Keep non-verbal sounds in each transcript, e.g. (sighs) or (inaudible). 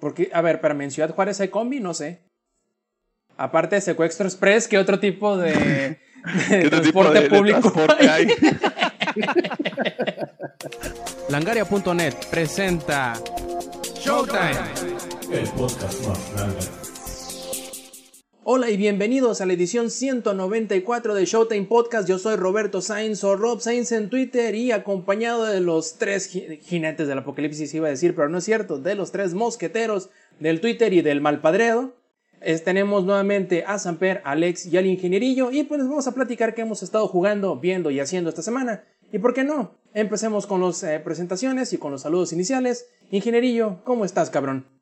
Porque, a ver, espérame, en Ciudad Juárez hay combi, no sé. Aparte de Secuestro Express, ¿qué otro tipo de, transporte público hay? Langaria.net presenta Showtime. El podcast más Hola y bienvenidos a la edición 194 de Showtime Podcast. Yo soy Roberto Sainz o Rob Sainz en Twitter y acompañado de los tres jinetes del apocalipsis iba a decir, pero no es cierto, de los tres mosqueteros del Twitter y del malpadredo. tenemos nuevamente a Samper, Alex y al ingenierillo y pues vamos a platicar qué hemos estado jugando, viendo y haciendo esta semana. Y por qué no, empecemos con las eh, presentaciones y con los saludos iniciales. Ingenierillo, ¿cómo estás, cabrón?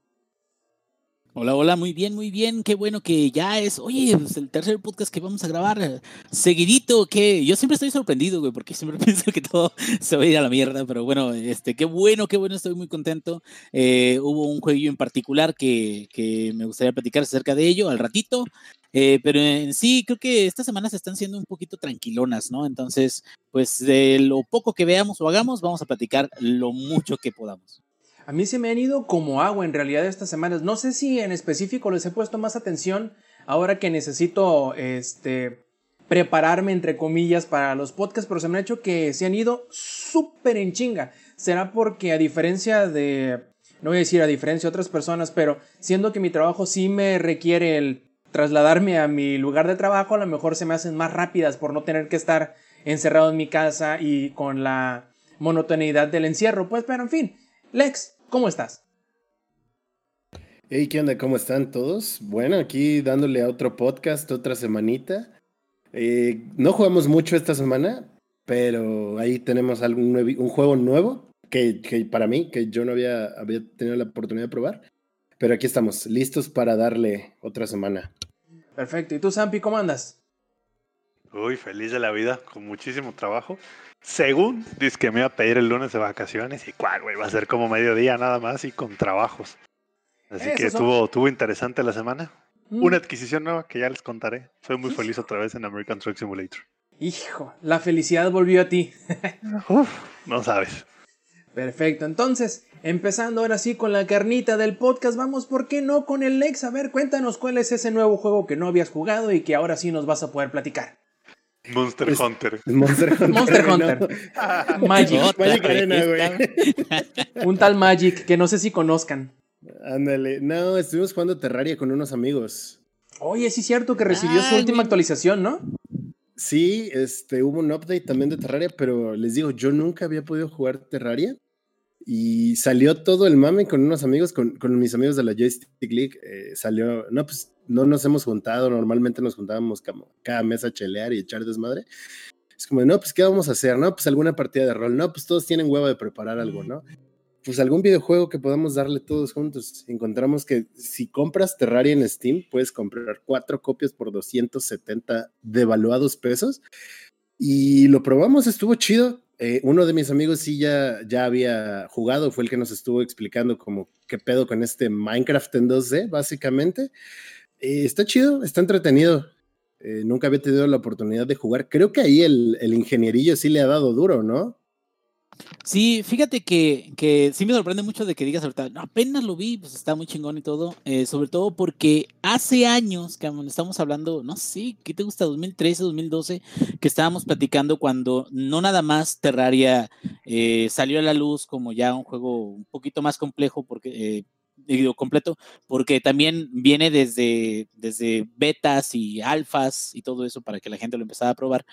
Hola, hola, muy bien, muy bien. Qué bueno que ya es, oye, pues el tercer podcast que vamos a grabar seguidito, que yo siempre estoy sorprendido, güey, porque siempre (laughs) pienso que todo se va a ir a la mierda, pero bueno, este, qué bueno, qué bueno, estoy muy contento. Eh, hubo un juego en particular que, que, me gustaría platicar acerca de ello al ratito, eh, pero en sí creo que estas semanas están siendo un poquito tranquilonas, ¿no? Entonces, pues de lo poco que veamos o hagamos, vamos a platicar lo mucho que podamos. A mí se me han ido como agua en realidad estas semanas. No sé si en específico les he puesto más atención ahora que necesito este prepararme entre comillas para los podcasts, pero se me ha hecho que se han ido súper en chinga. Será porque a diferencia de no voy a decir a diferencia de otras personas, pero siendo que mi trabajo sí me requiere el trasladarme a mi lugar de trabajo, a lo mejor se me hacen más rápidas por no tener que estar encerrado en mi casa y con la monotonidad del encierro. Pues, pero en fin, Lex, ¿Cómo estás? Hey, ¿qué onda? ¿Cómo están todos? Bueno, aquí dándole a otro podcast, otra semanita. Eh, no jugamos mucho esta semana, pero ahí tenemos algún un juego nuevo que, para mí, que yo no había, había tenido la oportunidad de probar. Pero aquí estamos, listos para darle otra semana. Perfecto. ¿Y tú, Sampi, cómo andas? Uy, feliz de la vida, con muchísimo trabajo. Según dice que me iba a pedir el lunes de vacaciones y cuál, güey, va a ser como mediodía nada más y con trabajos. Así que estuvo, estuvo interesante la semana. Mm. Una adquisición nueva que ya les contaré. Soy muy feliz otra vez en American Truck Simulator. Hijo, la felicidad volvió a ti. (laughs) Uf, no sabes. Perfecto, entonces, empezando ahora sí con la carnita del podcast, vamos, ¿por qué no con el Lex? A ver, cuéntanos cuál es ese nuevo juego que no habías jugado y que ahora sí nos vas a poder platicar. Monster Hunter. Monster Hunter. Monster Hunter. (laughs) Magic. Magic Arena, güey. Un tal Magic que no sé si conozcan. Ándale. No, estuvimos jugando Terraria con unos amigos. Oye, sí es cierto que recibió su última actualización, ¿no? Sí, este, hubo un update también de Terraria, pero les digo, yo nunca había podido jugar Terraria. Y salió todo el mame con unos amigos, con, con mis amigos de la Joystick League. Eh, salió, no, pues no nos hemos juntado, normalmente nos juntábamos cada mes a chelear y echar desmadre. Es como, no, pues, ¿qué vamos a hacer? No, pues alguna partida de rol. No, pues todos tienen huevo de preparar algo, ¿no? Pues algún videojuego que podamos darle todos juntos. Encontramos que si compras Terraria en Steam, puedes comprar cuatro copias por 270 devaluados pesos. Y lo probamos, estuvo chido. Eh, uno de mis amigos sí ya, ya había jugado, fue el que nos estuvo explicando como qué pedo con este Minecraft en 2D, básicamente. Eh, está chido, está entretenido. Eh, nunca había tenido la oportunidad de jugar. Creo que ahí el, ingenierillo sí le ha dado duro, ¿no? Sí, fíjate que, que, sí me sorprende mucho de que digas ahorita, apenas lo vi, pues está muy chingón y todo, eh, sobre todo porque hace años, que estamos hablando, no sé, ¿qué te gusta? 2013, 2012, que estábamos platicando cuando no nada más Terraria salió a la luz como ya un juego un poquito más complejo porque digo, completo, porque también viene desde, desde betas y alfas y todo eso para que la gente lo empezara a probar.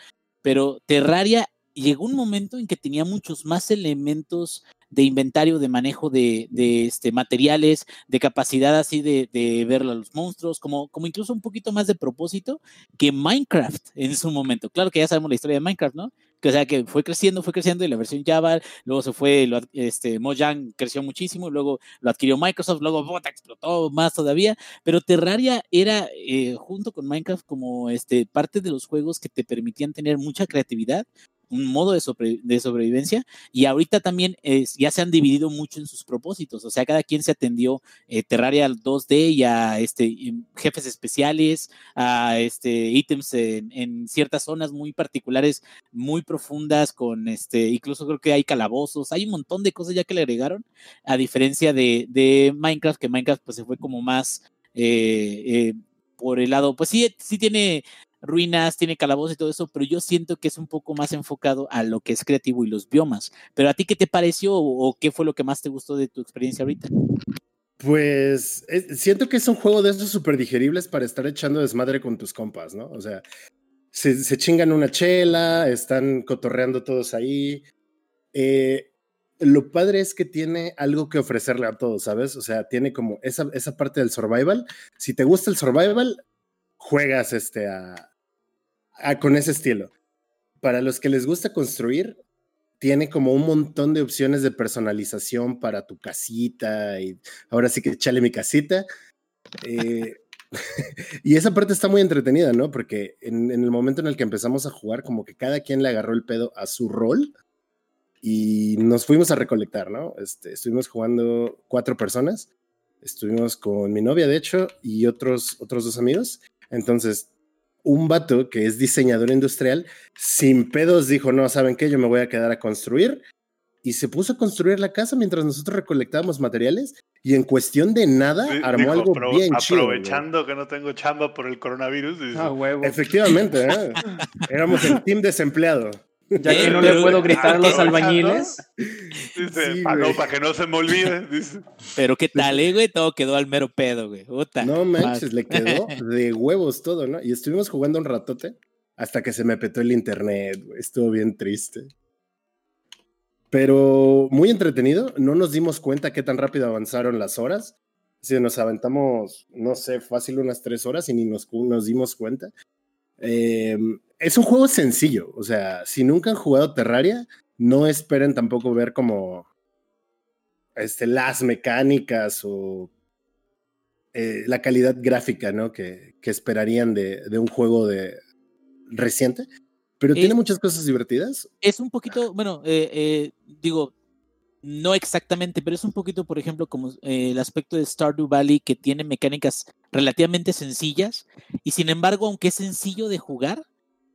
Pero Terraria llegó un momento en que tenía muchos más elementos de inventario, de manejo de, de este, materiales, de capacidad así de, de, ver a los monstruos, como, como incluso un poquito más de propósito que Minecraft en su momento. Claro que ya sabemos la historia de Minecraft, ¿no? Que, o sea, que fue creciendo, fue creciendo y la versión Java, luego se fue, este, Mojang creció muchísimo, luego lo adquirió Microsoft, luego Bot explotó más todavía, pero Terraria era, eh, junto con Minecraft, como este, parte de los juegos que te permitían tener mucha creatividad, un modo de, sobrevivencia y ahorita también ya se han dividido mucho en sus propósitos, o sea, cada quien se atendió eh, Terraria al 2D y a este, jefes especiales, a este, ítems en, ciertas zonas muy particulares, muy profundas, con este, incluso creo que hay calabozos, hay un montón de cosas ya que le agregaron, a diferencia de, de Minecraft, que Minecraft pues se fue como más... Eh, eh, por el lado, pues sí, sí tiene ruinas, tiene calabozos y todo eso, pero yo siento que es un poco más enfocado a lo que es creativo y los biomas. Pero a ti, ¿qué te pareció o, qué fue lo que más te gustó de tu experiencia ahorita? Pues siento que es un juego de esos súper digeribles para estar echando desmadre con tus compas, ¿no? O sea, se, chingan una chela, están cotorreando todos ahí. Eh, lo padre es que tiene algo que ofrecerle a todos, ¿sabes? O sea, tiene como esa, esa parte del survival. Si te gusta el survival, juegas este a, con ese estilo. Para los que les gusta construir, tiene como un montón de opciones de personalización para tu casita y ahora sí que chale mi casita. Eh, (laughs) y esa parte está muy entretenida, ¿no? Porque en, el momento en el que empezamos a jugar, como que cada quien le agarró el pedo a su rol y nos fuimos a recolectar, ¿no? Este, estuvimos jugando cuatro personas. Estuvimos con mi novia, de hecho, y otros, otros dos amigos. Entonces, un vato que es diseñador industrial, sin pedos dijo, no, ¿saben qué? Yo me voy a quedar a construir. Y se puso a construir la casa mientras nosotros recolectábamos materiales y en cuestión de nada armó algo bien chido. Aprovechando que no tengo chamba por el coronavirus. Ah, huevo. Efectivamente, ¿eh? (laughs) éramos el team desempleado. Ya que no le puedo gritar a los albañiles. (laughs) Dice, para, que no se me olvide. Pero qué tal, eh, güey, todo quedó al mero pedo, güey. no manches, le quedó de huevos todo, ¿no? Y estuvimos jugando un ratote hasta que se me petó el internet, güey. Estuvo bien triste. Pero muy entretenido. No nos dimos cuenta qué tan rápido avanzaron las horas. Si nos aventamos, no sé, fácil unas tres horas y ni nos, nos dimos cuenta. Eh, es un juego sencillo, o sea, si nunca han jugado Terraria, no esperen tampoco ver como este, las mecánicas o eh, la calidad gráfica, ¿no? Que, esperarían de, un juego de reciente. Pero tiene muchas cosas divertidas. Es un poquito, bueno, eh, digo, no exactamente, pero es un poquito, por ejemplo, como eh, el aspecto de Stardew Valley que tiene mecánicas relativamente sencillas y sin embargo, aunque es sencillo de jugar,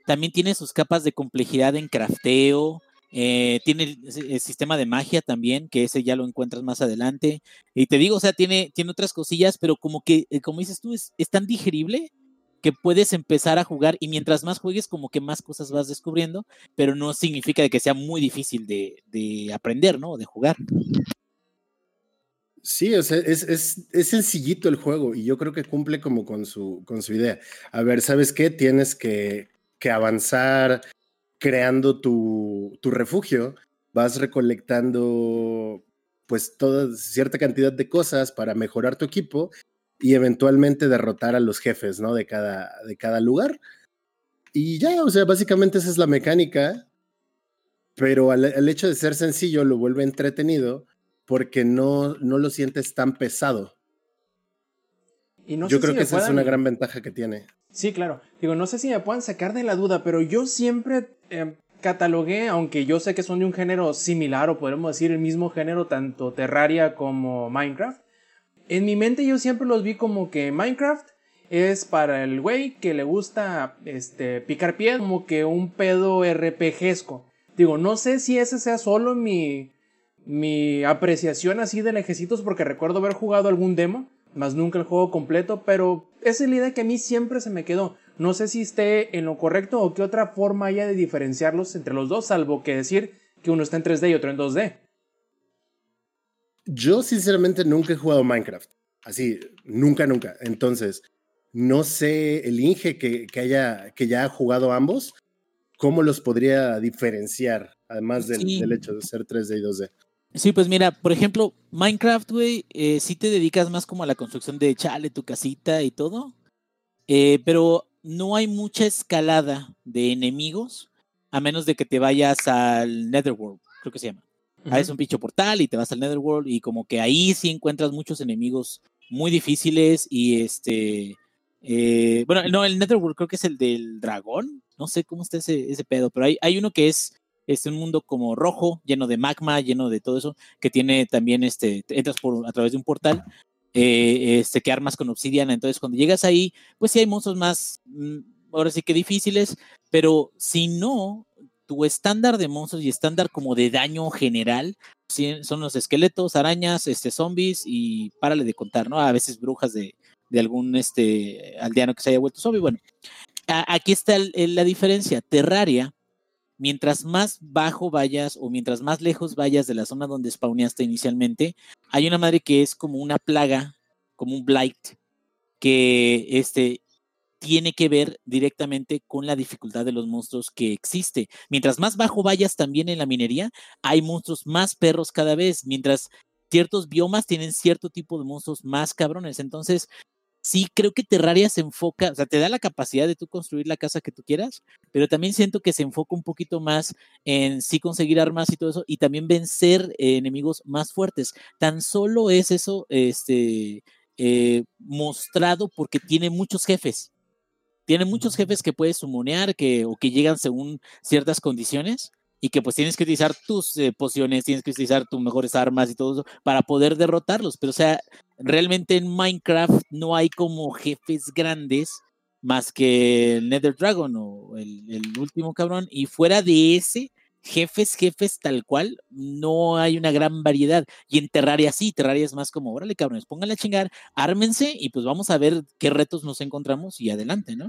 también tiene sus capas de complejidad en crafteo, eh, tiene el, sistema de magia también, que ese ya lo encuentras más adelante. Y te digo, o sea, tiene, tiene otras cosillas, pero como que, eh, como dices tú, es, es tan digerible que puedes empezar a jugar y mientras más juegues como que más cosas vas descubriendo, pero no significa que sea muy difícil de, de aprender, ¿no? De jugar. Sí, o sea, es, es, es, sencillito el juego y yo creo que cumple como con su, con su idea. A ver, ¿sabes qué? Tienes que, que avanzar creando tu, tu, refugio, vas recolectando pues toda cierta cantidad de cosas para mejorar tu equipo y eventualmente derrotar a los jefes, ¿no? De cada, de cada lugar. Y ya, o sea, básicamente esa es la mecánica, pero al, hecho de ser sencillo lo vuelve entretenido porque no, no lo sientes tan pesado. Y no yo creo que esa es una gran ventaja que tiene. Sí, claro. Digo, no sé si me puedan sacar de la duda, pero yo siempre eh, catalogué, aunque yo sé que son de un género similar o podemos decir el mismo género, tanto Terraria como Minecraft, en mi mente yo siempre los vi como que Minecraft es para el güey que le gusta este, picar pie, como que un pedo RPGesco. Digo, no sé si ese sea solo mi, mi apreciación así de lejecitos, porque recuerdo haber jugado algún demo, más nunca el juego completo, pero esa es la idea que a mí siempre se me quedó. No sé si esté en lo correcto o qué otra forma haya de diferenciarlos entre los dos, salvo que decir que uno está en 3D y otro en 2D. Yo sinceramente nunca he jugado Minecraft. Así, nunca, nunca. Entonces, no sé el Inge que, haya, que ya ha jugado ambos, cómo los podría diferenciar, además del, hecho de ser 3D y 2D. Sí, pues mira, por ejemplo, Minecraft, güey, eh, sí te dedicas más como a la construcción de chale, tu casita y todo, eh, pero no hay mucha escalada de enemigos, a menos de que te vayas al Netherworld, creo que se llama. Ah, es un pincho portal y te vas al Netherworld y como que ahí sí encuentras muchos enemigos muy difíciles y este... Eh, bueno, no, el Netherworld creo que es el del dragón, no sé cómo está ese, ese pedo, pero hay, hay uno que es es un mundo como rojo, lleno de magma, lleno de todo eso, que tiene también, este, entras por, a través de un portal, eh, este, que armas con obsidiana. Entonces, cuando llegas ahí, pues sí hay monstruos más, mm, ahora sí que difíciles, pero si no, tu estándar de monstruos y estándar como de daño general son los esqueletos, arañas, este, zombies y párale de contar, ¿no? A veces brujas de, de algún este, aldeano que se haya vuelto zombie. Bueno, aquí está la diferencia. Terraria, mientras más bajo vayas o mientras más lejos vayas de la zona donde spawneaste inicialmente, hay una madre que es como una plaga, como un blight, que este, tiene que ver directamente con la dificultad de los monstruos que existe. Mientras más bajo vayas también en la minería, hay monstruos más perros cada vez, mientras ciertos biomas tienen cierto tipo de monstruos más cabrones. Entonces, sí creo que Terraria se enfoca, o sea, te da la capacidad de tú construir la casa que tú quieras, pero también siento que se enfoca un poquito más en sí conseguir armas y todo eso, y también vencer enemigos más fuertes. Tan solo es eso, este, eh, mostrado porque tiene muchos jefes. Tiene muchos jefes que puedes sumonear que, o que llegan según ciertas condiciones y que pues tienes que utilizar tus eh, pociones, tienes que utilizar tus mejores armas y todo eso para poder derrotarlos. Pero o sea, realmente en Minecraft no hay como jefes grandes más que el Nether Dragon o el, último cabrón. Y fuera de ese, jefes, jefes tal cual, no hay una gran variedad. Y en Terraria sí, Terraria es más como, órale cabrones, pónganle a chingar, ármense y pues vamos a ver qué retos nos encontramos y adelante, ¿no?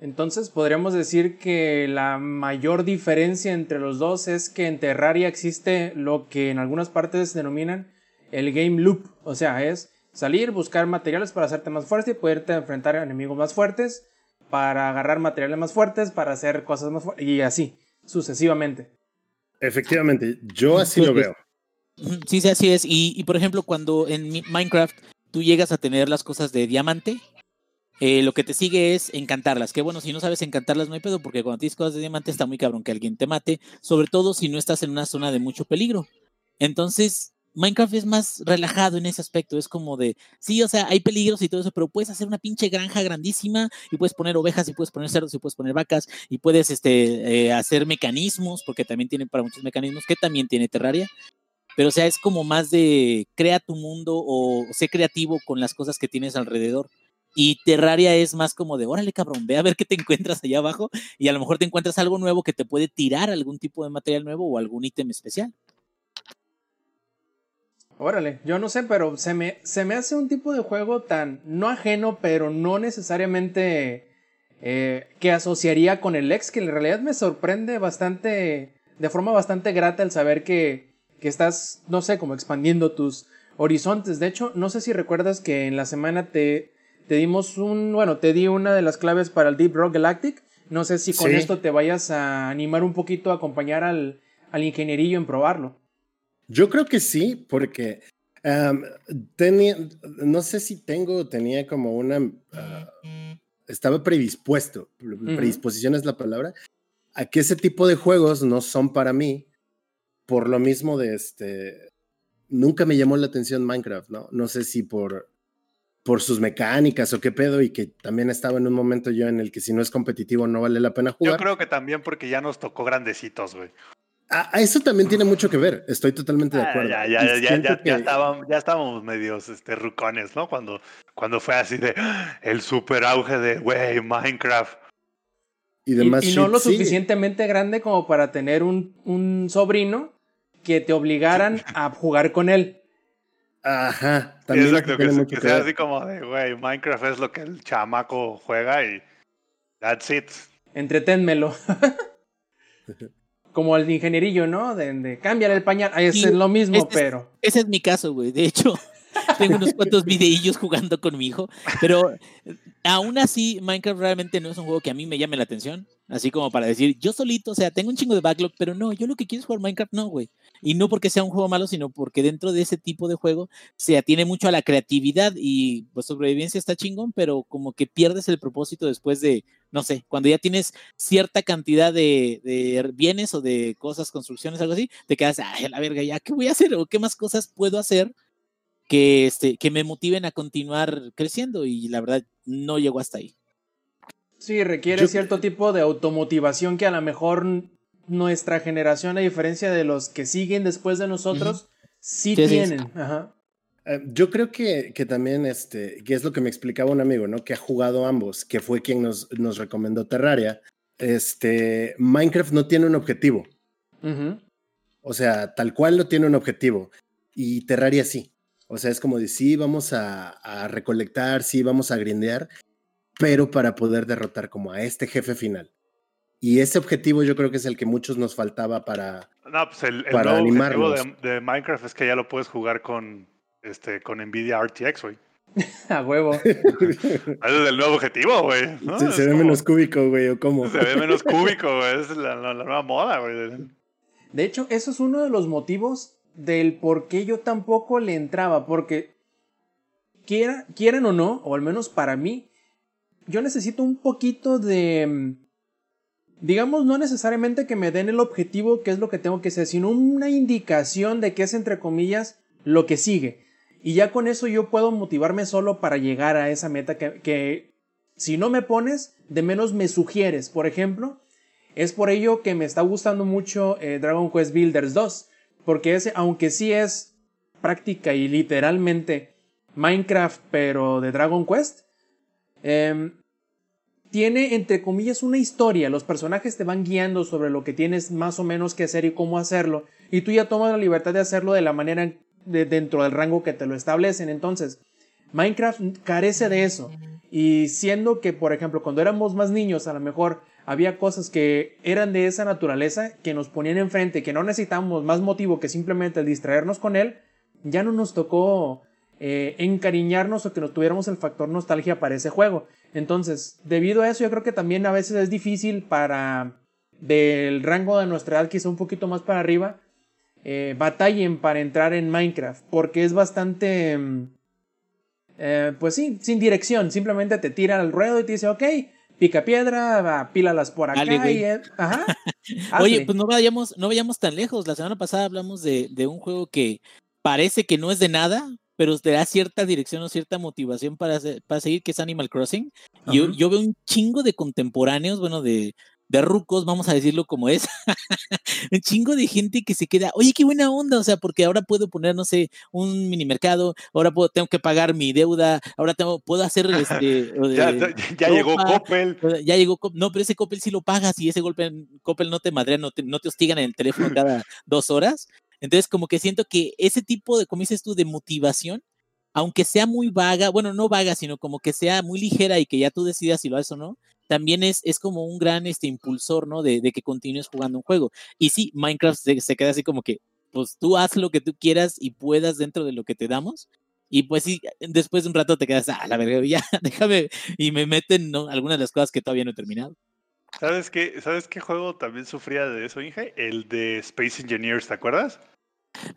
Entonces podríamos decir que la mayor diferencia entre los dos es que en Terraria existe lo que en algunas partes denominan el game loop, o sea, es salir, buscar materiales para hacerte más fuerte y poderte enfrentar a enemigos más fuertes, para agarrar materiales más fuertes, para hacer cosas más fuertes y así, sucesivamente. Efectivamente, yo así lo veo. Sí, sí, así es. Y, y por ejemplo, cuando en Minecraft tú llegas a tener las cosas de diamante, eh, lo que te sigue es encantarlas. Que bueno, si no sabes encantarlas no hay pedo, porque cuando tienes cosas de diamante está muy cabrón que alguien te mate, sobre todo si no estás en una zona de mucho peligro. Entonces, Minecraft es más relajado en ese aspecto, es como de, sí, o sea, hay peligros y todo eso, pero puedes hacer una pinche granja grandísima y puedes poner ovejas y puedes poner cerdos y puedes poner vacas y puedes este, eh, hacer mecanismos, porque también tiene para muchos mecanismos, que también tiene Terraria. Pero o sea, es como más de crea tu mundo o sé creativo con las cosas que tienes alrededor. Y Terraria es más como de, órale cabrón, ve a ver qué te encuentras allá abajo y a lo mejor te encuentras algo nuevo que te puede tirar algún tipo de material nuevo o algún ítem especial. Órale, yo no sé, pero se me, se me hace un tipo de juego tan, no ajeno, pero no necesariamente eh, que asociaría con el ex, que en realidad me sorprende bastante, de forma bastante grata el saber que, que estás, no sé, como expandiendo tus horizontes. De hecho, no sé si recuerdas que en la semana te, te dimos un, bueno, te di una de las claves para el Deep Rock Galactic. No sé si con esto te vayas a animar un poquito a acompañar al, al ingenierillo en probarlo. Yo creo que sí, porque tenía, no sé si tengo, tenía como una, ah, estaba predispuesto, predisposición es la palabra, a que ese tipo de juegos no son para mí, por lo mismo de este, nunca me llamó la atención Minecraft, ¿no? No sé si por por sus mecánicas o qué pedo y que también estaba en un momento yo en el que si no es competitivo no vale la pena jugar. Yo creo que también porque ya nos tocó grandecitos, güey. A, eso también tiene mucho que ver, estoy totalmente de ah, acuerdo. ya, ya, ya, ya, ya, estábamos, ya estábamos medios este, rucones, ¿no? Cuando, cuando fue así de el super auge de, güey, Minecraft. Y, demás y, no lo suficientemente grande como para tener un, un sobrino que te obligaran (laughs) a jugar con él. Ajá. También Exacto, que, sea así como de, güey, Minecraft es lo que el chamaco juega y that's it. Entreténmelo. (laughs) como el ingenierillo, ¿no? De, de cámbiale el pañal. Es lo mismo, pero. ese es mi caso, güey. De hecho, (laughs) tengo unos cuantos videillos jugando con mi hijo. Pero aún así, Minecraft realmente no es un juego que a mí me llame la atención. Así como para decir, yo solito, o sea, tengo un chingo de backlog, pero no, yo lo que quiero es jugar Minecraft, no, güey. Y no porque sea un juego malo, sino porque dentro de ese tipo de juego se atiene mucho a la creatividad y pues sobrevivencia está chingón, pero como que pierdes el propósito después de, no sé, cuando ya tienes cierta cantidad de, bienes o de cosas, construcciones, algo así, te quedas, ay, la verga, ya, ¿qué voy a hacer? ¿O qué más cosas puedo hacer que, este, que me motiven a continuar creciendo? Y la verdad, no llegó hasta ahí. Sí, requiere cierto tipo de automotivación que a lo mejor nuestra generación, a diferencia de los que siguen después de nosotros, sí, tienen. Eh, yo creo que, que, también, este, que es lo que me explicaba un amigo, ¿no? Que ha jugado ambos, que fue quien nos, nos recomendó Terraria. Este, Minecraft no tiene un objetivo. O sea, tal cual no tiene un objetivo. Y Terraria sí. O sea, es como de sí, vamos a, a recolectar, sí, vamos a grindear, pero para poder derrotar como a este jefe final. Y ese objetivo yo creo que es el que muchos nos faltaba para. No, pues el, nuevo objetivo de, Minecraft es que ya lo puedes jugar con, este, con Nvidia RTX, güey. (laughs) a huevo. (laughs) Ese es el nuevo objetivo, güey. Se, ve menos cúbico, güey, o cómo. Se ve menos (laughs) cúbico, güey. Es la, la, nueva moda, güey. De hecho, eso es uno de los motivos del por qué yo tampoco le entraba. Porque, quiera, quieran o no, o al menos para mí, yo necesito un poquito de digamos, no necesariamente que me den el objetivo, que es lo que tengo que hacer, sino una indicación de que es, entre comillas, lo que sigue. Y ya con eso yo puedo motivarme solo para llegar a esa meta que, si no me pones, de menos me sugieres. Por ejemplo, es por ello que me está gustando mucho eh, Dragon Quest Builders 2. Porque ese, aunque sí es práctica y literalmente Minecraft, pero de Dragon Quest, eh, tiene, entre comillas, una historia. Los personajes te van guiando sobre lo que tienes más o menos que hacer y cómo hacerlo. Y tú ya tomas la libertad de hacerlo de la manera de, dentro del rango que te lo establecen. Entonces, Minecraft carece de eso. Y siendo que, por ejemplo, cuando éramos más niños, a lo mejor había cosas que eran de esa naturaleza, que nos ponían enfrente, que no necesitábamos más motivo que simplemente distraernos con él, ya no nos tocó eh, encariñarnos o que nos tuviéramos el factor nostalgia para ese juego. Entonces, debido a eso, yo creo que también a veces es difícil para del rango de nuestra edad, quizá un poquito más para arriba, eh, batallen para entrar en Minecraft, porque es bastante, mm, eh, pues sí, sin dirección, simplemente te tira al ruedo y te dice, ok, pica piedra, pílalas por acá. y, ajá, (laughs) Oye, pues no vayamos, no vayamos tan lejos. La semana pasada hablamos de, de un juego que parece que no es de nada, pero te da cierta dirección o cierta motivación para, para seguir, que es Animal Crossing. Yo, yo, veo un chingo de contemporáneos, bueno, de, de rucos, vamos a decirlo como es, (laughs) un chingo de gente que se queda, oye, qué buena onda, o sea, porque ahora puedo poner, no sé, un mini mercado, ahora puedo, tengo que pagar mi deuda, ahora tengo, puedo hacer este... (laughs) ya, (laughs) ya, llegó Coppel. Ya llegó no, pero ese Coppel sí lo pagas y ese golpe, Coppel no te madrea, no te, no te hostigan en el teléfono cada dos horas. Entonces, como que siento que ese tipo de, como dices tú, de motivación, aunque sea muy vaga, bueno, no vaga, sino como que sea muy ligera y que ya tú decidas si lo haces o no, también es, es como un gran este, impulsor, ¿no? De, que continúes jugando un juego. Y sí, Minecraft se, queda así como que, pues tú haz lo que tú quieras y puedas dentro de lo que te damos. Y pues sí, después de un rato te quedas, ah, la verdad, ya, (laughs) déjame, y me meten ¿no? algunas de las cosas que todavía no he terminado. ¿Sabes qué, ¿Sabes qué juego también sufría de eso, Inge? El de Space Engineers, ¿te acuerdas?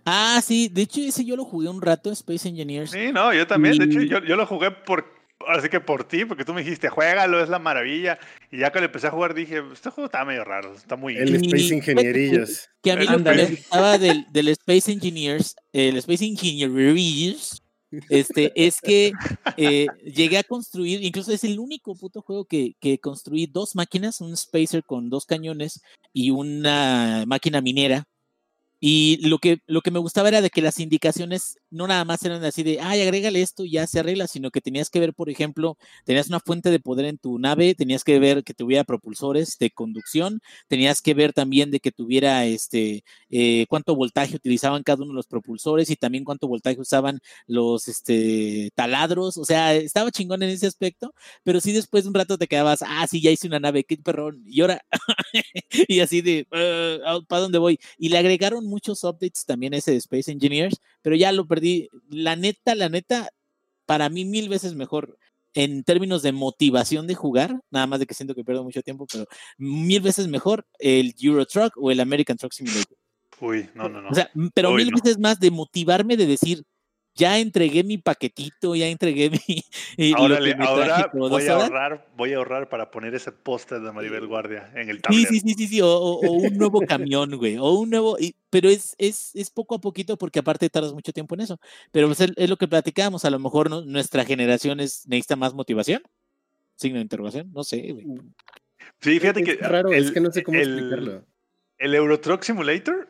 Ah, sí, de hecho ese yo lo jugué un rato, Space Engineers. Sí, no, yo también, de hecho yo, yo, lo jugué por, así que por ti, porque tú me dijiste, juégalo, es la maravilla. Y ya que le empecé a jugar dije, este juego está medio raro, está muy... El Space Ingenierillos. Que, a mí lo que me gustaba del, del Space Engineers, el Space Engineers, este, es que eh, llegué a construir, incluso es el único puto juego que, que construí dos máquinas, un spacer con dos cañones y una máquina minera y lo que, lo que me gustaba era de que las indicaciones no nada más eran así de, ay, agrégale esto y ya se arregla, sino que tenías que ver, por ejemplo, tenías una fuente de poder en tu nave, tenías que ver que tuviera propulsores de conducción, tenías que ver también de que tuviera este, eh, cuánto voltaje utilizaban cada uno de los propulsores y también cuánto voltaje usaban los este, taladros, o sea, estaba chingón en ese aspecto, pero sí después de un rato te quedabas, ah, sí, ya hice una nave, qué perrón, y ahora, (laughs) y así de, ah, ¿para dónde voy? Y le agregaron muchos updates también ese de Space Engineers, pero ya lo perdí. La neta, la neta, para mí mil veces mejor en términos de motivación de jugar, nada más de que siento que pierdo mucho tiempo, pero mil veces mejor el Euro Truck o el American Truck Simulator. Uy, no, no, no. O sea, pero mil veces más de motivarme de decir, ya entregué mi paquetito, ya entregué mi. ahora voy a, ahorrar, voy a ahorrar para poner ese póster de Maribel Guardia en el tablero. Sí, sí, sí, sí, o, un nuevo camión, güey, o un nuevo. pero es, es, es, poco a poquito porque aparte tardas mucho tiempo en eso. Pero pues, es, lo que platicamos, a lo mejor nuestra generación es, necesita más motivación. Signo de interrogación, no sé, güey. Sí, fíjate que. Es raro, es que no sé cómo explicarlo el Euro Truck Simulator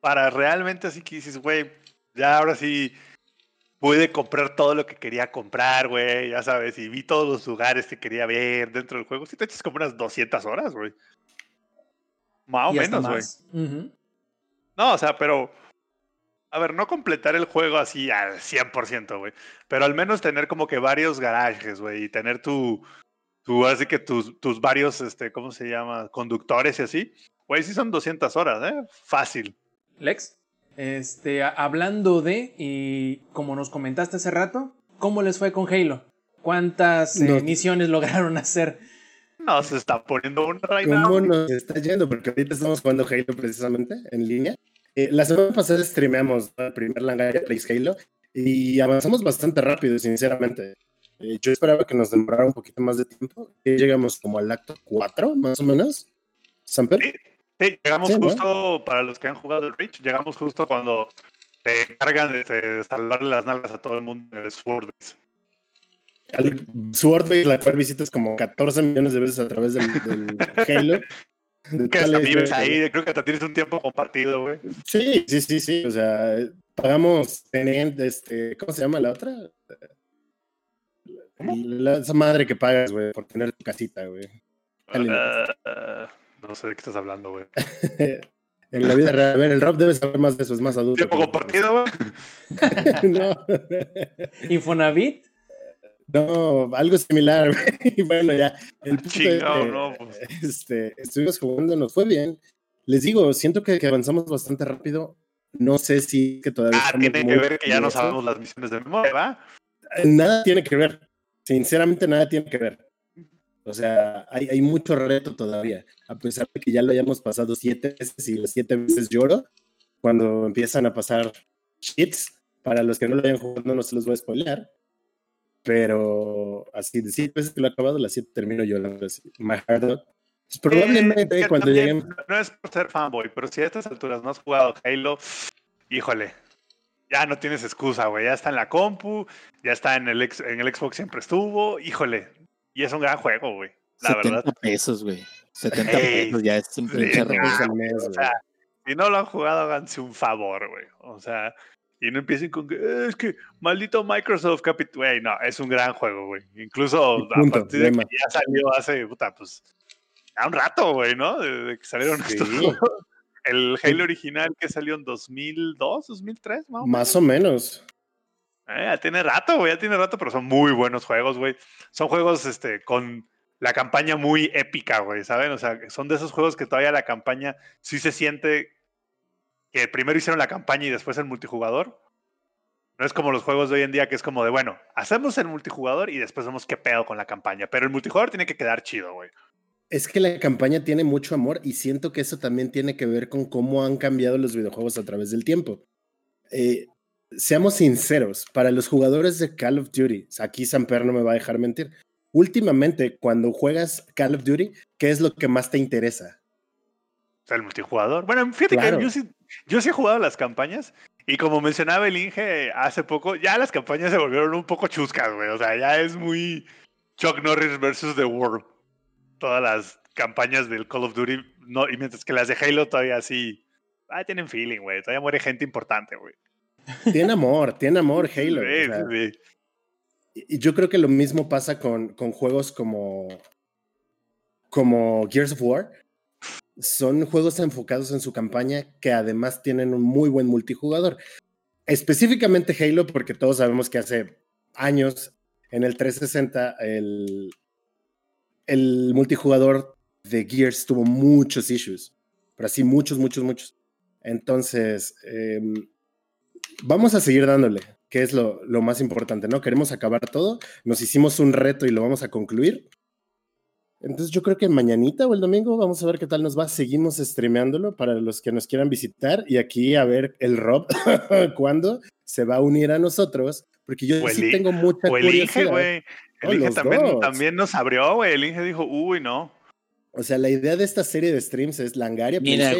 para realmente así que dices, güey, ya ahora sí pude comprar todo lo que quería comprar, güey, ya sabes, y vi todos los lugares que quería ver dentro del juego. Si te echas como unas 200 horas, güey. Más o menos, güey. No, o sea, pero... A ver, no completar el juego así al 100%, güey. Pero al menos tener como que varios garajes, güey. Y tener tu... tu así que tus, tus varios, este, ¿cómo se llama? Conductores y así. Güey, sí son 200 horas, ¿eh? Fácil. Lex. Este, hablando de, y como nos comentaste hace rato, ¿cómo les fue con Halo? ¿Cuántas eh, misiones (laughs) lograron hacer? No, se está poniendo un raid. ¿Cómo nos está yendo? Porque ahorita estamos jugando Halo precisamente en línea. Eh, la semana pasada streameamos el primer Langaria Place Halo y avanzamos bastante rápido, sinceramente. Eh, yo esperaba que nos demorara un poquito más de tiempo. llegamos como al acto 4, más o menos. ¿Samper? Sí, llegamos justo, para los que han jugado el Reach, llegamos justo cuando te cargan de, salvarle las nalgas a todo el mundo en el Sword Base, la cual visitas como 14 millones de veces a través del, (laughs) Halo. que hasta vives ahí, creo que hasta tienes un tiempo compartido, güey. Sí, sí, sí, sí. O sea, pagamos este, ¿cómo se llama la otra? La, esa madre que pagas, güey, por tener tu casita, güey. Uh, no sé de qué estás hablando, güey. (laughs) en la vida real. A ver, el rap debe saber más de eso, es más adulto. ¿Tiempo compartido, güey? no. (laughs) ¿Infonavit? (laughs) No, algo similar, güey. bueno, ya. El Chingado, no, pues. este, estuvimos jugando, nos fue bien. Les digo, siento que, avanzamos bastante rápido. No sé si que todavía. Ah, tiene que ver que ya no sabemos las misiones de memoria, ¿va? Nada tiene que ver. Sinceramente, nada tiene que ver. O sea, hay, hay, mucho reto todavía, a pesar de que ya lo hayamos pasado siete veces y las siete veces lloro, cuando empiezan a pasar shits, para los que no lo hayan jugado no se los voy a spoilear, pero así de siete veces que lo he acabado, las siete termino llorando, así, my heart pues probablemente eh, cuando lleguen... No es por ser fanboy, pero si a estas alturas no has jugado Halo, híjole, ya no tienes excusa, güey. Ya está en la compu, ya está en el, en el Xbox, siempre estuvo. Híjole, y es un gran juego, güey. La 70 verdad. pesos, güey. 70 pesos ya es un pinche O sea, si no lo han jugado, háganse un favor, güey. O sea, y no empiecen con que eh, es que maldito Microsoft Capit, güey, no, es un gran juego, güey. Incluso a partir de que ya salió hace, puta, pues, a un rato, güey, ¿no? De, que salieron estos (laughs) El Halo original que salió en 2002, 2003, más o menos. Más o menos. Eh, ya tiene rato, güey, ya tiene rato, pero son muy buenos juegos, güey. Son juegos este, con la campaña muy épica, güey, ¿saben? O sea, son de esos juegos que todavía la campaña sí se siente que primero hicieron la campaña y después el multijugador. No es como los juegos de hoy en día que es como de, bueno, hacemos el multijugador y después vemos qué pedo con la campaña. Pero el multijugador tiene que quedar chido, güey. Es que la campaña tiene mucho amor y siento que eso también tiene que ver con cómo han cambiado los videojuegos a través del tiempo. Eh, seamos sinceros, para los jugadores de Call of Duty, aquí Samper no me va a dejar mentir. Últimamente, cuando juegas Call of Duty, ¿qué es lo que más te interesa? El multijugador. Bueno, fíjate que yo sí, yo sí he jugado las campañas y como mencionaba el Inge hace poco, ya las campañas se volvieron un poco chuscas, güey. O sea, ya es muy Chuck Norris versus The World. Todas las campañas del Call of Duty, no, y mientras que las de Halo todavía sí, ah, tienen feeling, güey. Todavía muere gente importante, güey. Tiene amor, tiene amor Halo. Y yo creo que lo mismo pasa con, con juegos como, como Gears of War. Son juegos enfocados en su campaña que además tienen un muy buen multijugador. Específicamente Halo, porque todos sabemos que hace años en el 360 el, el multijugador de Gears tuvo muchos issues, pero así muchos, muchos, muchos. Entonces, em, vamos a seguir dándole, que es lo, lo, más importante, ¿no? Queremos acabar todo, nos hicimos un reto y lo vamos a concluir. Entonces yo creo que mañanita o el domingo vamos a ver qué tal nos va. Seguimos streameándolo para los que nos quieran visitar y aquí a ver el Rob (laughs) cuándo se va a unir a nosotros, porque yo sí tengo mucha o el Inge, güey. El Inge también, también, nos abrió, güey. El Inge dijo, uy, no. O sea, la idea de esta serie de streams es Langaria Mira,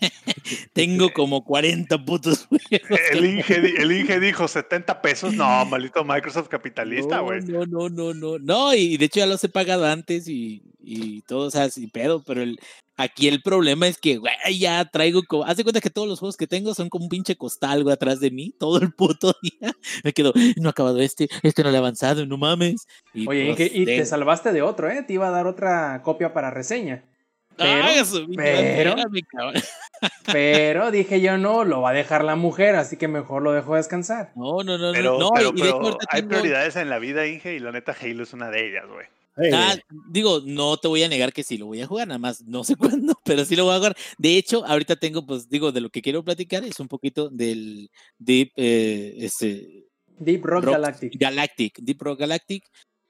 (laughs) Tengo como 40 putos (laughs) El Inge, el Inge dijo 70 pesos. No, (laughs) maldito Microsoft capitalista, güey. No, no, no, no, no. y de hecho ya los he pagado antes y, y todo, o sea, sin pedo, pero el, aquí el problema es que, güey, ya traigo como. Haz de cuenta que todos los juegos que tengo son como un pinche costal, güey, atrás de mí, todo el puto día. Me quedo, no ha acabado este, este no le ha avanzado, no mames. Oye, pues, y te salvaste de otro, ¿eh? Te iba a dar otra copia para reseña. Pero, (laughs) pero, dije yo no, lo va a dejar la mujer, así que mejor lo dejo descansar. No, no, no, pero, no. Pero, hay prioridades en la vida, Inge, y la neta Halo es una de ellas, güey. Ah, digo, no te voy a negar que sí lo voy a jugar, nada más no sé (laughs) cuándo, pero sí lo voy a jugar. De hecho, ahorita tengo, pues digo, de lo que quiero platicar es un poquito del Deep, eh, este, Deep Rock Galactic. Galactic, Deep Rock Galactic,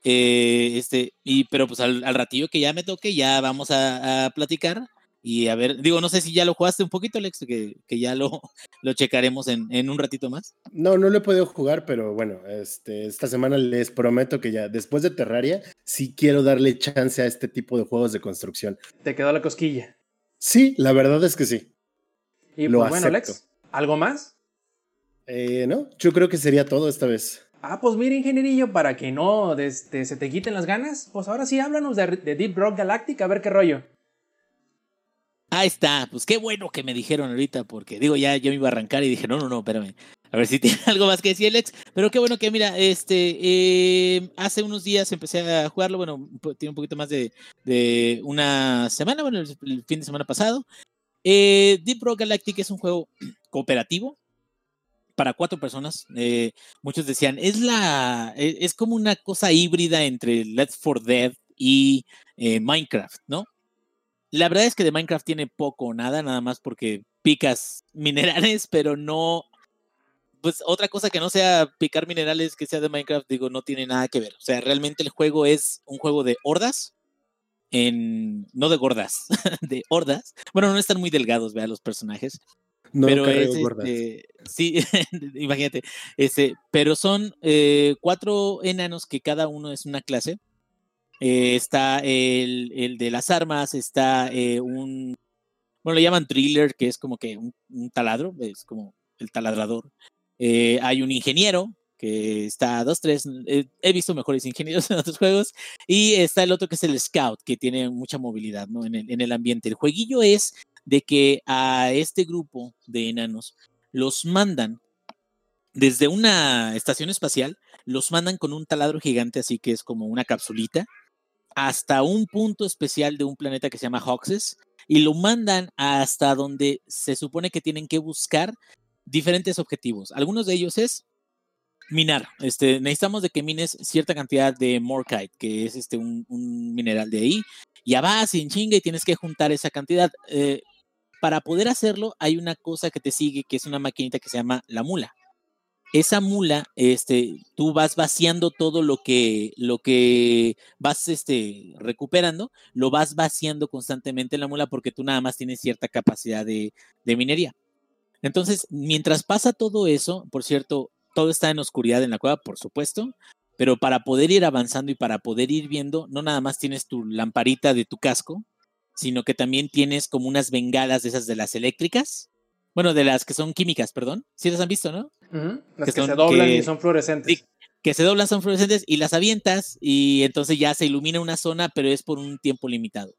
eh, este, y, pero pues al, ratillo que ya me toque, ya vamos a, platicar. Y a ver, digo, no sé si ya lo jugaste un poquito, Alex, que, que ya lo, (laughs) lo checaremos en, en, un ratito más. No, no lo he podido jugar, pero bueno, este, esta semana les prometo que ya después de Terraria, sí quiero darle chance a este tipo de juegos de construcción. ¿Te quedó la cosquilla? Sí, la verdad es que sí. Y lo pues bueno, Alex, ¿algo más? Eh, no, yo creo que sería todo esta vez. Ah, pues mira, ingenierillo, para que no se te quiten las ganas, pues ahora sí háblanos de, Deep Rock Galactic, a ver qué rollo. Ahí está, pues qué bueno que me dijeron ahorita, porque digo, ya yo me iba a arrancar y dije, no, no, no, espérame. A ver si (laughs) tiene algo más que decir Alex. Pero qué bueno que, mira, este, eh, hace unos días empecé a jugarlo, bueno, tiene un poquito más de, de una semana, bueno, el, fin de semana pasado. Eh, Deep Rock Galactic es un juego (clears throat) cooperativo, para cuatro personas. Eh, muchos decían, es la, e, es, como una cosa híbrida entre Let's for Dead y eh, Minecraft, ¿no? La verdad es que de Minecraft tiene poco o nada, nada más porque picas (laughs) minerales, pero no, pues otra cosa que no sea picar minerales que sea de Minecraft, digo, no tiene nada que ver. O sea, realmente el juego es un juego de hordas, en, no de gordas, (laughs) de hordas. Bueno, no están muy delgados, vea, los personajes. No pero es, este, sí, (laughs) imagínate, ese, pero son eh, cuatro enanos que cada uno es una clase. Eh, está el, el, de las armas, está eh, un, bueno, le llaman driller, que es como que un, taladro, es como el taladrador. hay un ingeniero, que está a dos, tres, he visto mejores ingenieros (laughs) en otros juegos, y está el otro que es el scout, que tiene mucha movilidad ¿no? en, el, en el ambiente. El jueguillo es de que a este grupo de enanos los mandan desde una estación espacial, los mandan con un taladro gigante, así que es como una capsulita, hasta un punto especial de un planeta que se llama Hoxes, y lo mandan hasta donde se supone que tienen que buscar diferentes objetivos. Algunos de ellos es minar. Este, necesitamos de que mines cierta cantidad de morkite, que es este, un, mineral de ahí. Ya vas sin chinga y tienes que juntar esa cantidad. Eh, para poder hacerlo hay una cosa que te sigue, que es una maquinita que se llama la mula. Esa mula, este, tú vas vaciando todo lo que, lo que vas este, recuperando, lo vas vaciando constantemente en la mula porque tú nada más tienes cierta capacidad de, de minería. Entonces, mientras pasa todo eso, por cierto, todo está en oscuridad en la cueva, por supuesto, pero para poder ir avanzando y para poder ir viendo, no nada más tienes tu lamparita de tu casco, sino que también tienes como unas bengalas de esas de las eléctricas. Bueno, de las que son químicas, perdón. Sí las han visto, ¿no? Las que, se doblan y son fluorescentes. que se doblan, son fluorescentes y las avientas y entonces ya se ilumina una zona, pero es por un tiempo limitado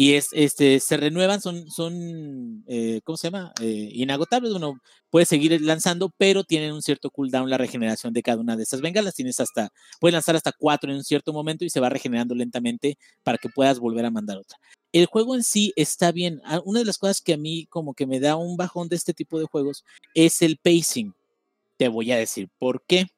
y es, este, se renuevan, son, son eh, ¿cómo se llama? Eh, inagotables, uno puede seguir lanzando, pero tienen un cierto cooldown la regeneración de cada una de estas bengalas, tienes hasta, puedes lanzar hasta cuatro en un cierto momento y se va regenerando lentamente para que puedas volver a mandar otra. El juego en sí está bien, ah, una de las cosas que a mí como que me da un bajón de este tipo de juegos es el pacing, te voy a decir, ¿por qué?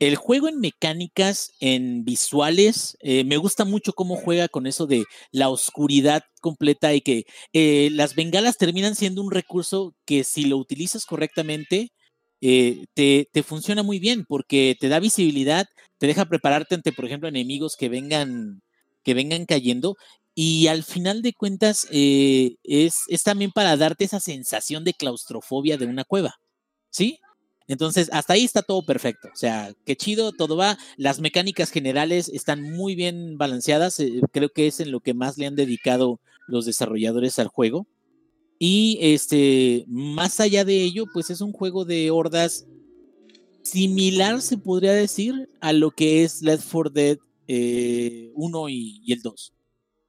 El juego en mecánicas, en visuales, eh, me gusta mucho cómo juega con eso de la oscuridad completa y que eh, las bengalas terminan siendo un recurso que si lo utilizas correctamente, eh, te, funciona muy bien porque te da visibilidad, te deja prepararte ante, por ejemplo, enemigos que vengan, que vengan cayendo. Y al final de cuentas, es, es también para darte esa sensación de claustrofobia de una cueva. ¿Sí? Entonces, hasta ahí está todo perfecto. O sea, qué chido, todo va. Las mecánicas generales están muy bien balanceadas. Eh, creo que es en lo que más le han dedicado los desarrolladores al juego. Y este, más allá de ello, pues es un juego de hordas similar, se podría decir, a lo que es Left 4 Dead 1 eh, y, el 2.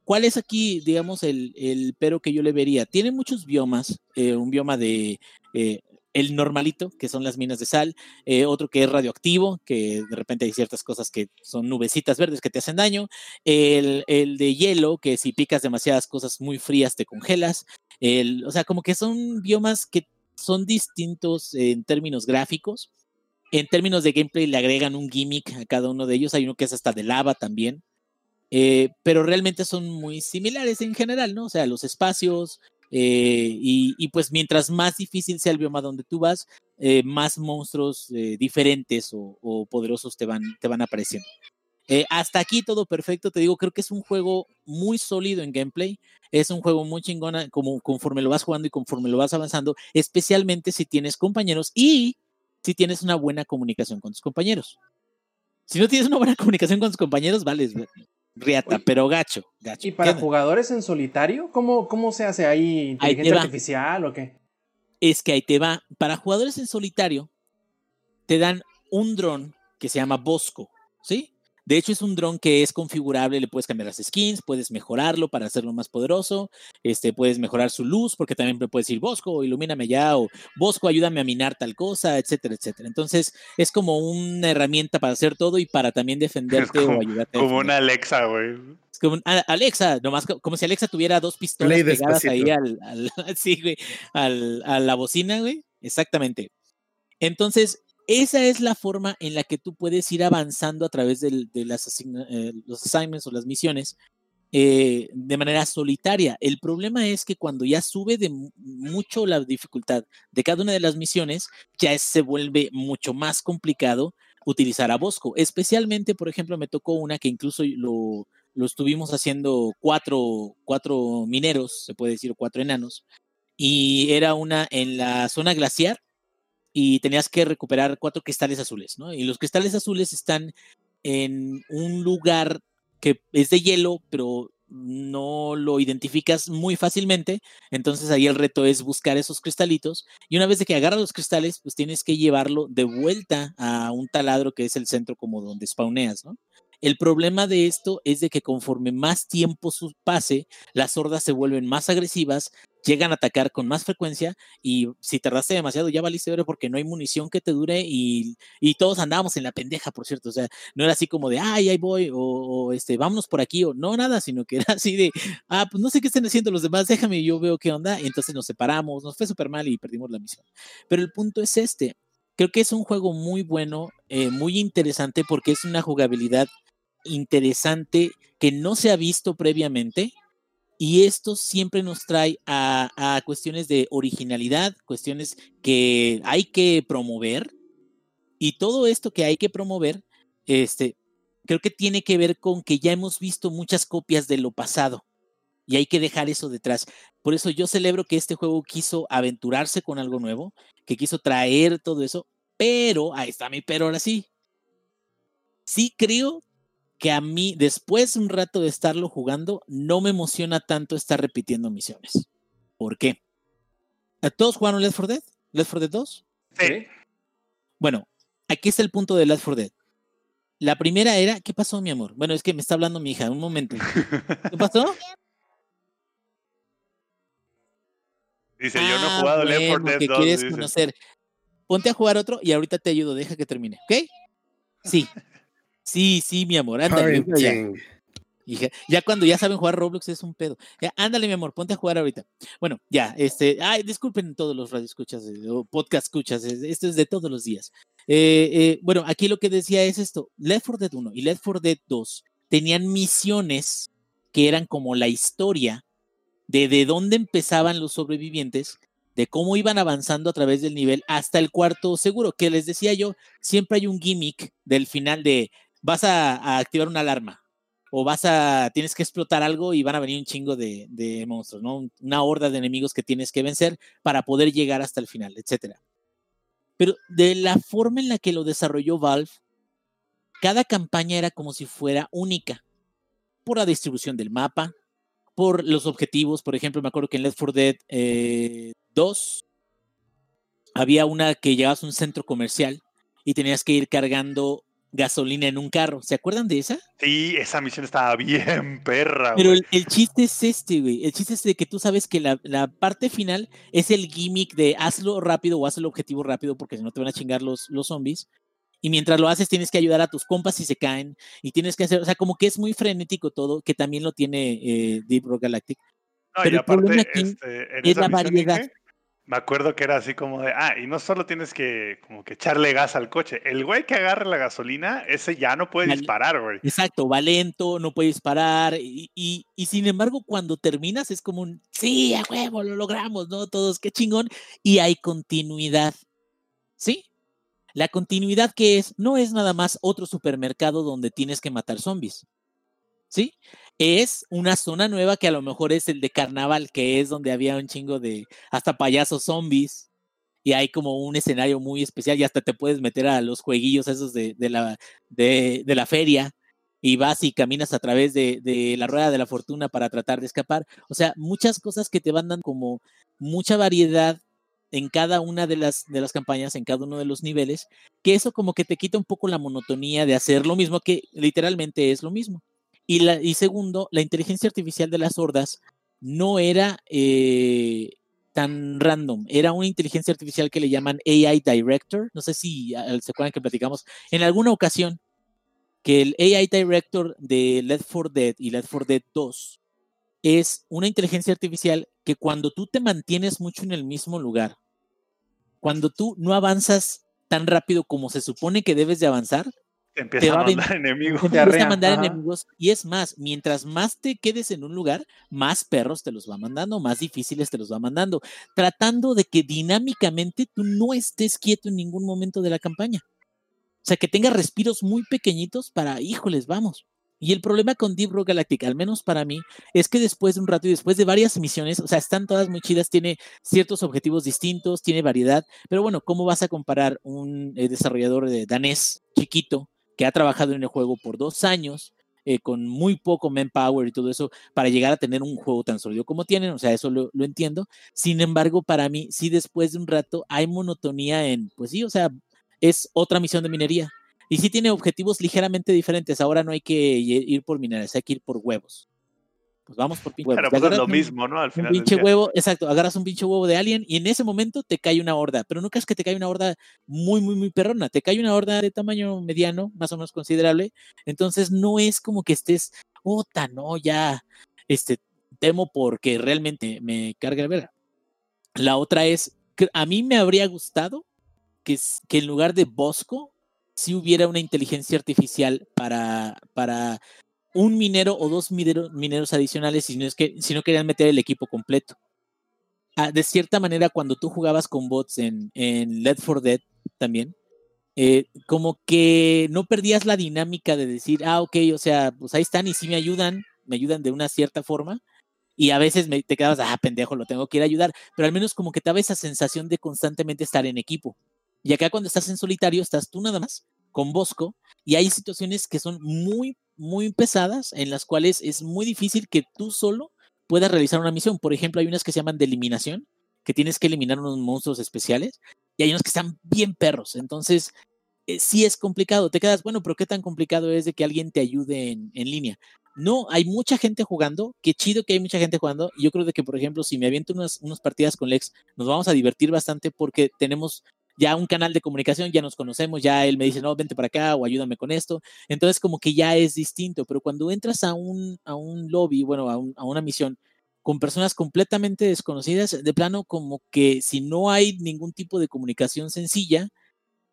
¿Cuál es aquí, digamos, el, el, pero que yo le vería? Tiene muchos biomas, eh, un bioma de eh, el normalito, que son las minas de sal, eh, otro que es radioactivo, que de repente hay ciertas cosas que son nubecitas verdes que te hacen daño, el, de hielo, que si picas demasiadas cosas muy frías te congelas, el, o sea, como que son biomas que son distintos en términos gráficos, en términos de gameplay le agregan un gimmick a cada uno de ellos, hay uno que es hasta de lava también, eh, pero realmente son muy similares en general, ¿no? O sea, los espacios, eh, y, pues mientras más difícil sea el bioma donde tú vas, eh, más monstruos eh, diferentes o, poderosos te van, te van apareciendo. hasta aquí todo perfecto, te digo, creo que es un juego muy sólido en gameplay, es un juego muy chingona como, conforme lo vas jugando y conforme lo vas avanzando, especialmente si tienes compañeros y si tienes una buena comunicación con tus compañeros. Si no tienes una buena (laughs) comunicación con tus compañeros, vale, Riata, pero gacho, gacho. ¿Y para jugadores en solitario? ¿Cómo, cómo se hace ahí? ¿Inteligencia artificial o qué? Es que ahí te va. Para jugadores en solitario, te dan un dron que se llama Bosco, ¿sí? De hecho, es un dron que es configurable, le puedes cambiar las skins, puedes mejorarlo para hacerlo más poderoso, este, puedes mejorar su luz, porque también puedes decir, Bosco, ilumíname ya, o Bosco, ayúdame a minar tal cosa, etcétera, etcétera. Entonces, es como una herramienta para hacer todo y para también (laughs) defenderte o ayudarte. Como una Alexa, güey. Es como un, Alexa, nomás como si Alexa tuviera dos pistolas pegadas ahí al, al, (laughs) sí, güey, al, a la bocina, güey. Exactamente. Entonces, esa es la forma en la que tú puedes ir avanzando a través de, las eh, los assignments o las misiones eh, de manera solitaria. El problema es que cuando ya sube de mucho la dificultad de cada una de las misiones, ya se vuelve mucho más complicado utilizar a Bosco. Especialmente, por ejemplo, me tocó una que incluso lo, lo estuvimos haciendo cuatro, cuatro mineros, se puede decir, cuatro enanos, y era una en la zona glaciar y tenías que recuperar cuatro cristales azules, ¿no? Y los cristales azules están en un lugar que es de hielo, pero no lo identificas muy fácilmente, entonces ahí el reto es buscar esos cristalitos y una vez que agarras los cristales, pues tienes que llevarlo de vuelta a un taladro que es el centro como donde spawneas, ¿no? El problema de esto es de que conforme más tiempo pase, las hordas se vuelven más agresivas, llegan a atacar con más frecuencia y si tardaste demasiado ya valiste oro porque no hay munición que te dure y, todos andábamos en la pendeja, por cierto, o sea, no era así como de, ay, ahí voy, o, este, vámonos por aquí, o no, nada, sino que era así de, ah, pues no sé qué están haciendo los demás, déjame, yo veo qué onda, y entonces nos separamos, nos fue súper mal y perdimos la misión. Pero el punto es este, creo que es un juego muy bueno, eh, muy interesante porque es una jugabilidad interesante que no se ha visto previamente. Y esto siempre nos trae a, cuestiones de originalidad, cuestiones que hay que promover. Y todo esto que hay que promover, este, creo que tiene que ver con que ya hemos visto muchas copias de lo pasado y hay que dejar eso detrás. Por eso yo celebro que este juego quiso aventurarse con algo nuevo, que quiso traer todo eso, pero, ahí está mi pero ahora sí. Sí creo que a mí, después de un rato de estarlo jugando, no me emociona tanto estar repitiendo misiones. ¿Por qué? ¿Todos jugaron Left 4 Dead? ¿Left 4 Dead 2? Sí. Bueno, aquí está el punto de Left 4 Dead. La primera era, ¿qué pasó, mi amor? Bueno, es que me está hablando mi hija, un momento. ¿Qué pasó? (laughs) Dice, yo no he ah, jugado Left 4 Dead 2. quieres conocer. Ponte a jugar otro y ahorita te ayudo, deja que termine, ¿ok? Sí. (laughs) Sí, sí, mi amor, ándale. Ya. ya cuando ya saben jugar Roblox es un pedo. Ya, ándale, mi amor, ponte a jugar ahorita. Bueno, ya, este, ay, disculpen todos los radioescuchas o podcast escuchas, esto es de todos los días. Eh, eh, bueno, aquí lo que decía es esto, Left 4 Dead 1 y Left 4 Dead 2 tenían misiones que eran como la historia de de dónde empezaban los sobrevivientes, de cómo iban avanzando a través del nivel hasta el cuarto seguro, que les decía yo, siempre hay un gimmick del final de vas a, activar una alarma o vas a, tienes que explotar algo y van a venir un chingo de, monstruos, ¿no? Una horda de enemigos que tienes que vencer para poder llegar hasta el final, etcétera. Pero de la forma en la que lo desarrolló Valve, cada campaña era como si fuera única, por la distribución del mapa, por los objetivos. Por ejemplo, me acuerdo que en Left 4 Dead 2 había una que llegabas a un centro comercial y tenías que ir cargando gasolina en un carro. ¿Se acuerdan de esa? Sí, esa misión estaba bien (laughs) perra. Pero el, chiste es este, güey. El chiste es de que tú sabes que la, parte final es el gimmick de hazlo rápido o haz el objetivo rápido porque si no te van a chingar los, los zombies. Y mientras lo haces tienes que ayudar a tus compas si se caen y tienes que hacer, o sea, como que es muy frenético todo, que también lo tiene eh, Deep Rock Galactic. Pero el problema aquí este, es la variedad. Me acuerdo que era así como de, ah, y no solo tienes que como que echarle gas al coche, el güey que agarre la gasolina, ese ya no puede disparar, güey. Exacto, va lento, no puede disparar, y, y, y, sin embargo cuando terminas es como un, sí, a huevo, lo logramos, ¿no? Todos, qué chingón, y hay continuidad, ¿sí? La continuidad que es, no es nada más otro supermercado donde tienes que matar zombies, ¿sí? Es una zona nueva que a lo mejor es el de carnaval, que es donde había un chingo de hasta payasos zombies. Y hay como un escenario muy especial y hasta te puedes meter a los jueguillos esos de, la, de, la feria y vas y caminas a través de, la rueda de la fortuna para tratar de escapar. O sea, muchas cosas que te van dando como mucha variedad en cada una de las, de las campañas, en cada uno de los niveles, que eso como que te quita un poco la monotonía de hacer lo mismo, que literalmente es lo mismo. Y, segundo, la inteligencia artificial de las hordas no era eh, tan random, era una inteligencia artificial que le llaman AI Director, no sé si ah, se acuerdan que platicamos en alguna ocasión que el AI Director de Left 4 Dead y Left 4 Dead 2 es una inteligencia artificial que cuando tú te mantienes mucho en el mismo lugar, cuando tú no avanzas tan rápido como se supone que debes de avanzar, te (laughs) empieza a mandar enemigos. Te empieza a mandar enemigos. Y es más, mientras más te quedes en un lugar, más perros te los va mandando, más difíciles te los va mandando, tratando de que dinámicamente tú no estés quieto en ningún momento de la campaña. O sea, que tengas respiros muy pequeñitos para, híjoles, vamos. Y el problema con Deep Rock Galactic, al menos para mí, es que después de un rato y después de varias misiones, o sea, están todas muy chidas, tiene ciertos objetivos distintos, tiene variedad, pero bueno, ¿cómo vas a comparar un eh, desarrollador de danés chiquito que ha trabajado en el juego por dos años, eh, con muy poco manpower y todo eso, para llegar a tener un juego tan sólido como tienen, o sea, eso lo, entiendo. Sin embargo, para mí, sí después de un rato hay monotonía en, pues sí, o sea, es otra misión de minería. Y sí tiene objetivos ligeramente diferentes. Ahora no hay que ir por mineras, hay que ir por huevos. Pues vamos por pinche huevo. Pero pues es lo mismo, ¿no? Al final. Un pinche huevo, exacto, agarras un pinche huevo de alien y en ese momento te cae una horda. Pero no creas que te cae una horda muy, muy, muy perrona. Te cae una horda de tamaño mediano, más o menos considerable. Entonces no es como que estés, ota, no, ya, este, temo porque realmente me carga la verga. La otra es, que a mí me habría gustado que, que en lugar de Bosco, si hubiera una inteligencia artificial para, para un minero o dos mineros adicionales si no, es que, si no querían meter el equipo completo. Ah, de cierta manera, cuando tú jugabas con bots en, en Led for Dead también, eh, como que no perdías la dinámica de decir, ah, ok, o sea, pues ahí están y sí me ayudan, me ayudan de una cierta forma. Y a veces me, te quedabas, ah, pendejo, lo tengo que ir a ayudar. Pero al menos como que te daba esa sensación de constantemente estar en equipo. Y acá cuando estás en solitario, estás tú nada más con Bosco y hay situaciones que son muy, muy pesadas en las cuales es muy difícil que tú solo puedas realizar una misión. Por ejemplo, hay unas que se llaman de eliminación, que tienes que eliminar unos monstruos especiales, y hay unos que están bien perros. Entonces, eh, sí es complicado. Te quedas, bueno, pero ¿qué tan complicado es de que alguien te ayude en, en línea? No, hay mucha gente jugando. Qué chido que hay mucha gente jugando. Yo creo de que, por ejemplo, si me aviento unas, unas partidas con Lex, nos vamos a divertir bastante porque tenemos ya un canal de comunicación, ya nos conocemos, ya él me dice, no, vente para acá o ayúdame con esto. Entonces como que ya es distinto, pero cuando entras a un, a un lobby, bueno, a, a una misión con personas completamente desconocidas, de plano como que si no hay ningún tipo de comunicación sencilla,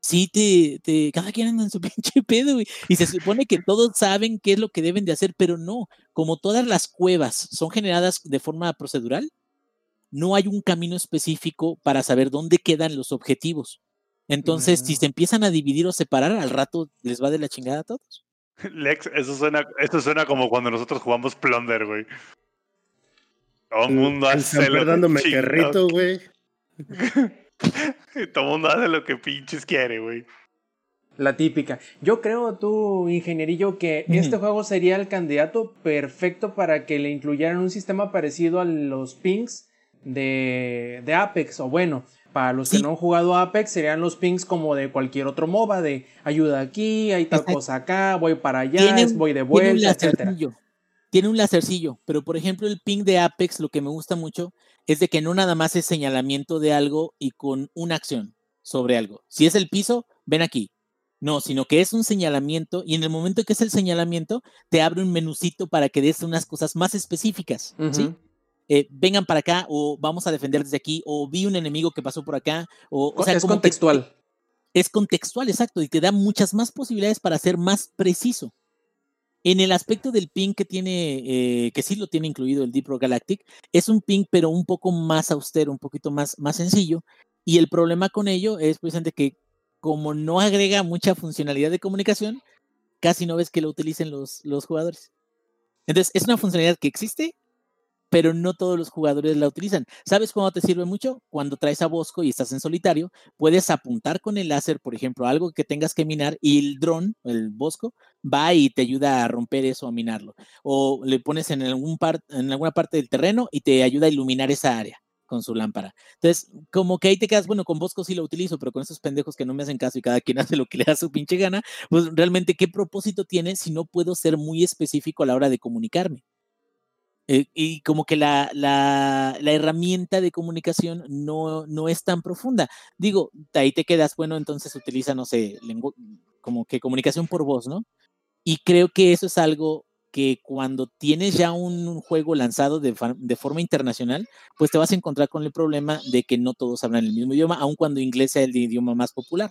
sí te, te, cada quien anda en su (laughs) pinche pedo, y se supone que todos saben qué es lo que deben de hacer, pero no, como todas las cuevas son generadas de forma procedural, no hay un camino específico para saber dónde quedan los objetivos. Entonces, si se empiezan a dividir o separar, al rato les va de la chingada a todos. (laughs) Lex, eso suena, eso suena como cuando nosotros jugamos Plunder, güey. Todo el mundo hace lo dándome carrito, güey. (laughs) Todo el mundo hace lo que pinches quiere, güey. La típica. Yo creo, tú, ingenierillo, que este juego sería el candidato perfecto para que le incluyeran un sistema parecido a los pings de, de Apex. O bueno, para los que no han jugado Apex, serían los pings como de cualquier otro MOBA, de ayuda aquí, hay tal cosa acá, voy para allá, voy de vuelta, etc. Tiene un lacercillo, pero por ejemplo el ping de Apex, lo que me gusta mucho es de que no nada más es señalamiento de algo y con una acción sobre algo. Si es el piso, ven aquí. No, sino que es un señalamiento y en el momento que es el señalamiento, te abre un menucito para que des unas cosas más específicas, ¿sí? Eh, vengan para acá o vamos a defender desde aquí o vi un enemigo que pasó por acá o, o sea, es contextual. es contextual, exacto, y te da muchas más posibilidades para ser más preciso. En el aspecto del ping que tiene, eh, que sí lo tiene incluido el Deep Rock Galactic, es un ping pero un poco más austero, un poquito más, más sencillo. Y el problema con ello es precisamente que como no agrega mucha funcionalidad de comunicación, casi no ves que lo utilicen los, los jugadores. Entonces, es una funcionalidad que existe, pero no todos los jugadores la utilizan. ¿Sabes cuándo te sirve mucho? Cuando traes a Bosco y estás en solitario, puedes apuntar con el láser, por ejemplo, algo que tengas que minar y el dron, el Bosco, va y te ayuda a romper eso, a minarlo. O le pones en, algún en alguna parte del terreno y te ayuda a iluminar esa área con su lámpara. Entonces, como que ahí te quedas, bueno, con Bosco sí lo utilizo, pero con esos pendejos que no me hacen caso y cada quien (laughs) hace lo que le da su pinche gana, pues realmente, ¿qué propósito tiene si no puedo ser muy específico a la hora de comunicarme? Eh, y como que la, la, la, herramienta de comunicación no, no es tan profunda. Digo, ahí te quedas, bueno, entonces utiliza, no sé, como que comunicación por voz, ¿no? Y creo que eso es algo que cuando tienes ya un juego lanzado de, de, forma internacional, pues te vas a encontrar con el problema de que no todos hablan el mismo idioma, aun cuando inglés sea el idioma más popular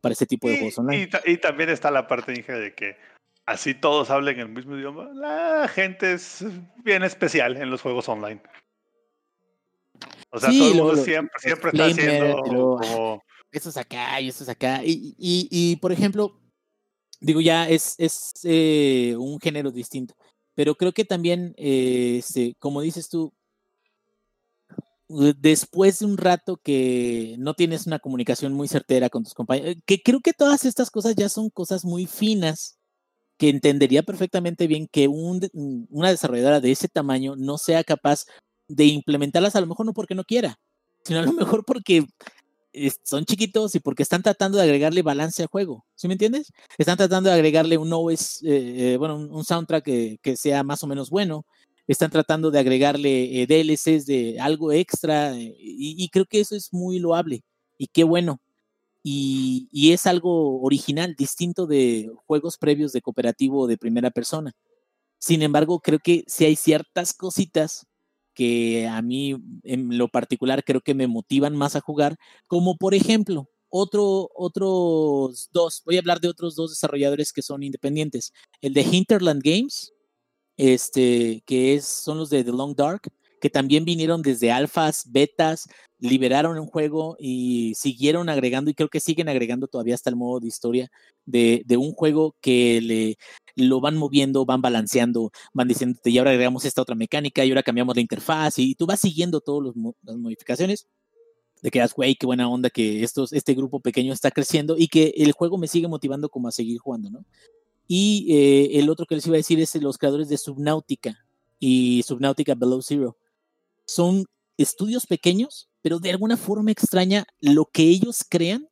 para ese tipo de juegos online. Y, y, también está la parte de que así todos hablen el mismo idioma, la gente es bien especial en los juegos online. O sea, todo el mundo siempre, siempre está haciendo como... (sighs) Esto es acá y esto es acá. Y, y, y por ejemplo, digo, ya es, es eh, un género distinto. Pero creo que también, eh, este, como dices tú, después de un rato que no tienes una comunicación muy certera con tus compañeros, que creo que todas estas cosas ya son cosas muy finas que entendería perfectamente bien que un, una desarrolladora de ese tamaño no sea capaz de implementarlas, a lo mejor no porque no quiera, sino a lo mejor porque son chiquitos y porque están tratando de agregarle balance al juego. ¿Sí me entiendes? Están tratando de agregarle un OS, eh, eh, bueno, un, soundtrack que, sea más o menos bueno. Están tratando de agregarle eh, DLCs de algo extra y, y, creo que eso es muy loable y qué bueno y, es algo original, distinto de juegos previos de cooperativo de primera persona. Sin embargo, creo que sí hay ciertas cositas que a mí en lo particular creo que me motivan más a jugar, como por ejemplo, otro, otros dos, voy a hablar de otros dos desarrolladores que son independientes. El de Hinterland Games, este, que es, son los de The Long Dark, que también vinieron desde alfas, betas, liberaron un juego y siguieron agregando, y creo que siguen agregando todavía hasta el modo de historia de, un juego que le lo van moviendo, van balanceando, van diciéndote, y ahora agregamos esta otra mecánica, y ahora cambiamos la interfaz, y tú vas siguiendo todas las modificaciones de que, güey, qué buena onda que estos, este grupo pequeño está creciendo y que el juego me sigue motivando como a seguir jugando, ¿no? Y eh, el otro que les iba a decir es los creadores de Subnautica y Subnautica Below Zero son estudios pequeños, pero de alguna forma extraña lo que ellos crean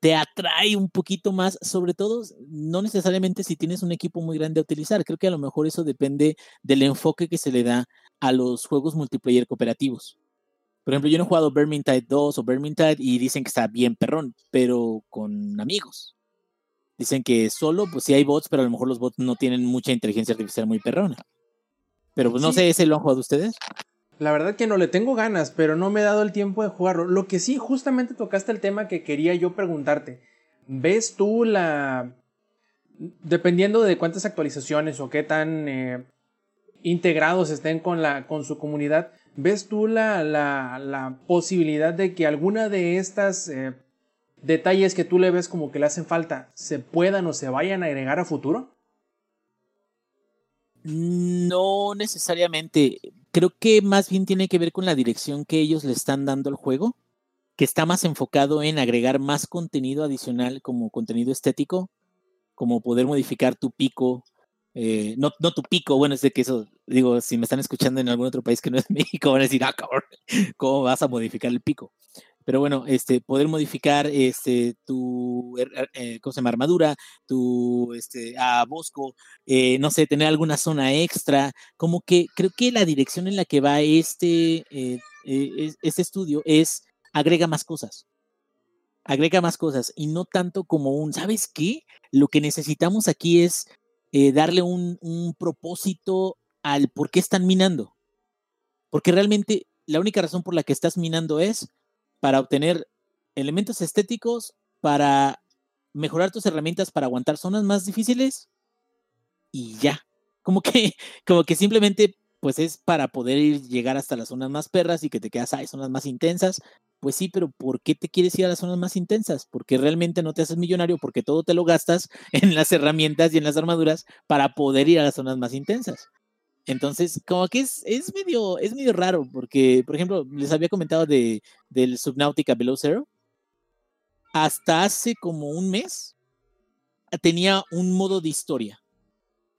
te atrae un poquito más, sobre todo, no necesariamente si tienes un equipo muy grande a utilizar, creo que a lo mejor eso depende del enfoque que se le da a los juegos multiplayer cooperativos. Por ejemplo, yo no he jugado Vermintide 2 o Vermintide y dicen que está bien perrón, pero con amigos. Dicen que solo, pues sí hay bots, pero a lo mejor los bots no tienen mucha inteligencia artificial muy perrona. Pero pues no sé, ¿ese lo han jugado ustedes? La verdad que no le tengo ganas, pero no me he dado el tiempo de jugarlo. Lo que sí, justamente tocaste el tema que quería yo preguntarte. ¿Ves tú la... Dependiendo de cuántas actualizaciones o qué tan eh, integrados estén con, la, con su comunidad, ¿ves tú la, la, la posibilidad de que alguna de estas eh, detalles que tú le ves como que le hacen falta se puedan o se vayan a agregar a futuro? No necesariamente. Creo que más bien tiene que ver con la dirección que ellos le están dando al juego. que está más enfocado en agregar más contenido adicional como contenido estético, como poder modificar tu pico, eh, no, no tu pico, bueno, es de que eso, digo, si me están escuchando en algún otro país que no es (laughs) México, van a decir, ah, cabrón, ¿cómo vas a modificar el pico? Pero bueno, este, poder modificar este, tu eh, ¿cómo se llama? armadura, tu este, a Bosco, eh, no sé, tener alguna zona extra, como que creo que la dirección en la que va este, este estudio es agrega más cosas. Agrega más cosas y no tanto como un, ¿sabes qué? Lo que necesitamos aquí es eh, darle un, propósito al por qué están minando. Porque realmente la única razón por la que estás minando es para obtener elementos estéticos, para mejorar tus herramientas para aguantar zonas más difíciles y ya. Como que, (laughs) como que simplemente pues es para poder ir, llegar hasta las zonas más perras y que te quedas, hay zonas más intensas. Pues sí, pero ¿por qué te quieres ir a las zonas más intensas? Porque realmente no te haces millonario, porque todo te lo gastas (laughs) en las herramientas y en las armaduras para poder ir a las zonas más intensas. Entonces, como que es, es, medio, es medio raro, porque, por ejemplo, les había comentado de, del Subnautica Below Zero. Hasta hace como un mes tenía un modo de historia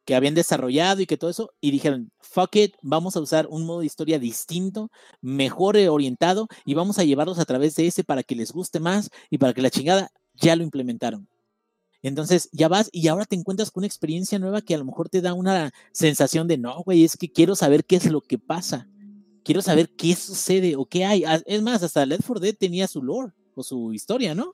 que habían desarrollado y que todo eso, y dijeron, fuck it, vamos a usar un modo de historia distinto, mejor orientado, y vamos a llevarlos a través de ese para que les guste más y para que la chingada ya lo implementaron. Entonces ya vas y ahora te encuentras con una experiencia nueva que a lo mejor te da una sensación de, no, güey, es que quiero saber qué es lo que pasa. Quiero saber qué sucede o qué hay. Es más, hasta Left 4 Dead tenía su lore o su historia, ¿no?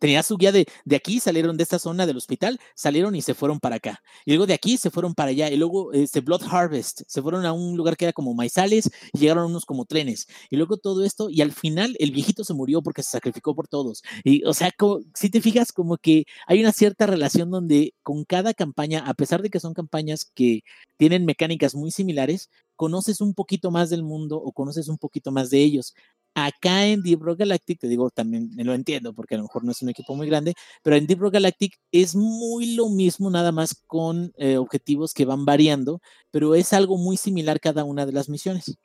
Tenía su guía de, de aquí, salieron de esta zona del hospital, salieron y se fueron para acá. Y luego de aquí se fueron para allá. Y luego este Blood Harvest, se fueron a un lugar que era como maizales y llegaron unos como trenes. Y luego todo esto, y al final el viejito se murió porque se sacrificó por todos. Y o sea, si te fijas, como que hay una cierta relación donde con cada campaña, a pesar de que son campañas que tienen mecánicas muy similares, conoces un poquito más del mundo o conoces un poquito más de ellos. Acá en Deep Rock Galactic, te digo, también lo entiendo porque a lo mejor no es un equipo muy grande, pero en Deep Rock Galactic es muy lo mismo, nada más con eh, objetivos que van variando, pero es algo muy similar cada una de las misiones.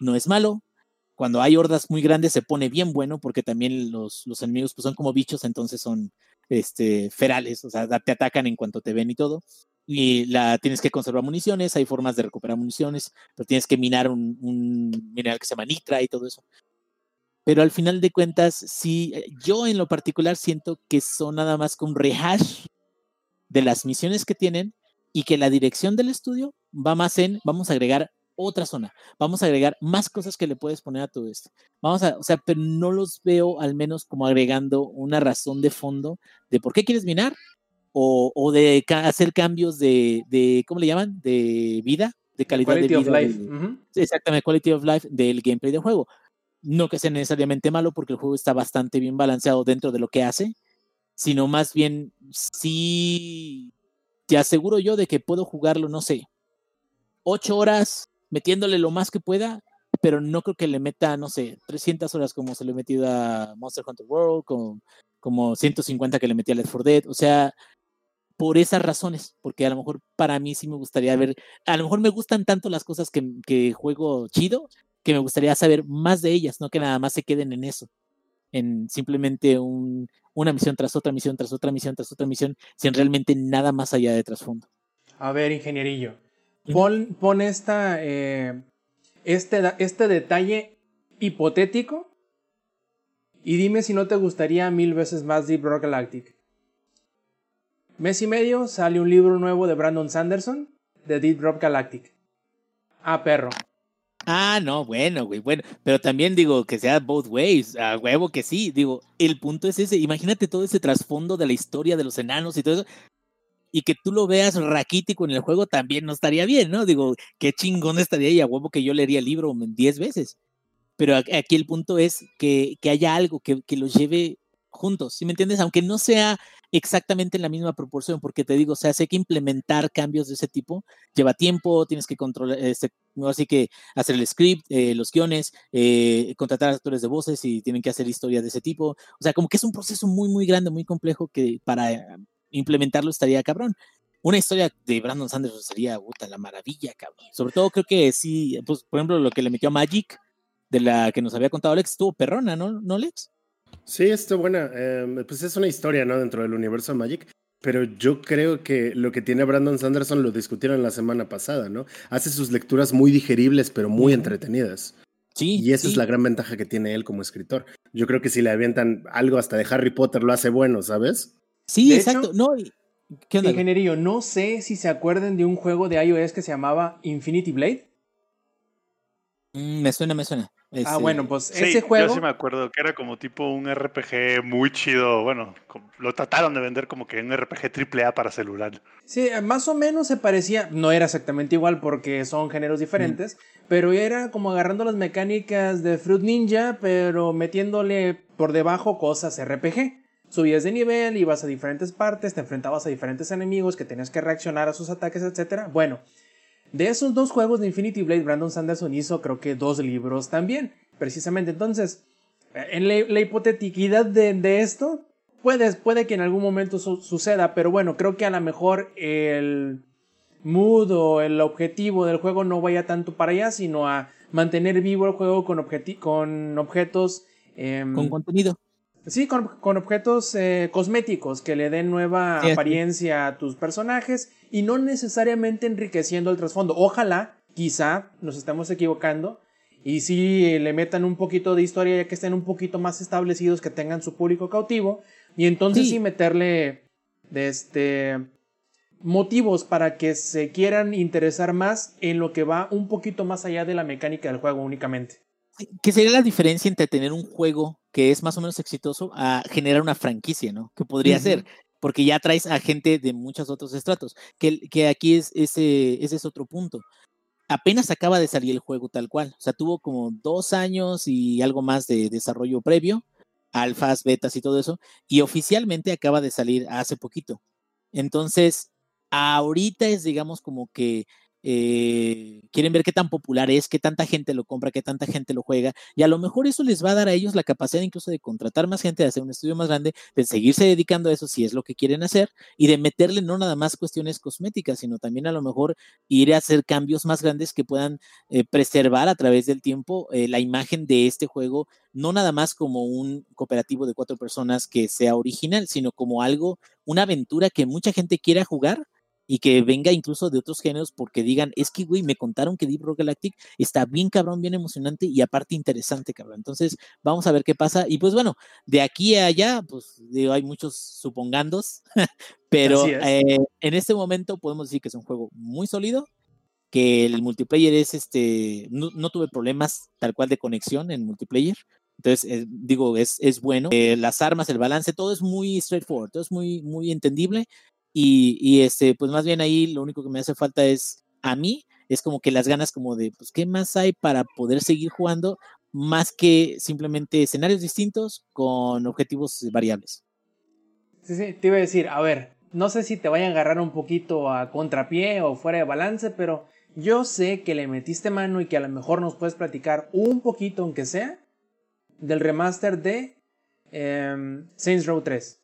No es malo. Cuando hay hordas muy grandes se pone bien bueno porque también los, los enemigos pues, son como bichos, entonces son este, ferales, o sea, te atacan en cuanto te ven y todo y la tienes que conservar municiones, hay formas de recuperar municiones, pero tienes que minar un, mineral que se llama nitra y todo eso. Pero al final de cuentas, sí, eh, yo en lo particular siento que son nada más que un rehash de las misiones que tienen y que la dirección del estudio va más en, vamos a agregar otra zona, vamos a agregar más cosas que le puedes poner a todo esto. Vamos a, o sea, pero no los veo al menos como agregando una razón de fondo de por qué quieres minar o, o de hacer cambios de, de, ¿cómo le llaman? De vida, de calidad de vida. Of life. Exactamente, quality of life del gameplay del juego. No que sea necesariamente malo porque el juego está bastante bien balanceado dentro de lo que hace, sino más bien sí te aseguro yo de que puedo jugarlo, no sé, ocho horas metiéndole lo más que pueda, pero no creo que le meta, no sé, 300 horas como se le he metido a Monster Hunter World, como, como 150 que le metí a Left 4 Dead, o sea, por esas razones, porque a lo mejor para mí sí me gustaría ver, a lo mejor me gustan tanto las cosas que, que juego chido, que me gustaría saber más de ellas, no que nada más se queden en eso, en simplemente un, una misión tras otra misión, tras otra misión, tras otra misión, sin realmente nada más allá de trasfondo. A ver, ingenierillo, pon, pon esta, eh, este, este detalle hipotético y dime si no te gustaría mil veces más Deep Rock Galactic. Mes y medio sale un libro nuevo de Brandon Sanderson de Deep Rock Galactic. Ah, perro. Ah, no, bueno, bueno, pero también digo que sea both ways, a huevo que sí, digo, el punto es ese, imagínate todo ese trasfondo de la historia de los enanos y todo eso, y que tú lo veas raquítico en el juego también no estaría bien, ¿no? Digo, qué chingón estaría y a huevo que yo leería el libro diez veces, pero aquí el punto es que, que haya algo que, que los lleve juntos, ¿sí me entiendes? Aunque no sea exactamente en la misma proporción, porque te digo, o sea, que implementar cambios de ese tipo lleva tiempo, tienes que controlar, este, así que hacer el script, eh, los guiones, eh, contratar actores de voces y tienen que hacer historias de ese tipo. O sea, como que es un proceso muy, muy grande, muy complejo que para eh, implementarlo estaría cabrón. Una historia de Brandon Sanders sería, puta, la maravilla, cabrón. Sobre todo creo que sí, pues, por ejemplo, lo que le metió a Magic, de la que nos había contado Alex, estuvo perrona, ¿no, ¿No Lex? Sí, estuvo buena. Em, pues es una historia, ¿no? Dentro del universo Magic. Pero yo creo que lo que tiene Brandon Sanderson lo discutieron la semana pasada, ¿no? Hace sus lecturas muy digeribles, pero muy entretenidas. Sí. Y esa es la gran ventaja que tiene él como escritor. Yo creo que si le avientan algo hasta de Harry Potter lo hace bueno, ¿sabes? Sí, exacto. no, ¿Qué Ingenierillo, no sé si se acuerden de un juego de iOS que se llamaba Infinity Blade. Mm, me suena, me suena. Ah, bueno, pues ese juego. Yo sí me acuerdo que era como tipo un RPG muy chido. Bueno, lo trataron de vender como que un RPG AAA para celular. Sí, más o menos se parecía. No era exactamente igual porque son géneros diferentes. Pero era como agarrando las mecánicas de Fruit Ninja, pero metiéndole por debajo cosas RPG. Subías de nivel, ibas a diferentes partes, te enfrentabas a diferentes enemigos que tenías que reaccionar a sus ataques, etc. Bueno. De esos dos juegos de Infinity Blade, Brandon Sanderson hizo creo que dos libros también, precisamente. Entonces, en la, la de, esto, puede, puede, que en algún momento suceda, pero bueno, creo que a lo mejor el mood o el objetivo del juego no vaya tanto para allá, sino a mantener vivo el juego con, con objetos... Em, con contenido. Sí, con, objetos eh, cosméticos que le den nueva apariencia a tus personajes y no necesariamente enriqueciendo el trasfondo. Ojalá, quizá, nos estemos equivocando y si le metan un poquito de historia ya que estén un poquito más establecidos, que tengan su público cautivo y entonces sí, meterle este motivos para que se quieran interesar más en lo que va un poquito más allá de la mecánica del juego únicamente. ¿Qué sería la diferencia entre tener un juego que es más o menos exitoso a generar una franquicia, ¿no? Que podría ser, porque ya traes a gente de muchos otros estratos, que, que aquí es ese, ese es otro punto. Apenas acaba de salir el juego tal cual, o sea, tuvo como dos años y algo más de desarrollo previo, alfas, betas y todo eso, y oficialmente acaba de salir hace poquito. Entonces, ahorita es, digamos, como que eh, quieren ver qué tan popular es, qué tanta gente lo compra, qué tanta gente lo juega, y a lo mejor eso les va a dar a ellos la capacidad incluso de contratar más gente, de hacer un estudio más grande, de seguirse dedicando a eso si es lo que quieren hacer, y de meterle no nada más cuestiones cosméticas, sino también a lo mejor ir a hacer cambios más grandes que puedan eh, preservar a través del tiempo eh, la imagen de este juego, no nada más como un cooperativo de cuatro personas que sea original, sino como algo, una aventura que mucha gente quiera jugar y que venga incluso de otros géneros porque digan, es que, güey, me contaron que Deep Rock Galactic está bien cabrón, bien emocionante y aparte interesante, cabrón. Entonces, vamos a ver qué pasa. Y pues bueno, de aquí a allá, pues digo, hay muchos supongandos, (laughs) pero eh, en este momento podemos decir que es un juego muy sólido, que el multiplayer es este, no, tuve problemas tal cual de conexión en multiplayer. Entonces, eh, digo, es, es bueno. Eh, las armas, el balance, todo es muy straightforward, todo es muy, muy entendible. Y, este, pues más bien ahí lo único que me hace falta es a mí, es como que las ganas como de, pues, ¿qué más hay para poder seguir jugando? Más que simplemente escenarios distintos con objetivos variables. Sí, sí, te iba a decir, a ver, no sé si te vayan a agarrar un poquito a contrapié o fuera de balance, pero yo sé que le metiste mano y que a lo mejor nos puedes platicar un poquito, aunque sea, del remaster de em, Saints Row 3.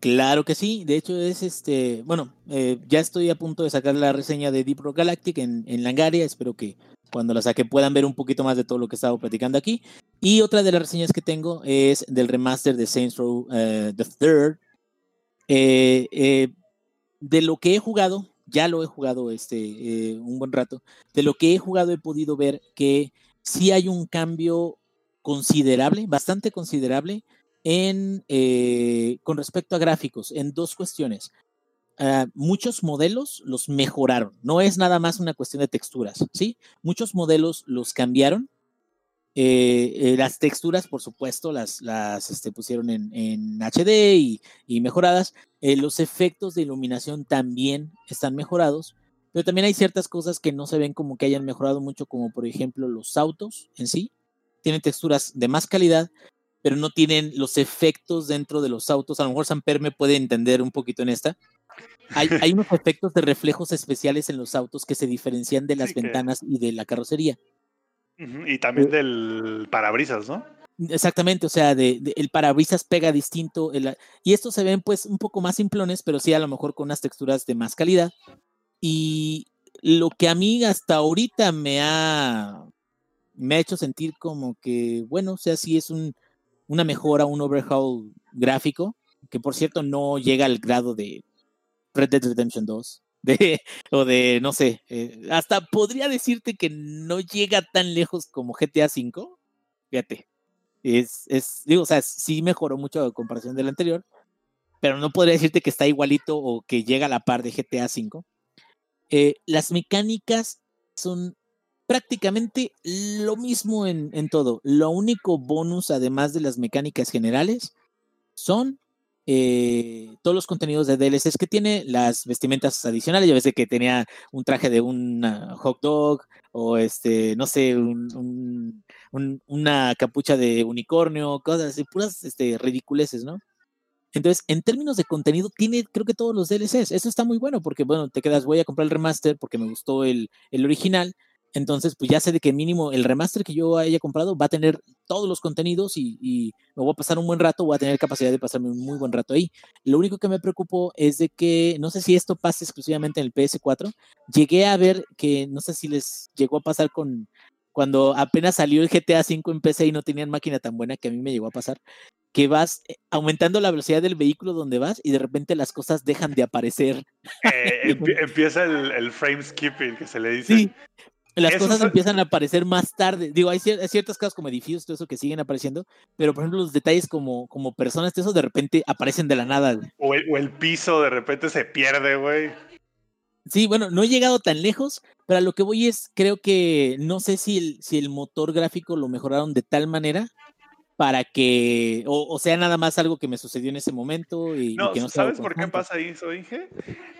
Claro que sí, de hecho es este, bueno, eh, ya estoy a punto de sacar la reseña de Deep Rock Galactic en, en Langaria, espero que cuando la saque puedan ver un poquito más de todo lo que he estado platicando aquí. Y otra de las reseñas que tengo es del remaster de Saints Row eh, The Third. Eh, de lo que he jugado, ya lo he jugado este, un buen rato, de lo que he jugado he podido ver que sí hay un cambio considerable, bastante considerable en, eh, con respecto a gráficos en dos cuestiones. Ah, muchos modelos los mejoraron, no es nada más una cuestión de texturas, ¿sí? Muchos modelos los cambiaron. Eh, eh, las texturas, por supuesto, las, las este, pusieron en, en, HD y, y mejoradas. los efectos de iluminación también están mejorados, pero también hay ciertas cosas que no se ven como que hayan mejorado mucho, como por ejemplo los autos en sí. Tienen texturas de más calidad, pero no tienen los efectos dentro de los autos. A lo mejor Samper me puede entender un poquito en esta. Hay, (laughs) hay unos efectos de reflejos especiales en los autos que se diferencian de las ventanas y de la carrocería. Y también eh del parabrisas, ¿no? Exactamente, o sea, de, el parabrisas pega distinto. y estos se ven pues un poco más simplones, pero sí a lo mejor con unas texturas de más calidad. Y lo que a mí hasta ahorita me ha me ha hecho sentir como que, bueno, o sea, sí es un, una mejora, un overhaul gráfico, que por cierto no llega al grado de Red Dead Redemption 2, de, (laughs) o de, no sé, eh, hasta podría decirte que no llega tan lejos como GTA V, fíjate, es, es, digo, o sea, sí mejoró mucho a comparación del anterior, pero no podría decirte que está igualito o que llega a la par de GTA V. Eh, las mecánicas son prácticamente lo mismo en, en, todo. Lo único bonus, además de las mecánicas generales, son eh, todos los contenidos de DLCs que tiene, las vestimentas adicionales. Ya ves que tenía un traje de un hot dog o este, no sé, un, una capucha de unicornio, cosas así, puras este, ridiculeces, ¿no? Entonces, en términos de contenido, tiene creo que todos los DLCs. Eso está muy bueno porque, bueno, te quedas, voy a comprar el remaster porque me gustó el, el original. Entonces, pues ya sé de que mínimo el remaster que yo haya comprado va a tener todos los contenidos y, y, me voy a pasar un buen rato, voy a tener capacidad de pasarme un muy buen rato ahí. Lo único que me preocupó es de que, no sé si esto pasa exclusivamente en el PS4, llegué a ver que, no sé si les llegó a pasar con, cuando apenas salió el GTA V en PC y no tenían máquina tan buena que a mí me llegó a pasar, que vas eh, aumentando la velocidad del vehículo donde vas y de repente las cosas dejan de aparecer. Eh, (laughs) empieza el, el, frame skipping que se le dice. Sí, las cosas empiezan a aparecer más tarde. Digo, hay, ciertas cosas como edificios, todo eso que siguen apareciendo, pero por ejemplo los detalles como, como personas, eso de repente aparecen de la nada. O el, o el piso de repente se pierde, güey. Sí, bueno, no he llegado tan lejos, pero a lo que voy es, creo que no sé si el, si el motor gráfico lo mejoraron de tal manera para que, o, sea, nada más algo que me sucedió en ese momento. Y, no, que no ¿sabes por qué pasa eso, Inge?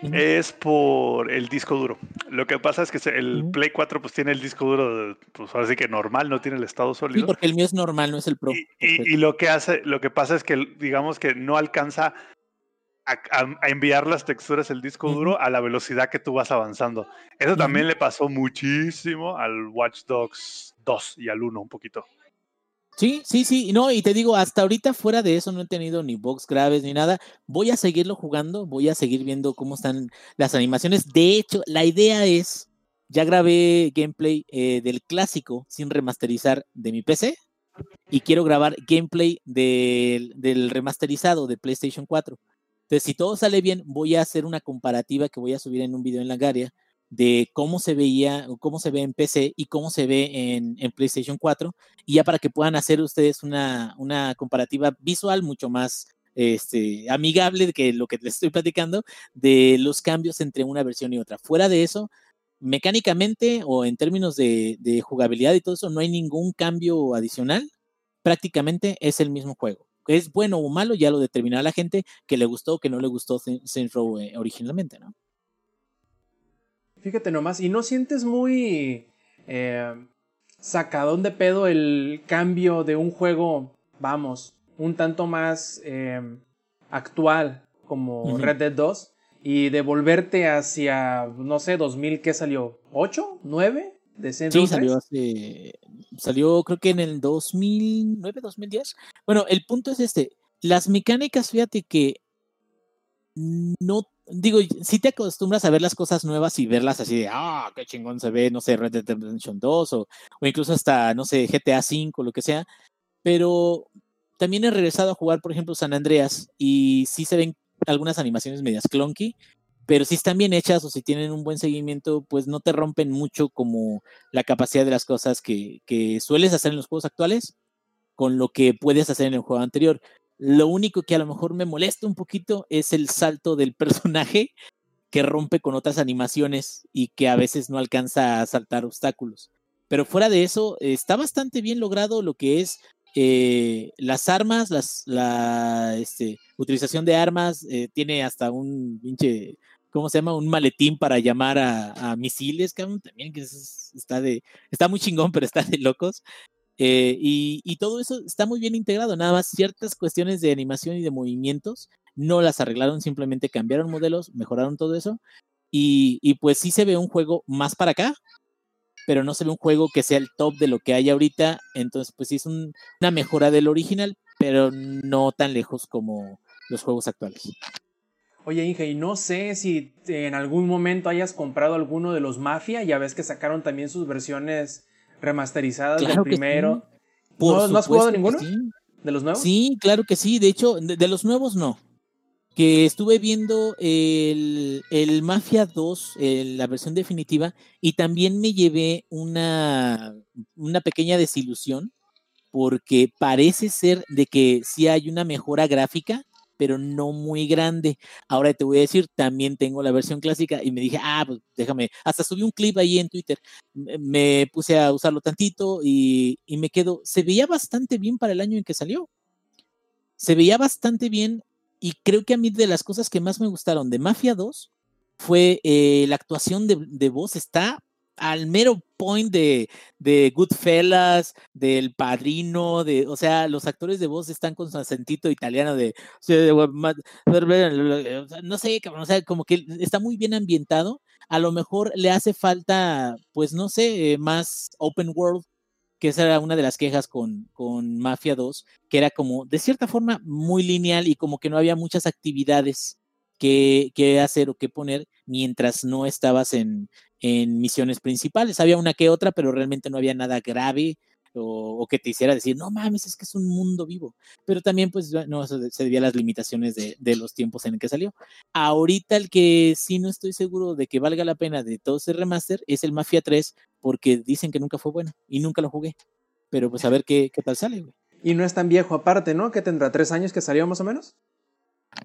Es por el disco duro. Lo que pasa es que el Play 4 pues tiene el disco duro, pues así que normal, no tiene el estado sólido. Sí, porque el mío es normal, no es el Pro. Y, y, lo que hace, lo que pasa es que digamos que no alcanza a, enviar las texturas del disco duro a la velocidad que tú vas avanzando. Eso también le pasó muchísimo al Watch Dogs 2 y al 1 un poquito. Sí, sí, sí, no, y te digo, hasta ahorita fuera de eso no he tenido ni bugs graves ni nada. Voy a seguirlo jugando, voy a seguir viendo cómo están las animaciones. De hecho, la idea es, ya grabé gameplay eh, del clásico sin remasterizar de mi PC y quiero grabar gameplay del, del remasterizado de PlayStation 4. Entonces, si todo sale bien, voy a hacer una comparativa que voy a subir en un video en la Garia de cómo se veía, cómo se ve en PC y cómo se ve en, PlayStation 4, y ya para que puedan hacer ustedes una, una comparativa visual mucho más este, amigable que lo que les estoy platicando de los cambios entre una versión y otra. Fuera de eso, mecánicamente o en términos de, de jugabilidad y todo eso, no hay ningún cambio adicional. Prácticamente es el mismo juego es bueno o malo, ya lo determinará la gente que le gustó o que no le gustó Saints Row eh, originalmente, ¿no? Fíjate nomás, ¿y no sientes muy eh, sacadón de pedo el cambio de un juego, vamos, un tanto más eh, actual como Red Dead 2 y devolverte hacia, no sé, 2000, ¿qué salió? ¿8? ¿9? De sí, salió hace salió creo que en el 2009, 2010. Bueno, el punto es este, las mecánicas, fíjate que no, digo, si te acostumbras a ver las cosas nuevas y verlas así de, ah, qué chingón se ve, no sé, Red Dead Redemption 2 o, o incluso hasta, no sé, GTA 5, lo que sea, pero también he regresado a jugar, por ejemplo, San Andreas y sí se ven algunas animaciones medias clunky, pero si están bien hechas o si tienen un buen seguimiento, pues no te rompen mucho como la capacidad de las cosas que, sueles hacer en los juegos actuales con lo que puedes hacer en el juego anterior. Lo único que a lo mejor me molesta un poquito es el salto del personaje que rompe con otras animaciones y que a veces no alcanza a saltar obstáculos. Pero fuera de eso, está bastante bien logrado lo que es eh, las armas, las, la este, utilización de armas, eh, tiene hasta un pinche ¿cómo se llama? Un maletín para llamar a, misiles, también que está de, está muy chingón, pero está de locos. Eh, y, todo eso está muy bien integrado, nada más ciertas cuestiones de animación y de movimientos no las arreglaron, simplemente cambiaron modelos, mejoraron todo eso. Y, y pues sí se ve un juego más para acá, pero no se ve un juego que sea el top de lo que hay ahorita. Entonces, pues sí es una mejora del original, pero no tan lejos como los juegos actuales. Oye, Inge, y no sé si en algún momento hayas comprado alguno de los Mafia, ya ves que sacaron también sus versiones remasterizadas del primero. ¿No, has jugado ninguno? ¿De los nuevos? Sí, claro que sí. De hecho, de, los nuevos no. Que estuve viendo el, el Mafia 2, la versión definitiva, y también me llevé una, una pequeña desilusión, porque parece ser de que sí hay una mejora gráfica, pero no muy grande. Ahora te voy a decir, también tengo la versión clásica y me dije, ah, pues déjame, hasta subí un clip ahí en Twitter, me puse a usarlo tantito y, y me quedo, se veía bastante bien para el año en que salió. Se veía bastante bien y creo que a mí de las cosas que más me gustaron de Mafia 2 fue eh, la actuación de, de voz, está al mero point de, de Goodfellas, del padrino, de, o sea, los actores de voz están con su acentito italiano de, no sé, o sea, como que está muy bien ambientado. A lo mejor le hace falta, pues no sé, más open world, que esa era una de las quejas con, con Mafia 2, que era como, de cierta forma, muy lineal y como que no había muchas actividades que, que hacer o que poner mientras no estabas en, en misiones principales. Había una que otra, pero realmente no había nada grave o, que te hiciera decir, no mames, es que es un mundo vivo. Pero también, pues, no, se debía a las limitaciones de, de, los tiempos en el que salió. Ahorita el que sí no estoy seguro de que valga la pena de todo ese remaster es el Mafia 3, porque dicen que nunca fue bueno y nunca lo jugué. Pero pues a ver qué, qué tal sale, güey. Y no es tan viejo aparte, ¿no? Que tendrá tres años que salió más o menos.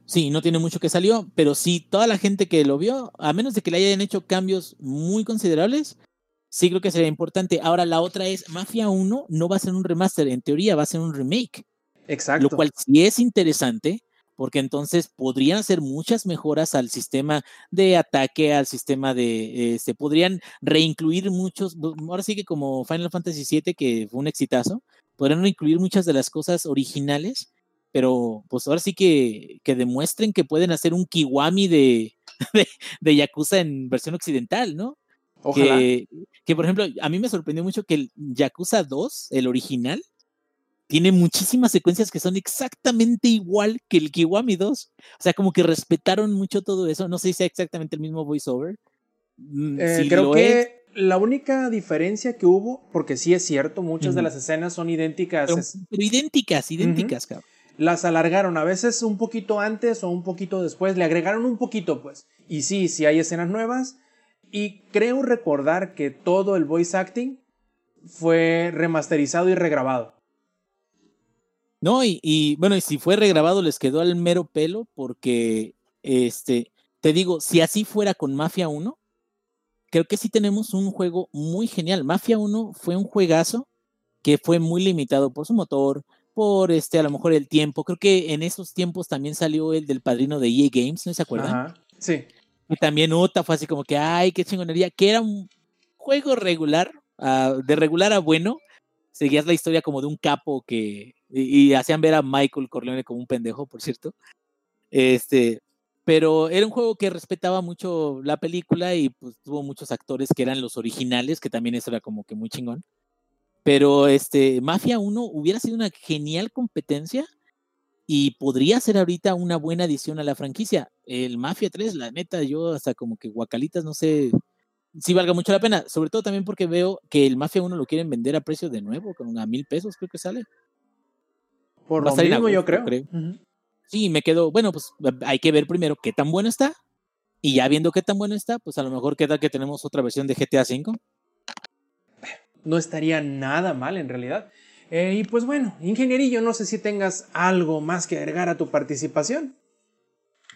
Sí, no tiene mucho que salió, pero sí, toda la gente que lo vio, a menos de que le hayan hecho cambios muy considerables, sí creo que sería importante. Ahora, la otra es, Mafia 1 no va a ser un remaster, en teoría va a ser un remake. Exacto. Lo cual sí es interesante, porque entonces podrían hacer muchas mejoras al sistema de ataque, al sistema de, este, podrían reincluir muchos, ahora sí que como Final Fantasy VII, que fue un exitazo, podrían reincluir muchas de las cosas originales pero pues ahora sí que, que demuestren que pueden hacer un kiwami (laughs) de, de, Yakuza en versión occidental, ¿no? Ojalá. Que, que, por ejemplo, a mí me sorprendió mucho que el Yakuza 2, el original, tiene muchísimas secuencias que son exactamente igual que el Kiwami 2. O sea, como que respetaron mucho todo eso. No sé si sea exactamente el mismo voiceover. Mm, eh, creo que la única diferencia que hubo, porque sí es cierto, muchas de las escenas son idénticas. Pero, idénticas, idénticas, cabrón las alargaron, a veces un poquito antes o un poquito después, le agregaron un poquito, pues. Y sí, sí hay escenas nuevas. Y creo recordar que todo el voice acting fue remasterizado y regrabado. No, y, bueno, y si fue regrabado les quedó al mero pelo porque, este, te digo, si así fuera con Mafia 1, creo que sí tenemos un juego muy genial. Mafia 1 fue un juegazo que fue muy limitado por su motor, por este, a lo mejor el tiempo. Creo que en esos tiempos también salió el del padrino de EA Games, ¿no se acuerdan? Ajá, sí. Y también Uta fue así como que, ay, qué chingonería, que era un juego regular, uh, de regular a bueno. Seguías la historia como de un capo que. Y, y, hacían ver a Michael Corleone como un pendejo, por cierto. Este. Pero era un juego que respetaba mucho la película y pues tuvo muchos actores que eran los originales, que también eso era como que muy chingón. Pero este, Mafia 1 hubiera sido una genial competencia y podría ser ahorita una buena adición a la franquicia. El Mafia 3, la neta, yo hasta como que guacalitas, no sé si valga mucho la pena. Sobre todo también porque veo que el Mafia 1 lo quieren vender a precio de nuevo, con a mil pesos creo que sale. Por lo mismo, yo creo. Sí, me quedo, bueno, pues hay que ver primero qué tan bueno está. Y ya viendo qué tan bueno está, pues a lo mejor queda que tenemos otra versión de GTA V no estaría nada mal en realidad. Eh, y pues bueno, ingenierillo, no sé si tengas algo más que agregar a tu participación.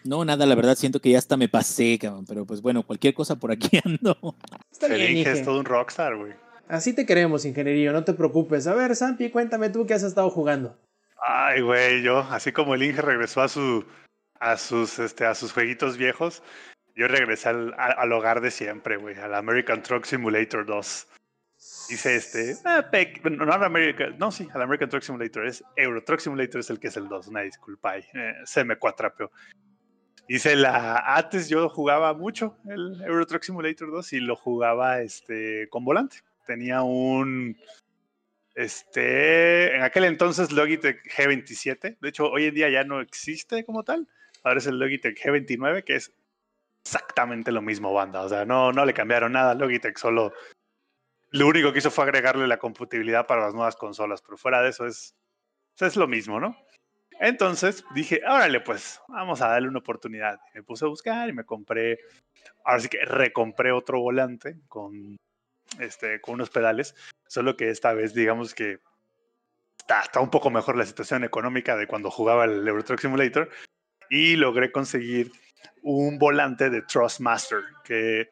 No, nada, la verdad siento que ya hasta me pasé, cabrón, pero pues bueno, cualquier cosa por aquí (laughs) ando. Está bien, es todo un rockstar, güey. Así te queremos, ingenierillo, no te preocupes. A ver, Sampi, cuéntame tú qué has estado jugando. Ay, güey, yo, así como el Inge regresó a su a sus este a sus jueguitos viejos, yo regresé al, al hogar de siempre, güey, al American Truck Simulator 2. Dice este, ah, no, American, no, sí, al American Truck Simulator es Euro Truck Simulator es el que es el 2, una disculpa ahí, eh, se me cuatrapeó. Dice la, antes yo jugaba mucho el Euro Truck Simulator 2 y lo jugaba este, con volante. Tenía un, este, en aquel entonces Logitech G27, de hecho hoy en día ya no existe como tal, ahora es el Logitech G29 que es exactamente lo mismo banda, o sea, no, no le cambiaron nada Logitech, solo lo único que hizo fue agregarle la compatibilidad para las nuevas consolas, pero fuera de eso es, es lo mismo, ¿no? Entonces dije, órale, pues vamos a darle una oportunidad. Me puse a buscar y me compré, ahora sí que recompré otro volante con, este, con unos pedales, solo que esta vez digamos que está, está un poco mejor la situación económica de cuando jugaba el Euro Truck Simulator y logré conseguir un volante de Trustmaster que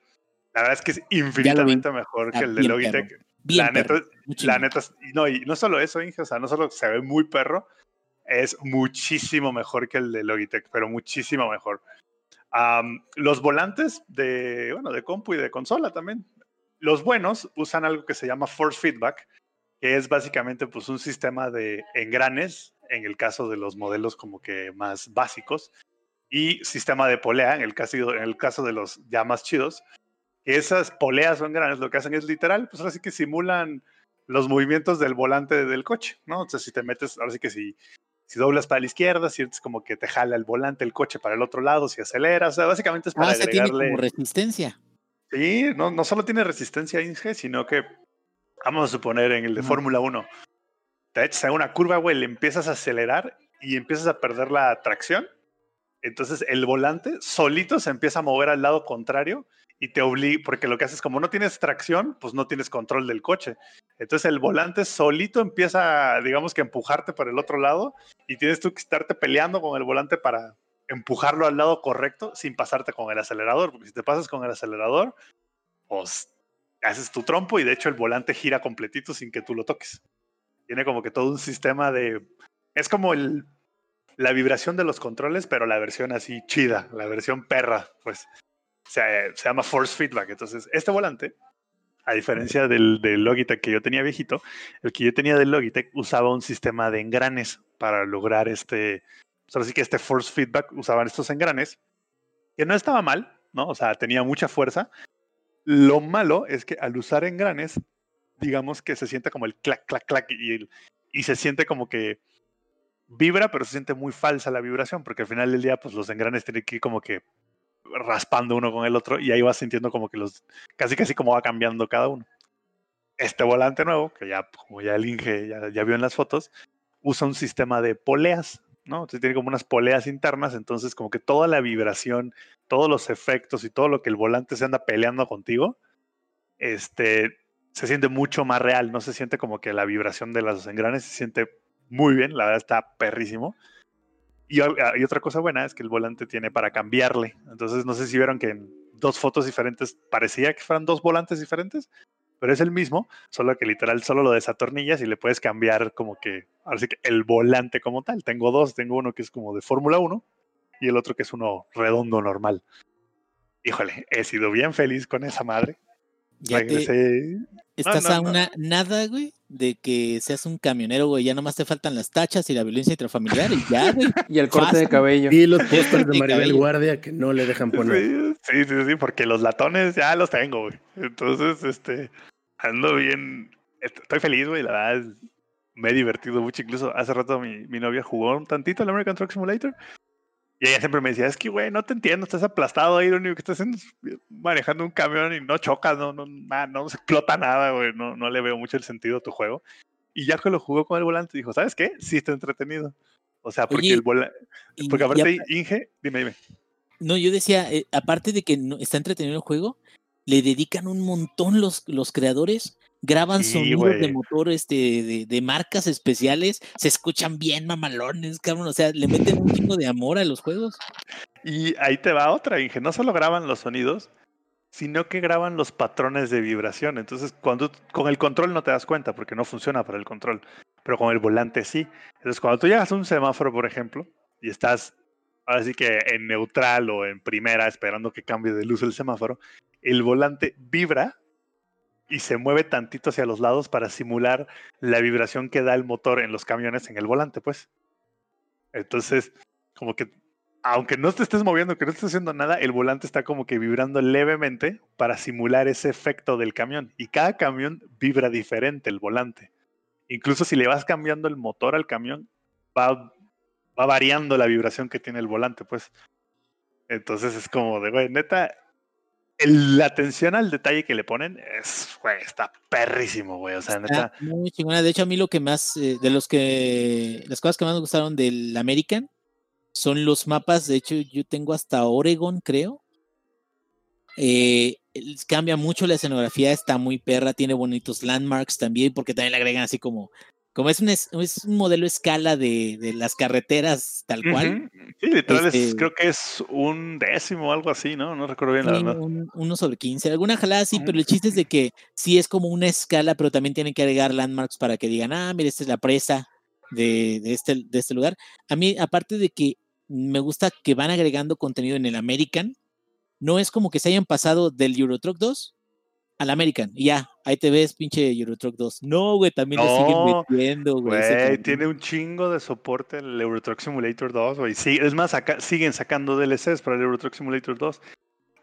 la verdad es que es infinitamente mejor que el de Logitech. la, neta, la neta, no, y no solo eso, Inge, o sea, no solo se ve muy perro, es muchísimo mejor que el de Logitech, pero muchísimo mejor. los volantes de, bueno, de compu y de consola también. Los buenos usan algo que se llama force feedback, que es básicamente pues, un sistema de engranes, en el caso de los modelos como que más básicos, y sistema de polea, en el caso, en el caso de los ya más chidos. Esas poleas o engranes lo que hacen es literal, pues ahora sí que simulan los movimientos del volante del coche, ¿no? O sea, si te metes, ahora sí que si si doblas para la izquierda, sientes como que te jala el volante, el coche para el otro lado, si aceleras, o sea, básicamente es para ah, agregarle... tiene como resistencia. Sí, no, no solo tiene resistencia Inge, sino que, vamos a suponer, en el de Fórmula 1, te echas a una curva, güey, le empiezas a acelerar y empiezas a perder la tracción, entonces el volante solito se empieza a mover al lado contrario y te obliga, porque lo que haces, como no tienes tracción, pues no tienes control del coche. Entonces el volante solito empieza, digamos que empujarte por el otro lado y tienes tú que estarte peleando con el volante para empujarlo al lado correcto sin pasarte con el acelerador, porque si te pasas con el acelerador, pues haces tu trompo y de hecho el volante gira completito sin que tú lo toques. Tiene como que todo un sistema de... Es como el, la vibración de los controles, pero la versión así chida, la versión perra, pues se, llama Force Feedback. Entonces, este volante, a diferencia del, del, Logitech que yo tenía viejito, el que yo tenía del Logitech usaba un sistema de engranes para lograr este, pues ahora sí que este Force Feedback usaban estos engranes, que no estaba mal, ¿no? O sea, tenía mucha fuerza. Lo malo es que al usar engranes, digamos que se siente como el clac, clac, clac y, y se siente como que vibra, pero se siente muy falsa la vibración, porque al final del día, pues los engranes tienen que ir como que raspando uno con el otro y ahí vas sintiendo como que los, casi casi como va cambiando cada uno. Este volante nuevo, que ya, como ya el Inge ya, ya vio en las fotos, usa un sistema de poleas, ¿no? Entonces tiene como unas poleas internas, entonces como que toda la vibración, todos los efectos y todo lo que el volante se anda peleando contigo, este, se siente mucho más real, no se siente como que la vibración de las engranes se siente muy bien, la verdad está perrísimo. Ah, y, otra cosa buena es que el volante tiene para cambiarle. Entonces, no sé si vieron que en dos fotos diferentes parecía que fueran dos volantes diferentes, pero es el mismo, solo que literal solo lo desatornillas y le puedes cambiar como que, ahora sí que el volante como tal. Tengo dos, tengo uno que es como de Fórmula 1 y el otro que es uno redondo normal. Híjole, he sido bien feliz con esa madre. Ya Estás a una nada, güey, de que seas un camionero, güey. Ya nomás te faltan las tachas y la violencia intrafamiliar y ya, güey. (laughs) y el corte de cabello. Y los pósters de (laughs) Maribel Guardia que no le dejan poner. Sí, sí, sí, porque los latones ya los tengo, güey. Entonces, este, ando bien. Estoy feliz, güey, la verdad. Me he divertido mucho. Incluso hace rato mi, mi novia jugó un tantito el American Truck Simulator y ella siempre me decía, es que, güey, no te entiendo, estás aplastado ahí, lo único que estás haciendo es manejando un camión y no chocas, no, no, no, se explota nada, güey, no, no le veo mucho el sentido a tu juego. Y ya que lo jugó con el volante, dijo, ¿sabes qué? Sí está entretenido. O sea, porque el volante, porque aparte, Inge, dime, dime. No, yo decía, eh, aparte de que no, está entretenido el juego, le dedican un montón los, los creadores graban sonidos de motor este, de, marcas especiales, se escuchan bien mamalones, cabrón, o sea, le meten un chingo de amor a los juegos. Y ahí te va otra, Inge, no solo graban los sonidos, sino que graban los patrones de vibración. Entonces, cuando con el control no te das cuenta porque no funciona para el control, pero con el volante sí. Entonces, cuando tú llegas a un semáforo, por ejemplo, y estás ahora sí que en neutral o en primera esperando que cambie de luz el semáforo, el volante vibra y se mueve tantito hacia los lados para simular la vibración que da el motor en los camiones en el volante, pues. Entonces, como que, aunque no te estés moviendo, que no estés haciendo nada, el volante está como que vibrando levemente para simular ese efecto del camión. Y cada camión vibra diferente el volante. Incluso si le vas cambiando el motor al camión, va, va variando la vibración que tiene el volante, pues. Entonces es como de, güey, neta, la atención al detalle que le ponen es, güey, está perrísimo, güey. O sea, está Muy chingona. De hecho, a mí lo que más, eh, de los que, las cosas que más me gustaron del American son los mapas. De hecho, yo tengo hasta Oregon, creo. Eh, cambia mucho la escenografía, está muy perra, tiene bonitos landmarks también, porque también le agregan así como como es un, es un modelo escala de, de, las carreteras tal cual. Sí, literal, este creo que es un décimo o algo así, ¿no? No recuerdo bien la verdad. uno sobre 15, alguna jalada sí, pero el chiste es de que sí es como una escala, pero también tienen que agregar landmarks para que digan, ah, mira, esta es la presa de, de, este, de este lugar. A mí, aparte de que me gusta que van agregando contenido en el American, no es como que se hayan pasado del Euro Truck 2 al American. Y ya, ahí te ves, pinche Eurotruck 2. No, güey, también lo siguen metiendo, güey. Güey, tiene un chingo de soporte el Eurotruck Simulator 2, güey. Sí, es más, siguen sacando DLCs para el Eurotruck Simulator 2.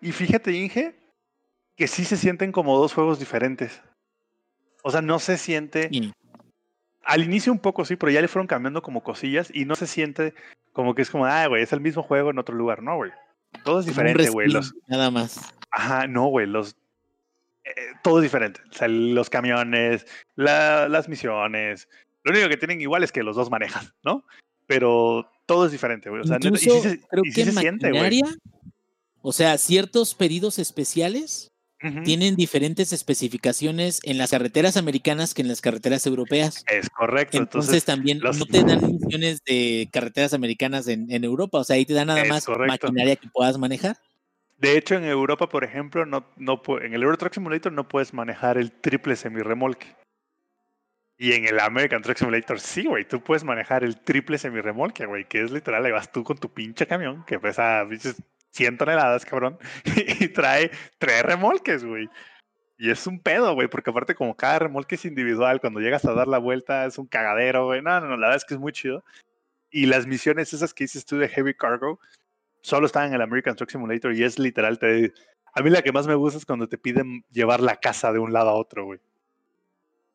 Y fíjate, Inge, que sí se sienten como dos juegos diferentes. O sea, no se siente. Al inicio un poco sí, pero ya le fueron cambiando como cosillas y no se siente como que es como, ah, güey, es el mismo juego en otro lugar. No, güey. Todo es diferente, güey. Nada más. Ajá, no, güey. Los, eh, todo es diferente. O sea, los camiones, las misiones. Lo único que tienen igual es que los dos manejan, ¿no? Pero todo es diferente, güey. O sea, y se, creo que se siente, güey. O sea, ciertos pedidos especiales tienen diferentes especificaciones en las carreteras americanas que en las carreteras europeas. Es correcto. Entonces, también no te dan misiones de carreteras americanas en, Europa. O sea, ahí te dan nada más maquinaria que puedas manejar. De hecho, en Europa, por ejemplo, no, no, en el Euro Truck Simulator no puedes manejar el triple semirremolque. Y en el American Truck Simulator sí, güey, tú puedes manejar el triple semirremolque, güey, que es literal, le vas tú con tu pinche camión que pesa 100 toneladas, cabrón, (laughs) y trae tres remolques, güey. Y es un pedo, güey, porque aparte como cada remolque es individual, cuando llegas a dar la vuelta es un cagadero, güey. No, no, no, la verdad es que es muy chido. Y las misiones esas que dices tú de Heavy Cargo, solo está en el American Truck Simulator y es literal. Te, a mí la que más me gusta es cuando te piden llevar la casa de un lado a otro, güey.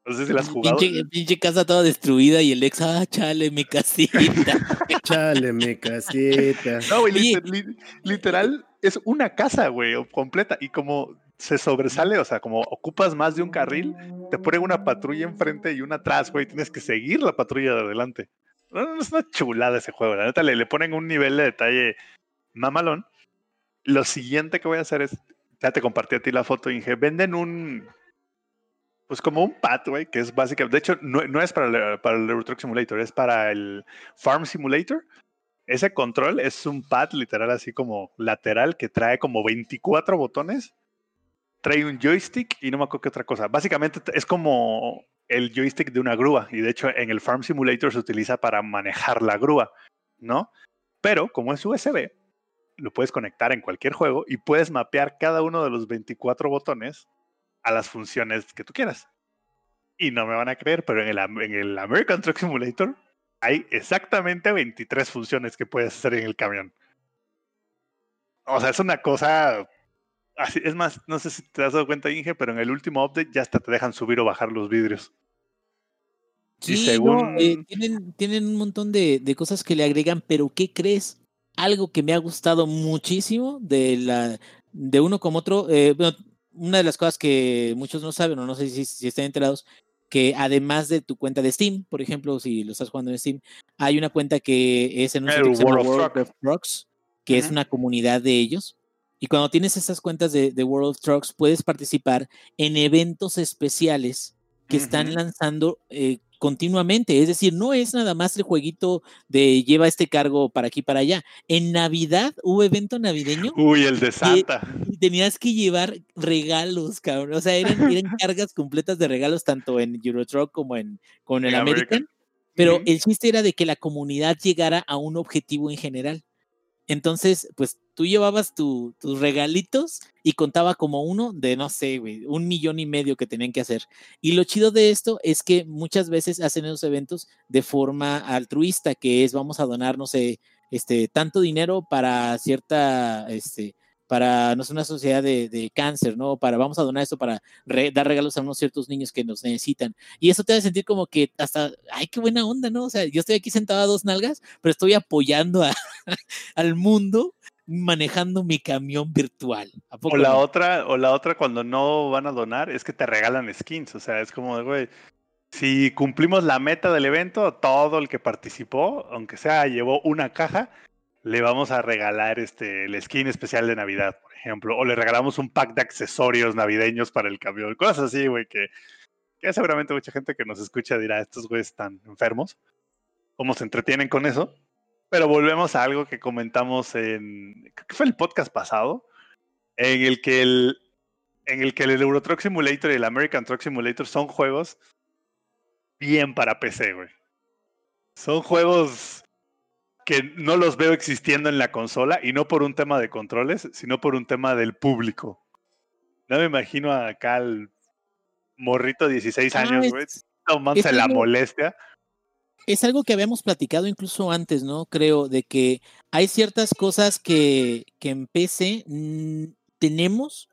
No sé si la has jugado. Pinche, pinche, casa toda destruida y el ex, ah, chale, mi casita. (laughs) chale, mi casita. No, güey, literal es una casa, güey, completa. Y como se sobresale, o sea, como ocupas más de un carril, te ponen una patrulla enfrente y una atrás, güey. Tienes que seguir la patrulla de adelante. No, no es una chulada ese juego. La neta le, le ponen un nivel de detalle mamalón. Lo siguiente que voy a hacer es, ya te compartí a ti la foto, Inge, venden un, pues como un güey, que es básicamente, de hecho, no, es para el, para el Truck Simulator, es para el Farm Simulator. Ese control es un pad literal así como lateral que trae como 24 botones, trae un joystick y no me acuerdo qué otra cosa. Básicamente es como el joystick de una grúa y de hecho en el Farm Simulator se utiliza para manejar la grúa, ¿no? Pero como es USB, lo puedes conectar en cualquier juego y puedes mapear cada uno de los 24 botones a las funciones que tú quieras. Y no me van a creer, pero en el, en el American Truck Simulator hay exactamente 23 funciones que puedes hacer en el camión. O sea, es una cosa. Así, es más, no sé si te has dado cuenta, Inge, pero en el último update ya hasta te dejan subir o bajar los vidrios. Sí, según... Eh, tienen, tienen un montón de, de, cosas que le agregan, pero ¿qué crees? Algo que me ha gustado muchísimo de, la, de uno como otro. Eh, una de las cosas que muchos no saben o no sé si, si, están enterados, que además de tu cuenta de Steam, por ejemplo, si lo estás jugando en Steam, hay una cuenta que es en un sitio que se llama World of Trucks, que es una comunidad de ellos. Y cuando tienes esas cuentas de, de, World of Trucks, puedes participar en eventos especiales que están lanzando eh, continuamente. Es decir, no es nada más el jueguito de lleva este cargo para aquí para allá. En Navidad hubo evento navideño. Uy, el de Santa. Y tenías que llevar regalos, cabrón. O sea, eran, (laughs) eran cargas completas de regalos tanto en Eurotruck como en con el American. Pero el chiste era de que la comunidad llegara a un objetivo en general. Entonces, pues tú llevabas tus regalitos y contaba como uno de, no sé, güey, un millón y medio que tenían que hacer. Y lo chido de esto es que muchas veces hacen esos eventos de forma altruista, que es vamos a donar, no sé, este, tanto dinero para cierta, este, para no sé, una sociedad de, cáncer, ¿no? Para vamos a donar esto para dar regalos a unos ciertos niños que nos necesitan. Y eso te hace sentir como que hasta, ay, qué buena onda, ¿no? O sea, yo estoy aquí sentado a dos nalgas, pero estoy apoyando a, (laughs) al mundo manejando mi camión virtual. o la otra, o la otra cuando no van a donar es que te regalan skins. O sea, es como de, güey, si cumplimos la meta del evento, todo el que participó, aunque sea llevó una caja, le vamos a regalar este el skin especial de Navidad, por ejemplo, o le regalamos un pack de accesorios navideños para el camión, cosas así, güey, que, que seguramente mucha gente que nos escucha dirá, estos güeyes están enfermos, ¿cómo se entretienen con eso? Pero volvemos a algo que comentamos en, creo que fue el podcast pasado, en el que el, en el que el Euro Truck Simulator y el American Truck Simulator son juegos bien para PC, güey. Son juegos que no los veo existiendo en la consola y no por un tema de controles, sino por un tema del público. No me imagino acá al morrito de 16 ah, años, güey, tomándose la molestia. Es algo que habíamos platicado incluso antes, ¿no? Creo, de que hay ciertas cosas que, que en PC tenemos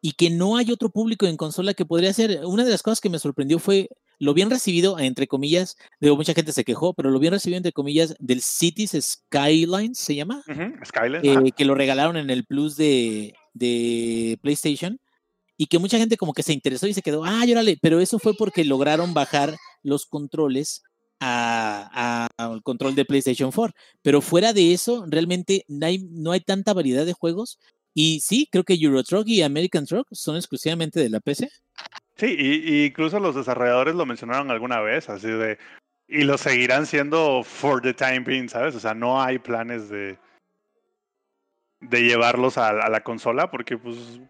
y que no hay otro público en consola que podría hacer. Una de las cosas que me sorprendió fue lo bien recibido, entre comillas, digo, mucha gente se quejó, pero lo bien recibido, entre comillas, del Cities Skylines, ¿se llama? Skylines. Eh, que lo regalaron en el Plus de, de, PlayStation y que mucha gente como que se interesó y se quedó, ah, órale, pero eso fue porque lograron bajar los controles al control de PlayStation 4. Pero fuera de eso, realmente no hay, no hay tanta variedad de juegos. Y sí, creo que Euro Truck y American Truck son exclusivamente de la PC. Sí, y, incluso los desarrolladores lo mencionaron alguna vez, así de, y lo seguirán siendo for the time being, ¿sabes? O sea, no hay planes de, de llevarlos a, la consola porque, pues,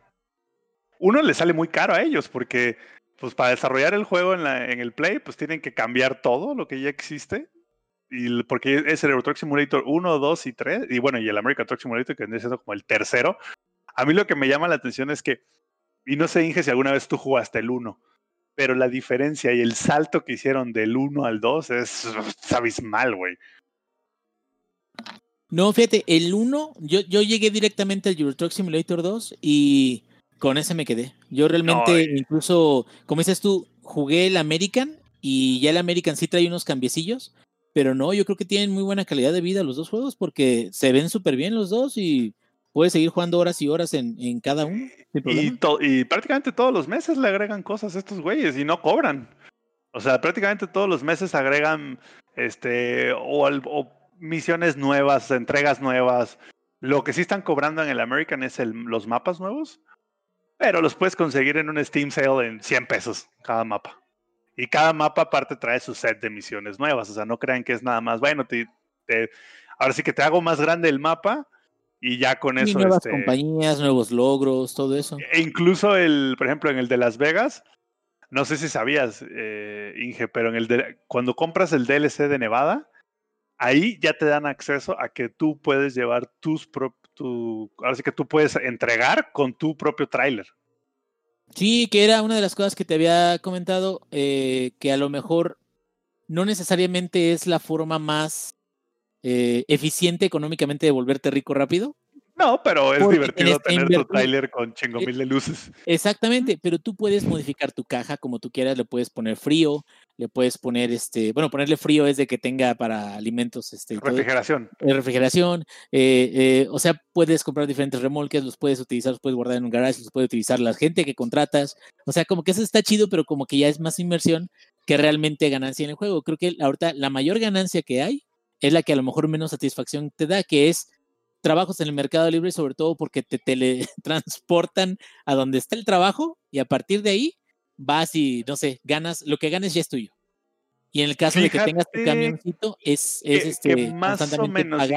uno le sale muy caro a ellos porque, pues, para desarrollar el juego en, la, en el Play, pues tienen que cambiar todo lo que ya existe. Y porque es el Euro Truck Simulator 1, 2 y 3, y bueno, y el American Truck Simulator, que viene siendo como el tercero. A mí lo que me llama la atención es que y no sé, Inge, si alguna vez tú jugaste el 1, pero la diferencia y el salto que hicieron del 1 al 2 es, abismal, güey. No, fíjate, el 1, yo, yo llegué directamente al Euro Truck Simulator 2 y con ese me quedé. Yo realmente, incluso, como dices tú, jugué el American y ya el American sí trae unos cambiecillos, pero no, yo creo que tienen muy buena calidad de vida los dos juegos porque se ven súper bien los dos y puedes seguir jugando horas y horas en, en cada uno. Y, y, prácticamente todos los meses le agregan cosas a estos güeyes y no cobran. O sea, prácticamente todos los meses agregan este o, o misiones nuevas, entregas nuevas. Lo que sí están cobrando en el American es el, los mapas nuevos, pero los puedes conseguir en un Steam Sale en 100 pesos cada mapa. Y cada mapa aparte trae su set de misiones nuevas. O sea, no crean que es nada más, bueno, te, ahora sí que te hago más grande el mapa y ya con eso. nuevas este compañías, nuevos logros, todo eso. E incluso el, por ejemplo, en el de Las Vegas, no sé si sabías, eh, Inge, pero en el de, cuando compras el DLC de Nevada, ahí ya te dan acceso a que tú puedes llevar tus tu, ahora sí que tú puedes entregar con tu propio tráiler. Sí, que era una de las cosas que te había comentado, eh, que a lo mejor no necesariamente es la forma más eh, eficiente económicamente de volverte rico rápido. No, pero es divertido tener tu trailer con chingo mil de luces. Exactamente, pero tú puedes modificar tu caja como tú quieras, le puedes poner frío, le puedes poner este, bueno, ponerle frío es de que tenga para alimentos, este, refrigeración. Eh, refrigeración, eh, o sea, puedes comprar diferentes remolques, los puedes utilizar, los puedes guardar en un garage, los puedes utilizar la gente que contratas, o sea, como que eso está chido, pero como que ya es más inversión que realmente ganancia en el juego. Creo que ahorita la mayor ganancia que hay es la que a lo mejor menos satisfacción te da, que es trabajos en el mercado libre, sobre todo porque te teletransportan a donde está el trabajo y a partir de ahí vas y, no sé, ganas, lo que ganes ya es tuyo. Y en el caso de que tengas tu camioncito, es, es este, más o menos,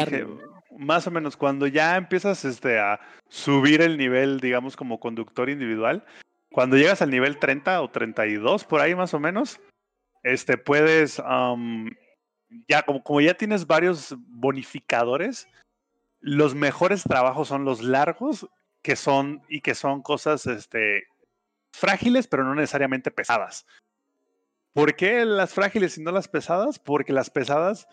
más o menos, cuando ya empiezas este, a subir el nivel, digamos, como conductor individual, cuando llegas al nivel 30 o 32, por ahí más o menos, este, puedes ya como, como ya tienes varios bonificadores, los mejores trabajos son los largos, que son y que son cosas este, frágiles, pero no necesariamente pesadas. ¿Por qué las frágiles y no las pesadas? Porque las pesadas,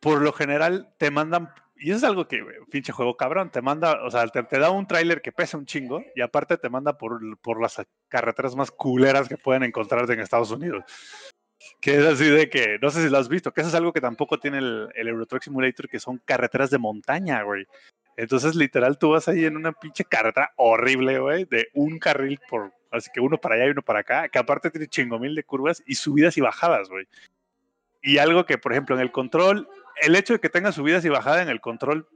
por lo general, te mandan, y eso es algo que, pinche juego cabrón, te manda, o sea, te, da un tráiler que pesa un chingo y aparte te manda por, por las carreteras más culeras que pueden encontrarte en Estados Unidos. Que es así de que, no sé si lo has visto, que eso es algo que tampoco tiene el, el Euro Truck Simulator, que son carreteras de montaña, güey. Entonces, literal, tú vas ahí en una pinche carretera horrible, güey, de un carril por, así que uno para allá y uno para acá, que aparte tiene chingo mil de curvas y subidas y bajadas, güey. Y algo que, por ejemplo, en el control, el hecho de que tenga subidas y bajadas en el control,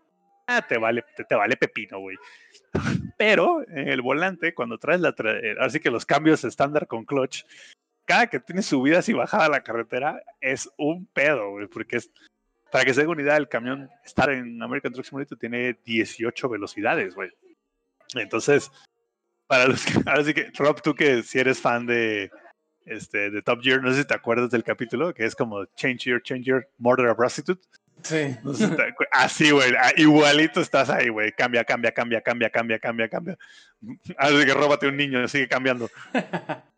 ah, te vale, te, vale pepino, güey. (laughs) Pero en el volante, cuando traes la, así que los cambios estándar con clutch, cada que tiene subidas y bajadas la carretera es un pedo, güey, porque es, para que se den una idea, el camión estar en American Truck Simulator tiene 18 velocidades, güey. Entonces, para los que, ahora sí que, Rob, tú que si eres fan de, este, de Top Gear, no sé si te acuerdas del capítulo, que es como Change Your, Change Your, Murder a Prostitute. Sí. así, güey, ah, igualito estás ahí, güey. Cambia, cambia, cambia, cambia, cambia, cambia, cambia. Así que róbate un niño, sigue cambiando. (laughs)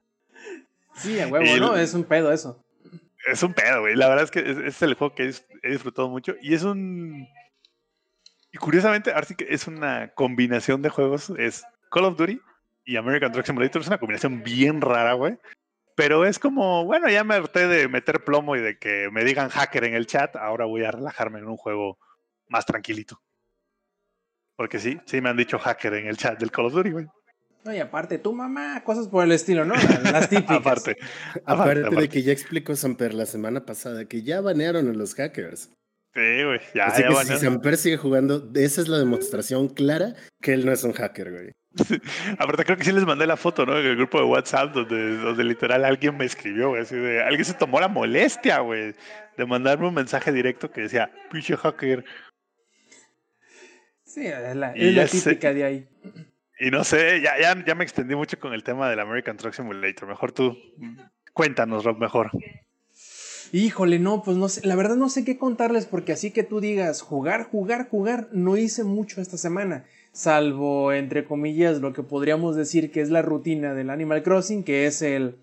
sí, a huevo, ¿no? Es un pedo eso es un pedo, güey. La verdad es que es, el juego que he disfrutado mucho. Y es un. Y curiosamente, ahora sí que es una combinación de juegos. Es Call of Duty y American Truck Simulator. Es una combinación bien rara, güey. Pero es como, bueno, ya me harté de meter plomo y de que me digan hacker en el chat. Ahora voy a relajarme en un juego más tranquilito. Porque sí, sí me han dicho hacker en el chat del Call of Duty, güey. No, y aparte, tu mamá, cosas por el estilo, ¿no? Las típicas. (laughs) aparte, aparte, de que ya explicó Samper la semana pasada que ya banearon a los hackers. Sí, güey, ya, Así que si Samper sigue jugando, esa es la demostración clara que él no es un hacker, güey. (laughs) aparte, creo que sí les mandé la foto, ¿no? En el grupo de WhatsApp, donde, donde literal alguien me escribió, güey, así de, alguien se tomó la molestia, güey, de mandarme un mensaje directo que decía, pinche hacker. Sí, es la, es la típica de ahí. Y no sé, ya, ya, ya me extendí mucho con el tema del American Truck Simulator. Mejor tú, cuéntanos, Rob, mejor. Híjole, no, pues no sé, la verdad no sé qué contarles porque así que tú digas jugar, jugar, jugar, no hice mucho esta semana, salvo entre comillas lo que podríamos decir que es la rutina del Animal Crossing, que es el,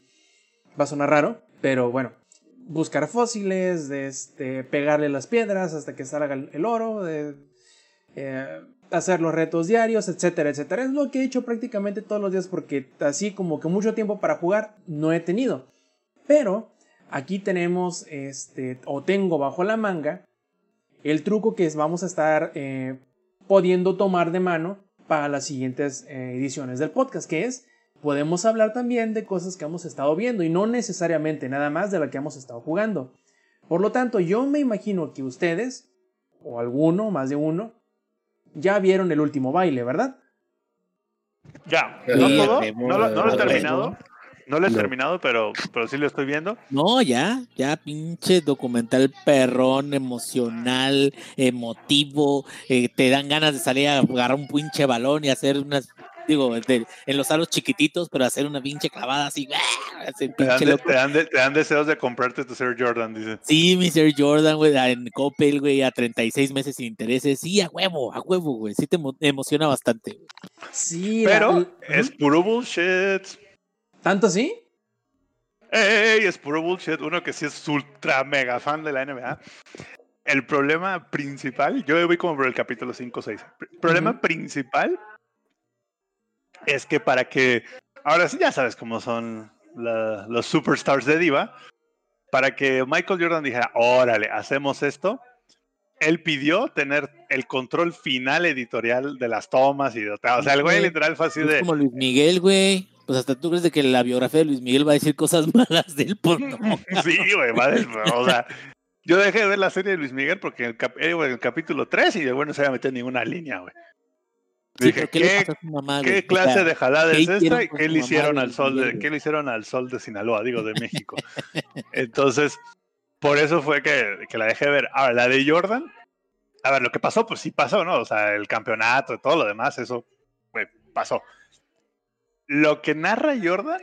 va a sonar raro, pero bueno, buscar fósiles, de este, pegarle las piedras hasta que salga el, oro, de, eh, hacer los retos diarios, etcétera, etcétera. Es lo que he hecho prácticamente todos los días porque así como que mucho tiempo para jugar no he tenido. Pero aquí tenemos, este, o tengo bajo la manga, el truco que vamos a estar eh, pudiendo tomar de mano para las siguientes eh, ediciones del podcast, que es, podemos hablar también de cosas que hemos estado viendo y no necesariamente nada más de la que hemos estado jugando. Por lo tanto, yo me imagino que ustedes, o alguno, más de uno, ya vieron el último baile, ¿verdad? Ya, no todo, no, lo, he terminado. No lo he terminado, pero, pero sí lo estoy viendo. No, ya, ya, pinche documental perrón, emocional, emotivo. Eh, te dan ganas de salir a agarrar un pinche balón y hacer unas digo, en los aros chiquititos, pero hacer una pinche clavada así. te, dan te, dan deseos de comprarte tu Sir Jordan, dice. Sí, mi Sir Jordan, güey, en Coppel, güey, a 36 meses sin intereses. Sí, a huevo, a huevo, güey. Sí te emociona bastante. Sí, pero es puro bullshit. ¿Tanto sí? Ey, es puro bullshit. Uno que sí es ultra mega fan de la NBA. El problema principal, yo voy como por el capítulo 5 o 6. El problema principal es que para que, ahora sí ya sabes cómo son los superstars de Diva, para que Michael Jordan dijera, órale, hacemos esto, él pidió tener el control final editorial de las tomas y de, o sea, el güey literal fue así de... como Luis Miguel, güey. Pues hasta tú crees de que la biografía de Luis Miguel va a decir cosas (laughs) malas de él, pues (laughs) sí, güey, madre, o sea, yo dejé de ver la serie de Luis Miguel porque en el, eh, en el capítulo 3 y de bueno no se había metido ninguna línea, güey. ¿Qué, ¿qué clase de jalada es esta? ¿Qué le hicieron al sol de, ¿qué le hicieron al sol de Sinaloa, digo, de México? (laughs) Entonces, por eso fue que, que, la dejé ver. Ahora, la de Jordan, a ver, lo que pasó, pues sí pasó, ¿no? O sea, el campeonato, todo lo demás, eso pues, pasó. Lo que narra Jordan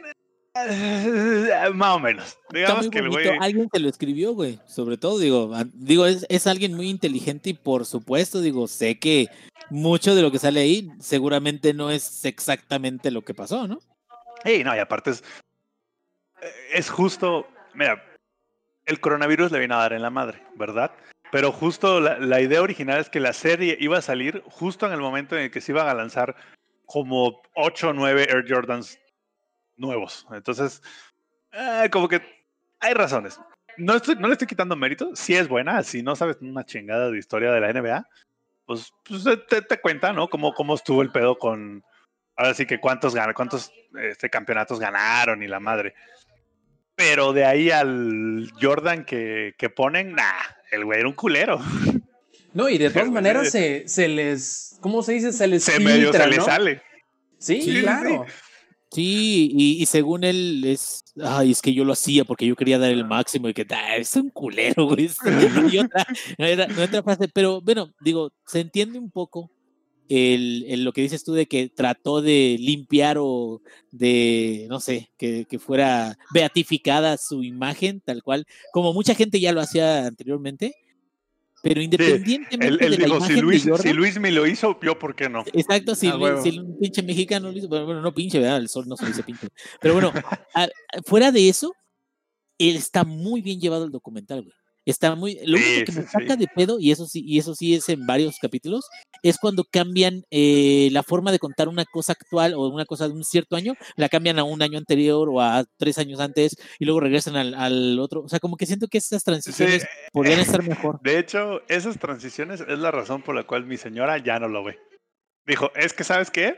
Más o menos. Digamos que el güey. Alguien te lo escribió, güey. Sobre todo, digo, digo, es, es, alguien muy inteligente y por supuesto, digo, sé que mucho de lo que sale ahí seguramente no es exactamente lo que pasó, ¿no? Sí, no, y aparte es. Es justo. Mira, el coronavirus le viene a dar en la madre, ¿verdad? Pero justo la, idea original es que la serie iba a salir justo en el momento en el que se iban a lanzar como 8 o 9 Air Jordans nuevos. Entonces, eh, como que hay razones. No, estoy, no le estoy quitando mérito. Si es buena, si no sabes una chingada de historia de la NBA, pues, pues te, te, cuenta, ¿no? Cómo, cómo estuvo el pedo con, ahora sí que cuántos, cuántos este, campeonatos ganaron y la madre. Pero de ahí al Jordan que, que ponen, nah, el güey era un culero. (laughs) No, y de todas maneras se, se, les, ¿cómo se dice? Se les se medio se les sale. Sí, claro. Sí, y, según él es, ay, es que yo lo hacía porque yo quería dar el máximo y que ah, es un culero, güey. otra, otra frase, pero bueno, digo, se entiende un poco el, lo que dices tú de que trató de limpiar o de, no sé, que, que, fuera beatificada su imagen, tal cual, como mucha gente ya lo hacía anteriormente. Pero independientemente de la imagen si Luis, de Jordan, si Luis me lo hizo, yo por qué no. Exacto, si, Ah, si un pinche mexicano lo hizo, bueno, no pinche, ¿verdad? El sol no se dice pinche. Pero bueno, (laughs) a- fuera de eso, él está muy bien llevado el documental, güey. Está muy. Lo Sí, único que me sí, saca sí. de pedo, y eso sí, y eso sí es en varios capítulos, es cuando cambian eh, la forma de contar una cosa actual o una cosa de un cierto año, la cambian a un año anterior o a tres años antes y luego regresan al, al otro. O sea, como que siento que estas transiciones podrían estar mejor. De hecho, esas transiciones es la razón por la cual mi señora ya no lo ve. Dijo, es que, ¿sabes qué?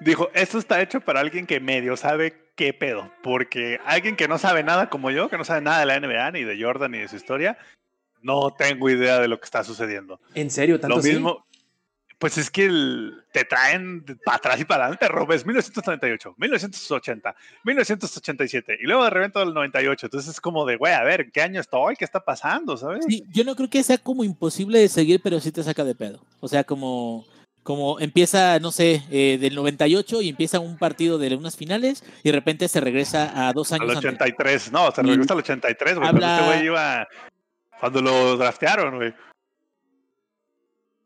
Dijo, esto está hecho para alguien que medio sabe qué pedo. Porque alguien que no sabe nada como yo, que no sabe nada de la NBA, ni de Jordan, ni de su historia, no tengo idea de lo que está sucediendo. ¿En serio? ¿Tanto Lo mismo, pues es que el- te traen para atrás y para adelante, Robes, 1938, 1980, 1987, y luego de repente el 98. Entonces es como de, güey, a ver, ¿en qué año estoy? ¿Qué está pasando? ¿Sabes? Sí, yo no creo que sea como imposible de seguir, pero sí te saca de pedo. O sea, como, como empieza, no sé, eh, del 98 y empieza un partido de unas finales y de repente se regresa a dos Al años antes. 83, no, se Y regresa al 83, güey. Este habla- güey iba. Cuando lo draftearon, güey.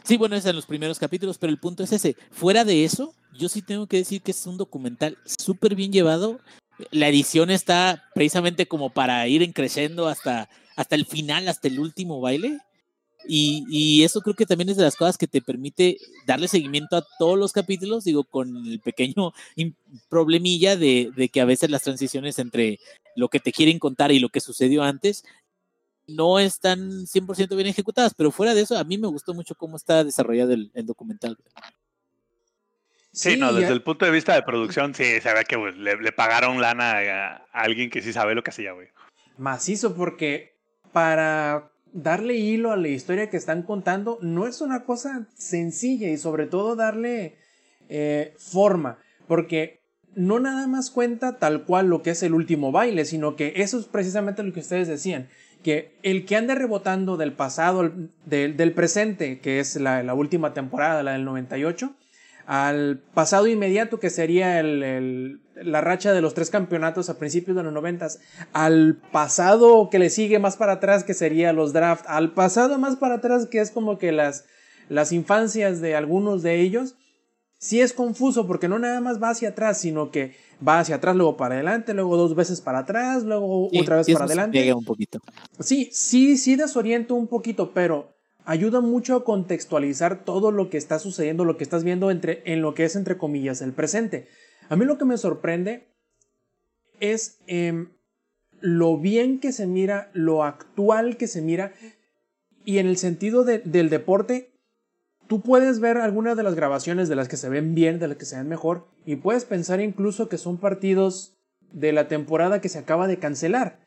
Sí, bueno, es en los primeros capítulos, pero el punto es ese. Fuera de eso, yo sí tengo que decir que es un documental súper bien llevado. La edición está precisamente como para ir en creciendo hasta, hasta el final, hasta el último baile. Y, y eso creo que también es de las cosas que te permite darle seguimiento a todos los capítulos, digo, con el pequeño (laughs) problemilla de, de que a veces las transiciones entre lo que te quieren contar y lo que sucedió antes no están 100% bien ejecutadas, pero fuera de eso, a mí me gustó mucho cómo está desarrollado el, el documental. Sí, no, desde el punto de vista de producción, sí, se ve que güey, le, le pagaron lana a, a alguien que sí sabe lo que hacía, güey. macizo porque para darle hilo a la historia que están contando no es una cosa sencilla y sobre todo darle eh, forma porque no nada más cuenta tal cual lo que es el último baile sino que eso es precisamente lo que ustedes decían que el que ande rebotando del pasado del, del presente que es la, la última temporada la del 98 al pasado inmediato que sería el- el- la racha de los tres campeonatos a principios de los noventas, al pasado que le sigue más para atrás que sería los draft, al pasado más para atrás que es como que las, las infancias de algunos de ellos, sí es confuso porque no nada más va hacia atrás, sino que va hacia atrás, luego para adelante, luego dos veces para atrás, luego Sí, otra vez para adelante. pega un poquito. Sí, sí, sí desorienta un poquito, pero ayuda mucho a contextualizar todo lo que está sucediendo, lo que estás viendo entre, en lo que es entre comillas el presente. A mí lo que me sorprende es em, lo bien que se mira, lo actual que se mira, y en el sentido de- del deporte, tú puedes ver algunas de las grabaciones de las que se ven bien, de las que se ven mejor, y puedes pensar incluso que son partidos de la temporada que se acaba de cancelar.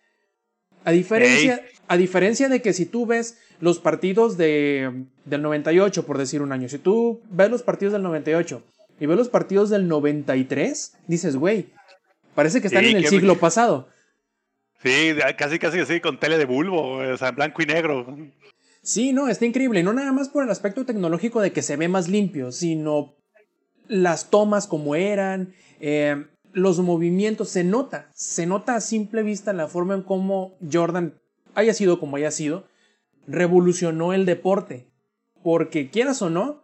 A diferencia, a diferencia de que si tú ves los partidos de, del 98, por decir un año, si tú ves los partidos del 98 y ves los partidos del 93, dices, güey, parece que están Sí, en el siglo pasado. Sí, casi, casi así, con tele de bulbo, o sea, en blanco y negro. Sí, no, está increíble. No nada más por el aspecto tecnológico de que se ve más limpio, sino las tomas como eran, eh, los movimientos. Se nota, se nota a simple vista la forma en cómo Jordan, haya sido como haya sido, revolucionó el deporte. Porque quieras o no,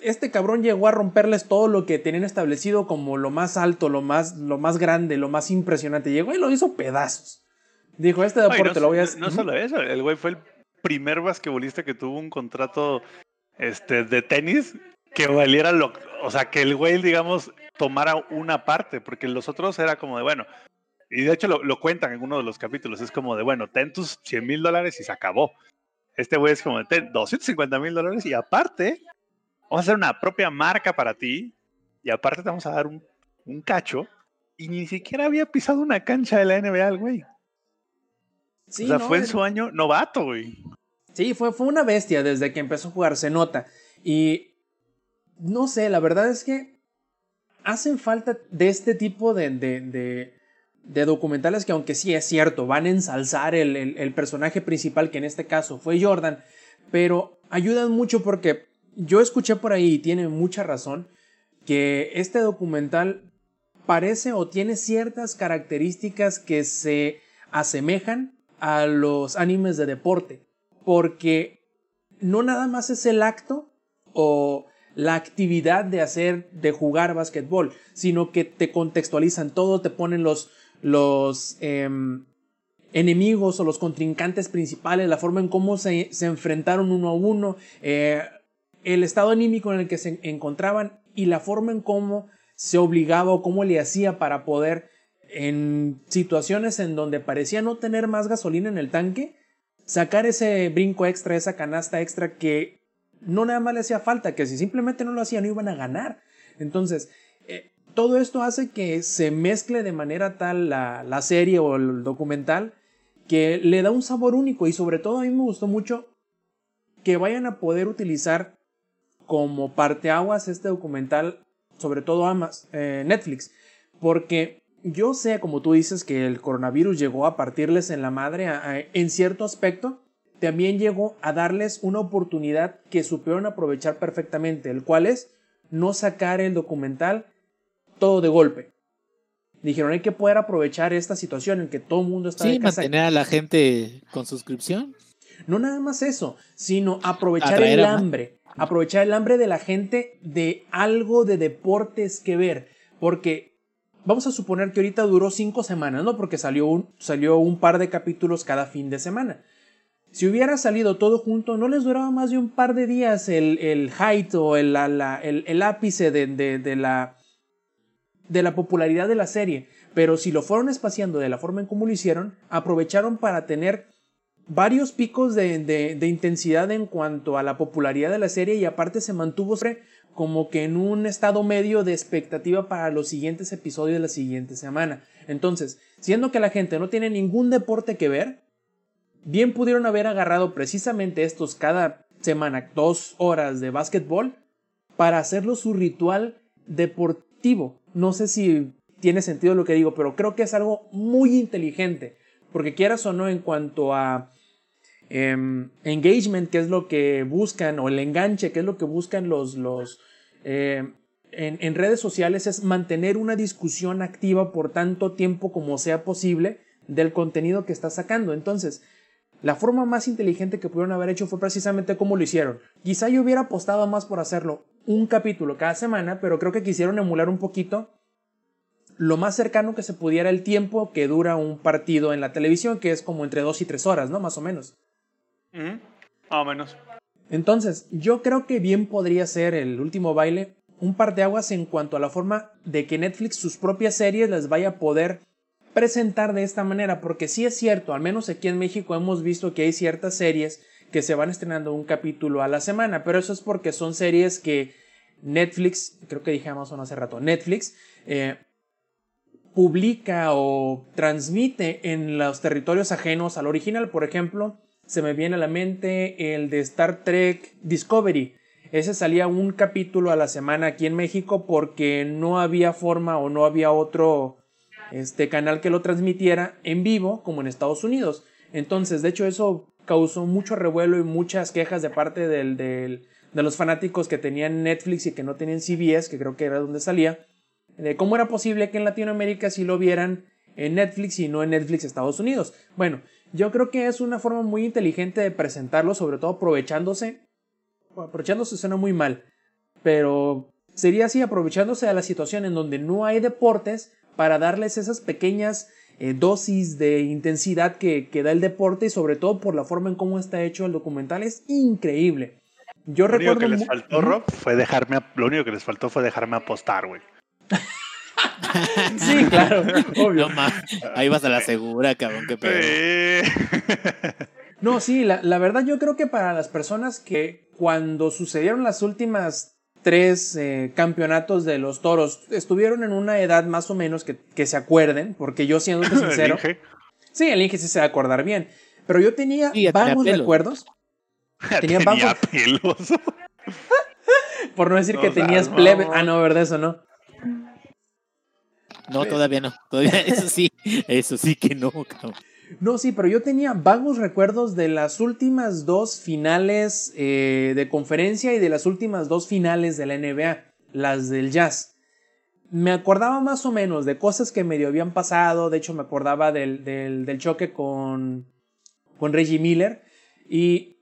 este cabrón llegó a romperles todo lo que tenían establecido como lo más alto, lo más, lo más grande, lo más impresionante. Llegó y lo hizo pedazos. Dijo, este deporte no, lo voy a... no- no solo eso, el güey fue el primer basquetbolista que tuvo un contrato este, de tenis que valiera lo. O sea, que el güey, digamos, tomara una parte, porque los otros era como de, bueno, y de hecho lo, lo cuentan en uno de los capítulos, es como de, bueno, ten tus 100 mil dólares y se acabó. Este güey es como, 250 mil dólares y aparte, vamos a hacer una propia marca para ti y aparte te vamos a dar un, un cacho y ni siquiera había pisado una cancha de la NBA, güey. Sí, o sea, fue en su año novato, güey. Sí, fue, fue una bestia desde que empezó a jugar, se nota. Y no sé, la verdad es que hacen falta de este tipo de, de, de, documentales que aunque sí es cierto, van a ensalzar el, el, personaje principal, que en este caso fue Jordan, pero ayudan mucho porque yo escuché por ahí y tiene mucha razón que este documental parece o tiene ciertas características que se asemejan a los animes de deporte, porque no nada más es el acto o la actividad de hacer, de jugar básquetbol, sino que te contextualizan todo, te ponen los, los em, enemigos o los contrincantes principales, la forma en cómo se, se enfrentaron uno a uno, eh, el estado anímico en el que se encontraban y la forma en cómo se obligaba o cómo le hacía para poder en situaciones en donde parecía no tener más gasolina en el tanque, sacar ese brinco extra, esa canasta extra que no nada más le hacía falta, que si simplemente no lo hacían no iban a ganar. Entonces, eh, todo esto hace que se mezcle de manera tal la, la, serie o el documental que le da un sabor único y sobre todo a mí me gustó mucho que vayan a poder utilizar como parteaguas este documental, sobre todo Amas, eh, Netflix, porque yo sé, como tú dices, que el coronavirus llegó a partirles en la madre en cierto aspecto, también llegó a darles una oportunidad que supieron aprovechar perfectamente, el cual es no sacar el documental todo de golpe. Dijeron, hay que poder aprovechar esta situación en que todo el mundo está sí, mantener a la gente con suscripción. No nada más eso, sino aprovechar el hambre. Aprovechar el hambre de la gente de algo de deportes que ver. Porque vamos a suponer que ahorita duró cinco semanas, ¿no? Porque salió un, salió un par de capítulos cada fin de semana. Si hubiera salido todo junto, no les duraba más de un par de días el, el height o el, el, ápice de, de, la, de la popularidad de la serie. Pero si lo fueron espaciando de la forma en como lo hicieron, aprovecharon para tener varios picos de, de, intensidad en cuanto a la popularidad de la serie y aparte se mantuvo como que en un estado medio de expectativa para los siguientes episodios de la siguiente semana. Entonces, siendo que la gente no tiene ningún deporte que ver, bien pudieron haber agarrado precisamente estos cada semana dos horas de básquetbol para hacerlo su ritual deportivo. No sé si tiene sentido lo que digo, pero creo que es algo muy inteligente, porque quieras o no en cuanto a em, engagement, que es lo que buscan, o el enganche, que es lo que buscan los, los em, en, en redes sociales, es mantener una discusión activa por tanto tiempo como sea posible del contenido que está sacando. Entonces, la forma más inteligente que pudieron haber hecho fue precisamente como lo hicieron. Quizá yo hubiera apostado más por hacerlo un capítulo cada semana, pero creo que quisieron emular un poquito lo más cercano que se pudiera el tiempo que dura un partido en la televisión, que es como entre dos y tres horas, ¿no? Más o menos. Más o menos. Entonces, yo creo que bien podría ser el último baile un par de aguas en cuanto a la forma de que Netflix sus propias series las vaya a poder presentar de esta manera, porque sí es cierto, al menos aquí en México hemos visto que hay ciertas series que se van estrenando un capítulo a la semana, pero eso es porque son series que Netflix, creo que dije Amazon hace rato, Netflix, eh, publica o transmite en los territorios ajenos al original. Por ejemplo, se me viene a la mente el de Star Trek Discovery. Ese salía un capítulo a la semana aquí en México porque no había forma o no había otro este canal que lo transmitiera en vivo como en Estados Unidos. Entonces, de hecho, eso causó mucho revuelo y muchas quejas de parte del, de los fanáticos que tenían Netflix y que no tenían CBS, que creo que era donde salía, de cómo era posible que en Latinoamérica sí lo vieran en Netflix y no en Netflix Estados Unidos. Bueno, yo creo que es una forma muy inteligente de presentarlo, sobre todo aprovechándose, aprovechándose suena muy mal, pero sería así, aprovechándose de la situación en donde no hay deportes, para darles esas pequeñas eh, dosis de intensidad que, da el deporte y sobre todo por la forma en cómo está hecho el documental es increíble. Yo lo único que les faltó, Rob, fue dejarme, lo único que les faltó fue dejarme apostar, güey. sí, claro, (laughs) obvio. ahí vas a la segura, cabrón, qué pedo. (laughs) No, sí, la, la, verdad yo creo que para las personas que cuando sucedieron las últimas tres eh, campeonatos de los toros estuvieron en una edad más o menos que, que se acuerden, porque yo siendo (laughs) sincero... ¿El sí, el Inge sí se va a acordar bien, pero yo tenía vagos recuerdos. (laughs) Tenía, tenía pelos. (laughs) Por no decir que tenías plebe. Ah, no, ¿verdad? Eso no. No, todavía no. Todavía, eso sí, eso sí que no, cabrón. No, sí, pero yo tenía vagos recuerdos de las últimas dos finales eh, de conferencia y de las últimas dos finales de la NBA, las del Jazz. Me acordaba más o menos de cosas que medio habían pasado, de hecho me acordaba del, del, choque con, con Reggie Miller y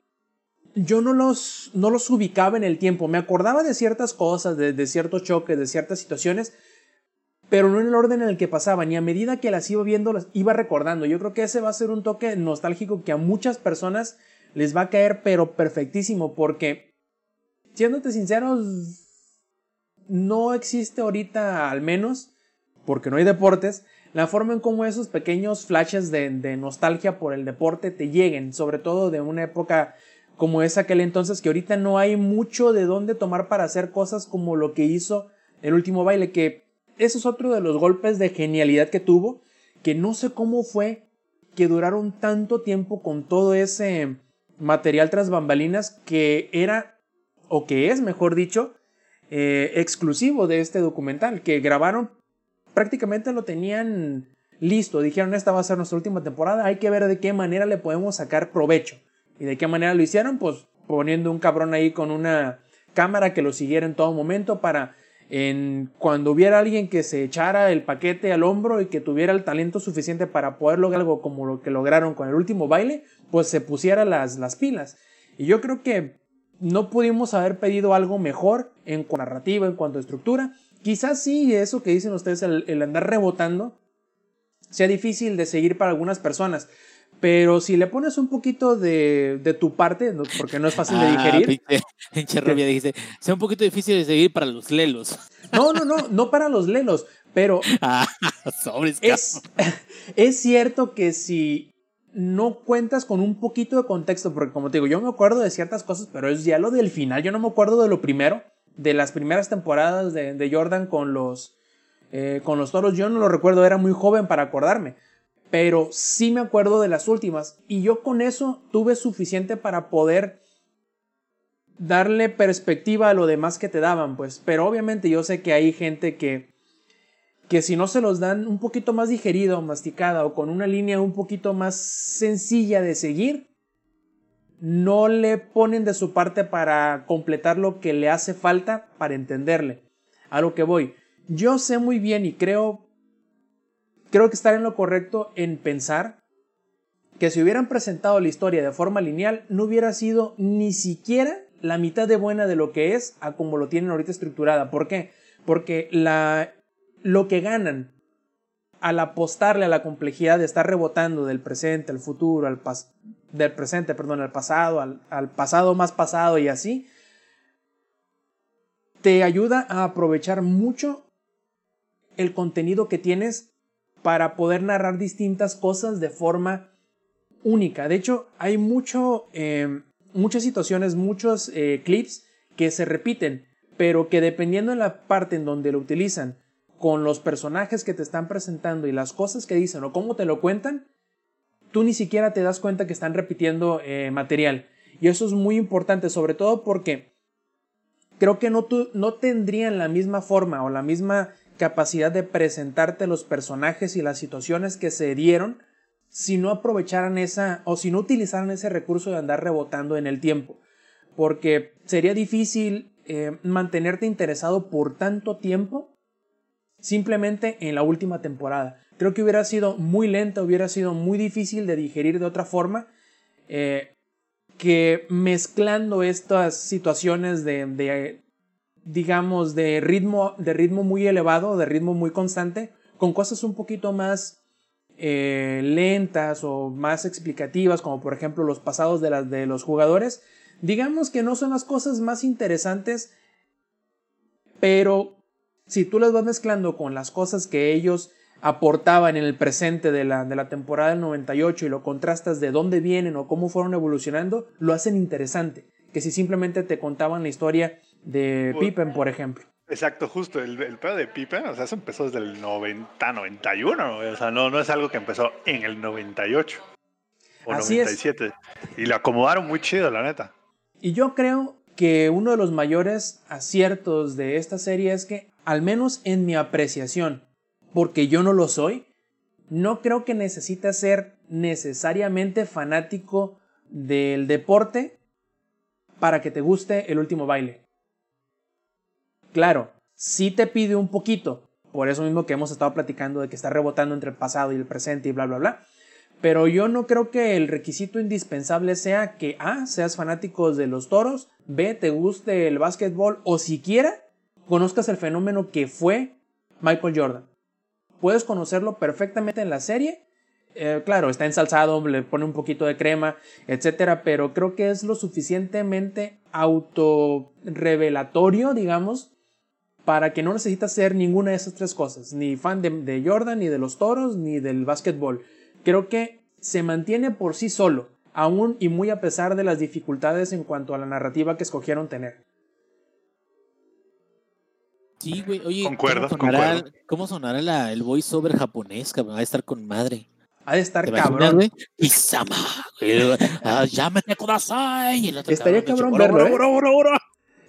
yo no los, no los ubicaba en el tiempo, me acordaba de ciertas cosas, de, de ciertos choques, de ciertas situaciones, pero no en el orden en el que pasaban y a medida que las iba viendo las iba recordando. Yo creo que ese va a ser un toque nostálgico que a muchas personas les va a caer pero perfectísimo porque siéndote sinceros no existe ahorita al menos porque no hay deportes la forma en cómo esos pequeños flashes de, nostalgia por el deporte te lleguen sobre todo de una época como es aquel entonces que ahorita no hay mucho de dónde tomar para hacer cosas como lo que hizo el último baile que eso es otro de los golpes de genialidad que tuvo, que no sé cómo fue que duraron tanto tiempo con todo ese material tras bambalinas que era, o que es, mejor dicho, eh, exclusivo de este documental, que grabaron, prácticamente lo tenían listo, dijeron esta va a ser nuestra última temporada, hay que ver de qué manera le podemos sacar provecho. ¿Y de qué manera lo hicieron? Pues poniendo un cabrón ahí con una cámara que lo siguiera en todo momento para en cuando hubiera alguien que se echara el paquete al hombro y que tuviera el talento suficiente para poder lograr algo como lo que lograron con el último baile, pues se pusiera las, las pilas. Y yo creo que no pudimos haber pedido algo mejor en cuanto a narrativa, en cuanto a estructura. Quizás sí, eso que dicen ustedes, el andar rebotando, sea difícil de seguir para algunas personas. Pero si le pones un poquito de, de tu parte, porque no es fácil de ah, digerir. Pinche Rubia dice, sea un poquito difícil de seguir para los lelos. No, no, no, no para los lelos, pero (laughs) ah, sobres, es, es cierto que si no cuentas con un poquito de contexto, porque como te digo, yo me acuerdo de ciertas cosas, pero es ya lo del final, yo no me acuerdo de lo primero, de las primeras temporadas de, de Jordan con los, eh, con los toros, yo no lo recuerdo, era muy joven para acordarme pero sí me acuerdo de las últimas y yo con eso tuve suficiente para poder darle perspectiva a lo demás que te daban, pues, pero obviamente yo sé que hay gente que que si no se los dan un poquito más digerido, masticada o con una línea un poquito más sencilla de seguir, no le ponen de su parte para completar lo que le hace falta para entenderle. A lo que voy. Yo sé muy bien y creo creo que estar en lo correcto en pensar que si hubieran presentado la historia de forma lineal, no hubiera sido ni siquiera la mitad de buena de lo que es a como lo tienen ahorita estructurada. ¿Por qué? Porque la, lo que ganan al apostarle a la complejidad de estar rebotando del presente al futuro, al del presente, perdón, al pasado, al pasado más pasado y así, te ayuda a aprovechar mucho el contenido que tienes para poder narrar distintas cosas de forma única. De hecho, hay mucho, eh, muchas situaciones, muchos eh, clips que se repiten, pero que dependiendo de la parte en donde lo utilizan, con los personajes que te están presentando y las cosas que dicen o cómo te lo cuentan, tú ni siquiera te das cuenta que están repitiendo eh, material. Y eso es muy importante, sobre todo porque creo que no, no tendrían la misma forma o la misma capacidad de presentarte los personajes y las situaciones que se dieron si no aprovecharan esa o si no utilizaran ese recurso de andar rebotando en el tiempo. Porque sería difícil eh, mantenerte interesado por tanto tiempo simplemente en la última temporada. Creo que hubiera sido muy lenta, hubiera sido muy difícil de digerir de otra forma. Eh, que mezclando estas situaciones de, digamos, de ritmo, de ritmo muy elevado, de ritmo muy constante, con cosas un poquito más eh, lentas o más explicativas, como por ejemplo los pasados de, las, de los jugadores, digamos que no son las cosas más interesantes, pero si tú las vas mezclando con las cosas que ellos aportaban en el presente de la, de la temporada del 98 y lo contrastas de dónde vienen o cómo fueron evolucionando, lo hacen interesante. Que si simplemente te contaban la historia de Pippen, por ejemplo. Exacto, justo. El, el pedo de Pippen, o sea, eso empezó desde el 90, 91. O sea, no, no es algo que empezó en el 98 o 97. Y lo acomodaron muy chido, la neta. Y yo creo que uno de los mayores aciertos de esta serie es que, al menos en mi apreciación, porque yo no lo soy, no creo que necesitas ser necesariamente fanático del deporte para que te guste el último baile. Claro, sí te pide un poquito, por eso mismo que hemos estado platicando de que está rebotando entre el pasado y el presente y bla, bla, bla. Pero yo no creo que el requisito indispensable sea que A, seas fanático de los toros, B, te guste el básquetbol o siquiera conozcas el fenómeno que fue Michael Jordan. Puedes conocerlo perfectamente en la serie. Eh, claro, está ensalzado, le pone un poquito de crema, etcétera, pero creo que es lo suficientemente autorrevelatorio, digamos, para que no necesitas ser ninguna de esas tres cosas, ni fan de, de Jordan, ni de los toros, ni del básquetbol. Creo que se mantiene por sí solo, aún y muy a pesar de las dificultades en cuanto a la narrativa que escogieron tener. Sí, güey. Oye, concuerdo, ¿cómo sonará, ¿cómo sonará el voiceover japonés? Cabrón? Va a estar con madre. Ha de estar cabrón. Güey? Isama, llámate Kudasai. Estaría cabrón verlo.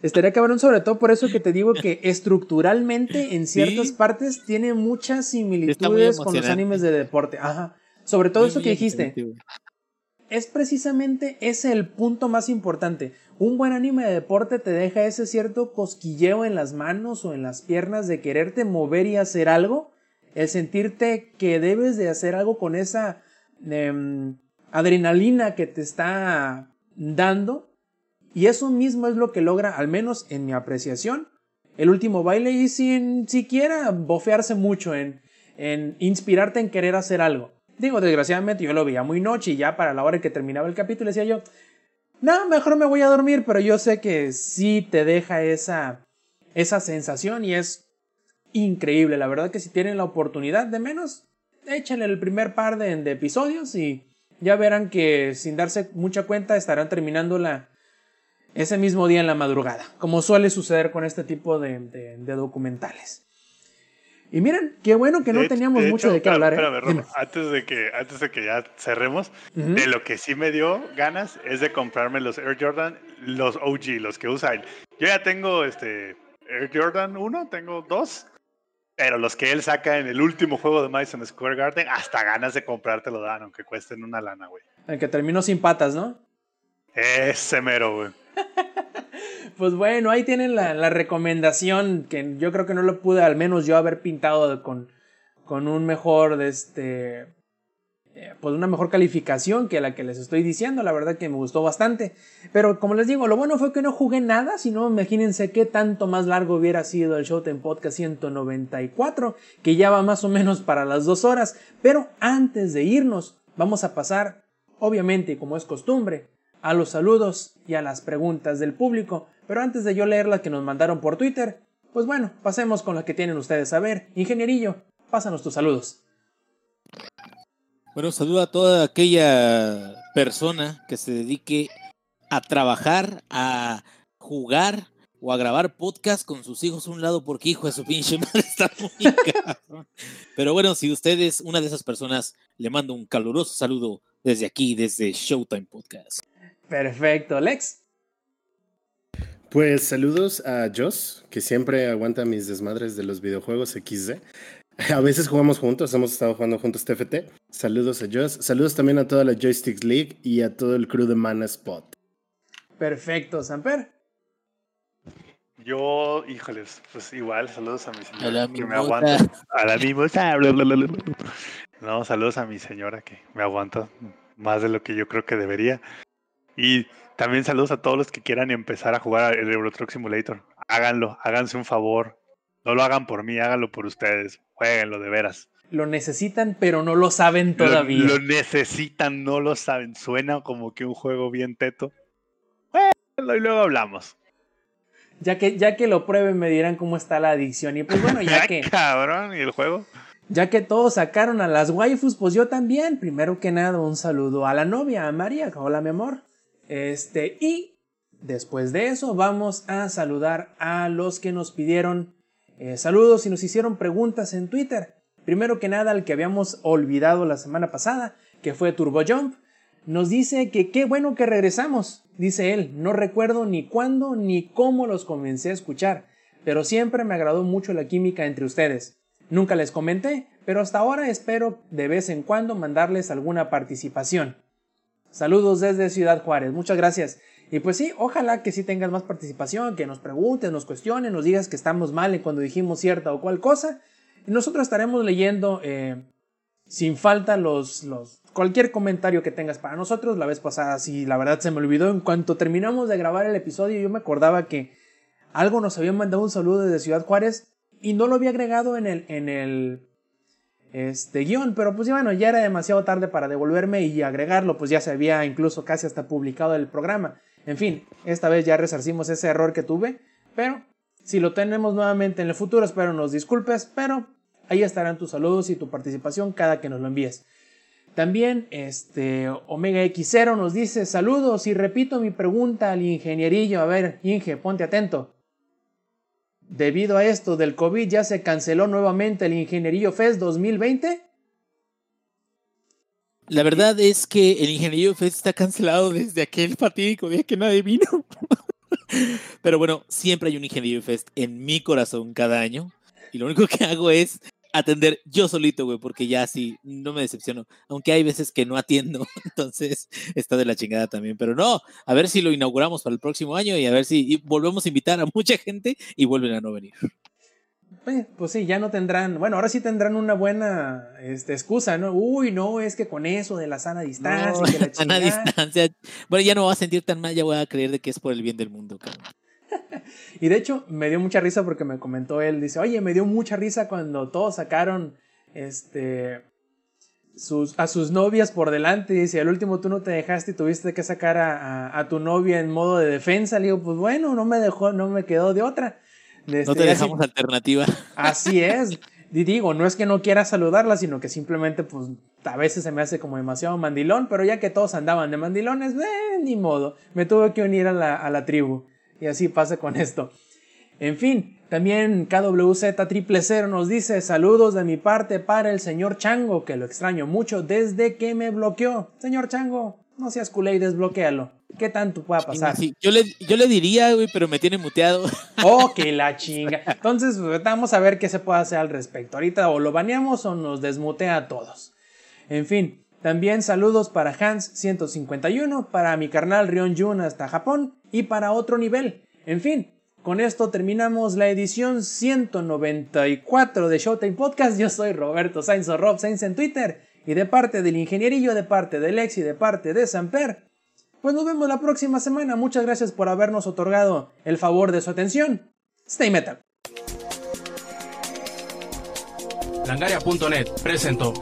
¿Eh? Estaría cabrón, sobre todo por eso que te digo que (laughs) estructuralmente en ciertas partes tiene muchas similitudes con los animes de deporte. Ajá. Sobre todo eso que dijiste. Es precisamente ese el punto más importante. Un buen anime de deporte te deja ese cierto cosquilleo en las manos o en las piernas de quererte mover y hacer algo. El sentirte que debes de hacer algo con esa em, adrenalina que te está dando y eso mismo es lo que logra, al menos en mi apreciación, el último baile y sin siquiera bofearse mucho en, en inspirarte en querer hacer algo. Digo, desgraciadamente yo lo veía muy noche y ya para la hora en que terminaba el capítulo decía yo, no, mejor me voy a dormir, pero yo sé que sí te deja esa, esa sensación y es increíble. La verdad que si tienen la oportunidad de menos, échenle el primer par de, de episodios y ya verán que sin darse mucha cuenta estarán terminando la, ese mismo día en la madrugada, como suele suceder con este tipo de, documentales. Y miren, qué bueno que no teníamos mucho de qué hablar. ¿eh? antes, de que, antes de que ya cerremos, de lo que sí me dio ganas es de comprarme los Air Jordan, los OG, los que usan. Yo ya tengo este Air Jordan 1, tengo dos, pero los que él saca en el último juego de Madison Square Garden, hasta ganas de comprarte lo dan, aunque cuesten una lana, güey. El que terminó sin patas, ¿no? Ese mero, güey. (laughs) pues bueno, ahí tienen la, recomendación que yo creo que no lo pude al menos yo haber pintado con, con un mejor, este, eh, pues una mejor calificación que la que les estoy diciendo. La verdad que me gustó bastante. Pero como les digo, lo bueno fue que no jugué nada, sino imagínense qué tanto más largo hubiera sido el Showtime Podcast 194, que ya va más o menos para las dos horas. Pero antes de irnos, vamos a pasar, obviamente, como es costumbre, a los saludos y a las preguntas del público, pero antes de yo leer las que nos mandaron por Twitter, pues bueno, pasemos con las que tienen ustedes a ver. Ingenierillo, pásanos tus saludos. Bueno, saludo a toda aquella persona que se dedique a trabajar, a jugar o a grabar podcast con sus hijos a un lado porque hijo de su pinche madre está muy. (laughs) Pero bueno, si usted es una de esas personas, le mando un caluroso saludo desde aquí, desde Showtime Podcast. Perfecto, Lex. Pues saludos a Joss, que siempre aguanta mis desmadres de los videojuegos XD. A veces jugamos juntos, hemos estado jugando juntos TFT. Saludos a Joss. Saludos también a toda la Joysticks League y a todo el crew de Mana Spot. Perfecto, Samper. Yo, híjoles, pues igual, saludos a mi señora que me aguanta. A la mimosa. No, saludos a mi señora que me aguanta más de lo que yo creo que debería. Y también saludos a todos los que quieran empezar a jugar el Euro Truck Simulator. Háganlo, háganse un favor. No lo hagan por mí, háganlo por ustedes. Jueguenlo de veras. Lo necesitan, pero no lo saben todavía. Lo, necesitan, no lo saben. Suena como que un juego bien teto. Bueno, y luego hablamos. Ya que, ya que lo prueben, me dirán cómo está la adicción. Y pues bueno, ya (laughs) que. Cabrón, ¿y el juego? Ya que todos sacaron a las waifus, pues yo también. Primero que nada, un saludo a la novia, a María. Hola, mi amor. Este, y después de eso, vamos a saludar a los que nos pidieron eh, saludos y nos hicieron preguntas en Twitter. Primero que nada, al que habíamos olvidado la semana pasada, que fue Turbo Jump, nos dice que qué bueno que regresamos. Dice él, no recuerdo ni cuándo ni cómo los comencé a escuchar, pero siempre me agradó mucho la química entre ustedes. Nunca les comenté, pero hasta ahora espero de vez en cuando mandarles alguna participación. Saludos desde Ciudad Juárez, muchas gracias. Y pues sí, ojalá que sí tengas más participación, que nos preguntes, nos cuestiones, nos digas que estamos mal en cuando dijimos cierta o cual cosa. Y nosotros estaremos leyendo eh, sin falta los, los, cualquier comentario que tengas para nosotros. La vez pasada sí, la verdad se me olvidó. En cuanto terminamos de grabar el episodio, yo me acordaba que algo nos habían mandado un saludo desde Ciudad Juárez y no lo había agregado en el, en el este, guion, pero pues bueno, ya era demasiado tarde para devolverme y agregarlo, pues ya se había incluso casi hasta publicado el programa. En fin, esta vez ya resarcimos ese error que tuve, pero si lo tenemos nuevamente en el futuro, espero nos disculpes, pero ahí estarán tus saludos y tu participación cada que nos lo envíes. También este Omega X0 nos dice saludos y repito mi pregunta al ingenierillo. A ver, Inge, ponte atento. Debido a esto del COVID ya se canceló nuevamente el Ingenierillo Fest 2020. La verdad es que el Ingenierillo Fest está cancelado desde aquel fatídico día que nadie vino. (laughs) Pero bueno, siempre hay un Ingenierillo Fest en mi corazón cada año. Y lo único que hago es atender yo solito, güey, porque ya sí, no me decepciono. Aunque hay veces que no atiendo, (laughs) entonces está de la chingada también. Pero no, a ver si lo inauguramos para el próximo año y a ver si volvemos a invitar a mucha gente y vuelven a no venir. Eh, pues sí, ya no tendrán, bueno, ahora sí tendrán una buena este, excusa, ¿no? Uy, no, es que con eso de la sana distancia. la (laughs) sana distancia. Bueno, ya no voy a sentir tan mal, ya voy a creer de que es por el bien del mundo, cabrón. (laughs) y de hecho, me dio mucha risa porque me comentó él, dice, oye, me dio mucha risa cuando todos sacaron este sus, a sus novias por delante. Y dice, al último tú no te dejaste y tuviste que sacar a, tu novia en modo de defensa. Le digo, pues bueno, no me dejó, no me quedó de otra. no te este, dejamos alternativa. (laughs) Así es. Y digo, no es que no quiera saludarla, sino que simplemente, pues, a veces se me hace como demasiado mandilón, pero ya que todos andaban de mandilones, eh, ni modo, me tuve que unir a la, a la tribu. Y así pasa con esto. En fin, también KWZ triple cero nos dice saludos de mi parte para el señor Chango, que lo extraño mucho desde que me bloqueó. Señor Chango, no seas culé y desbloquealo. ¿Qué tanto pueda pasar? yo, le, yo le diría, güey, pero me tiene muteado. (laughs) Oh, que la chinga. Entonces, pues, vamos a ver qué se puede hacer al respecto. Ahorita o lo baneamos o nos desmutea a todos. En fin, también saludos para Hans151, para mi carnal Rion Jun hasta Japón y para otro nivel. En fin, con esto terminamos la edición 194 de Showtime Podcast. Yo soy Roberto Sainz o Rob Sainz en Twitter. Y de parte del ingenierillo, de parte del ex y de parte de Samper, pues nos vemos la próxima semana. Muchas gracias por habernos otorgado el favor de su atención. Stay metal. Langaria.net presentó.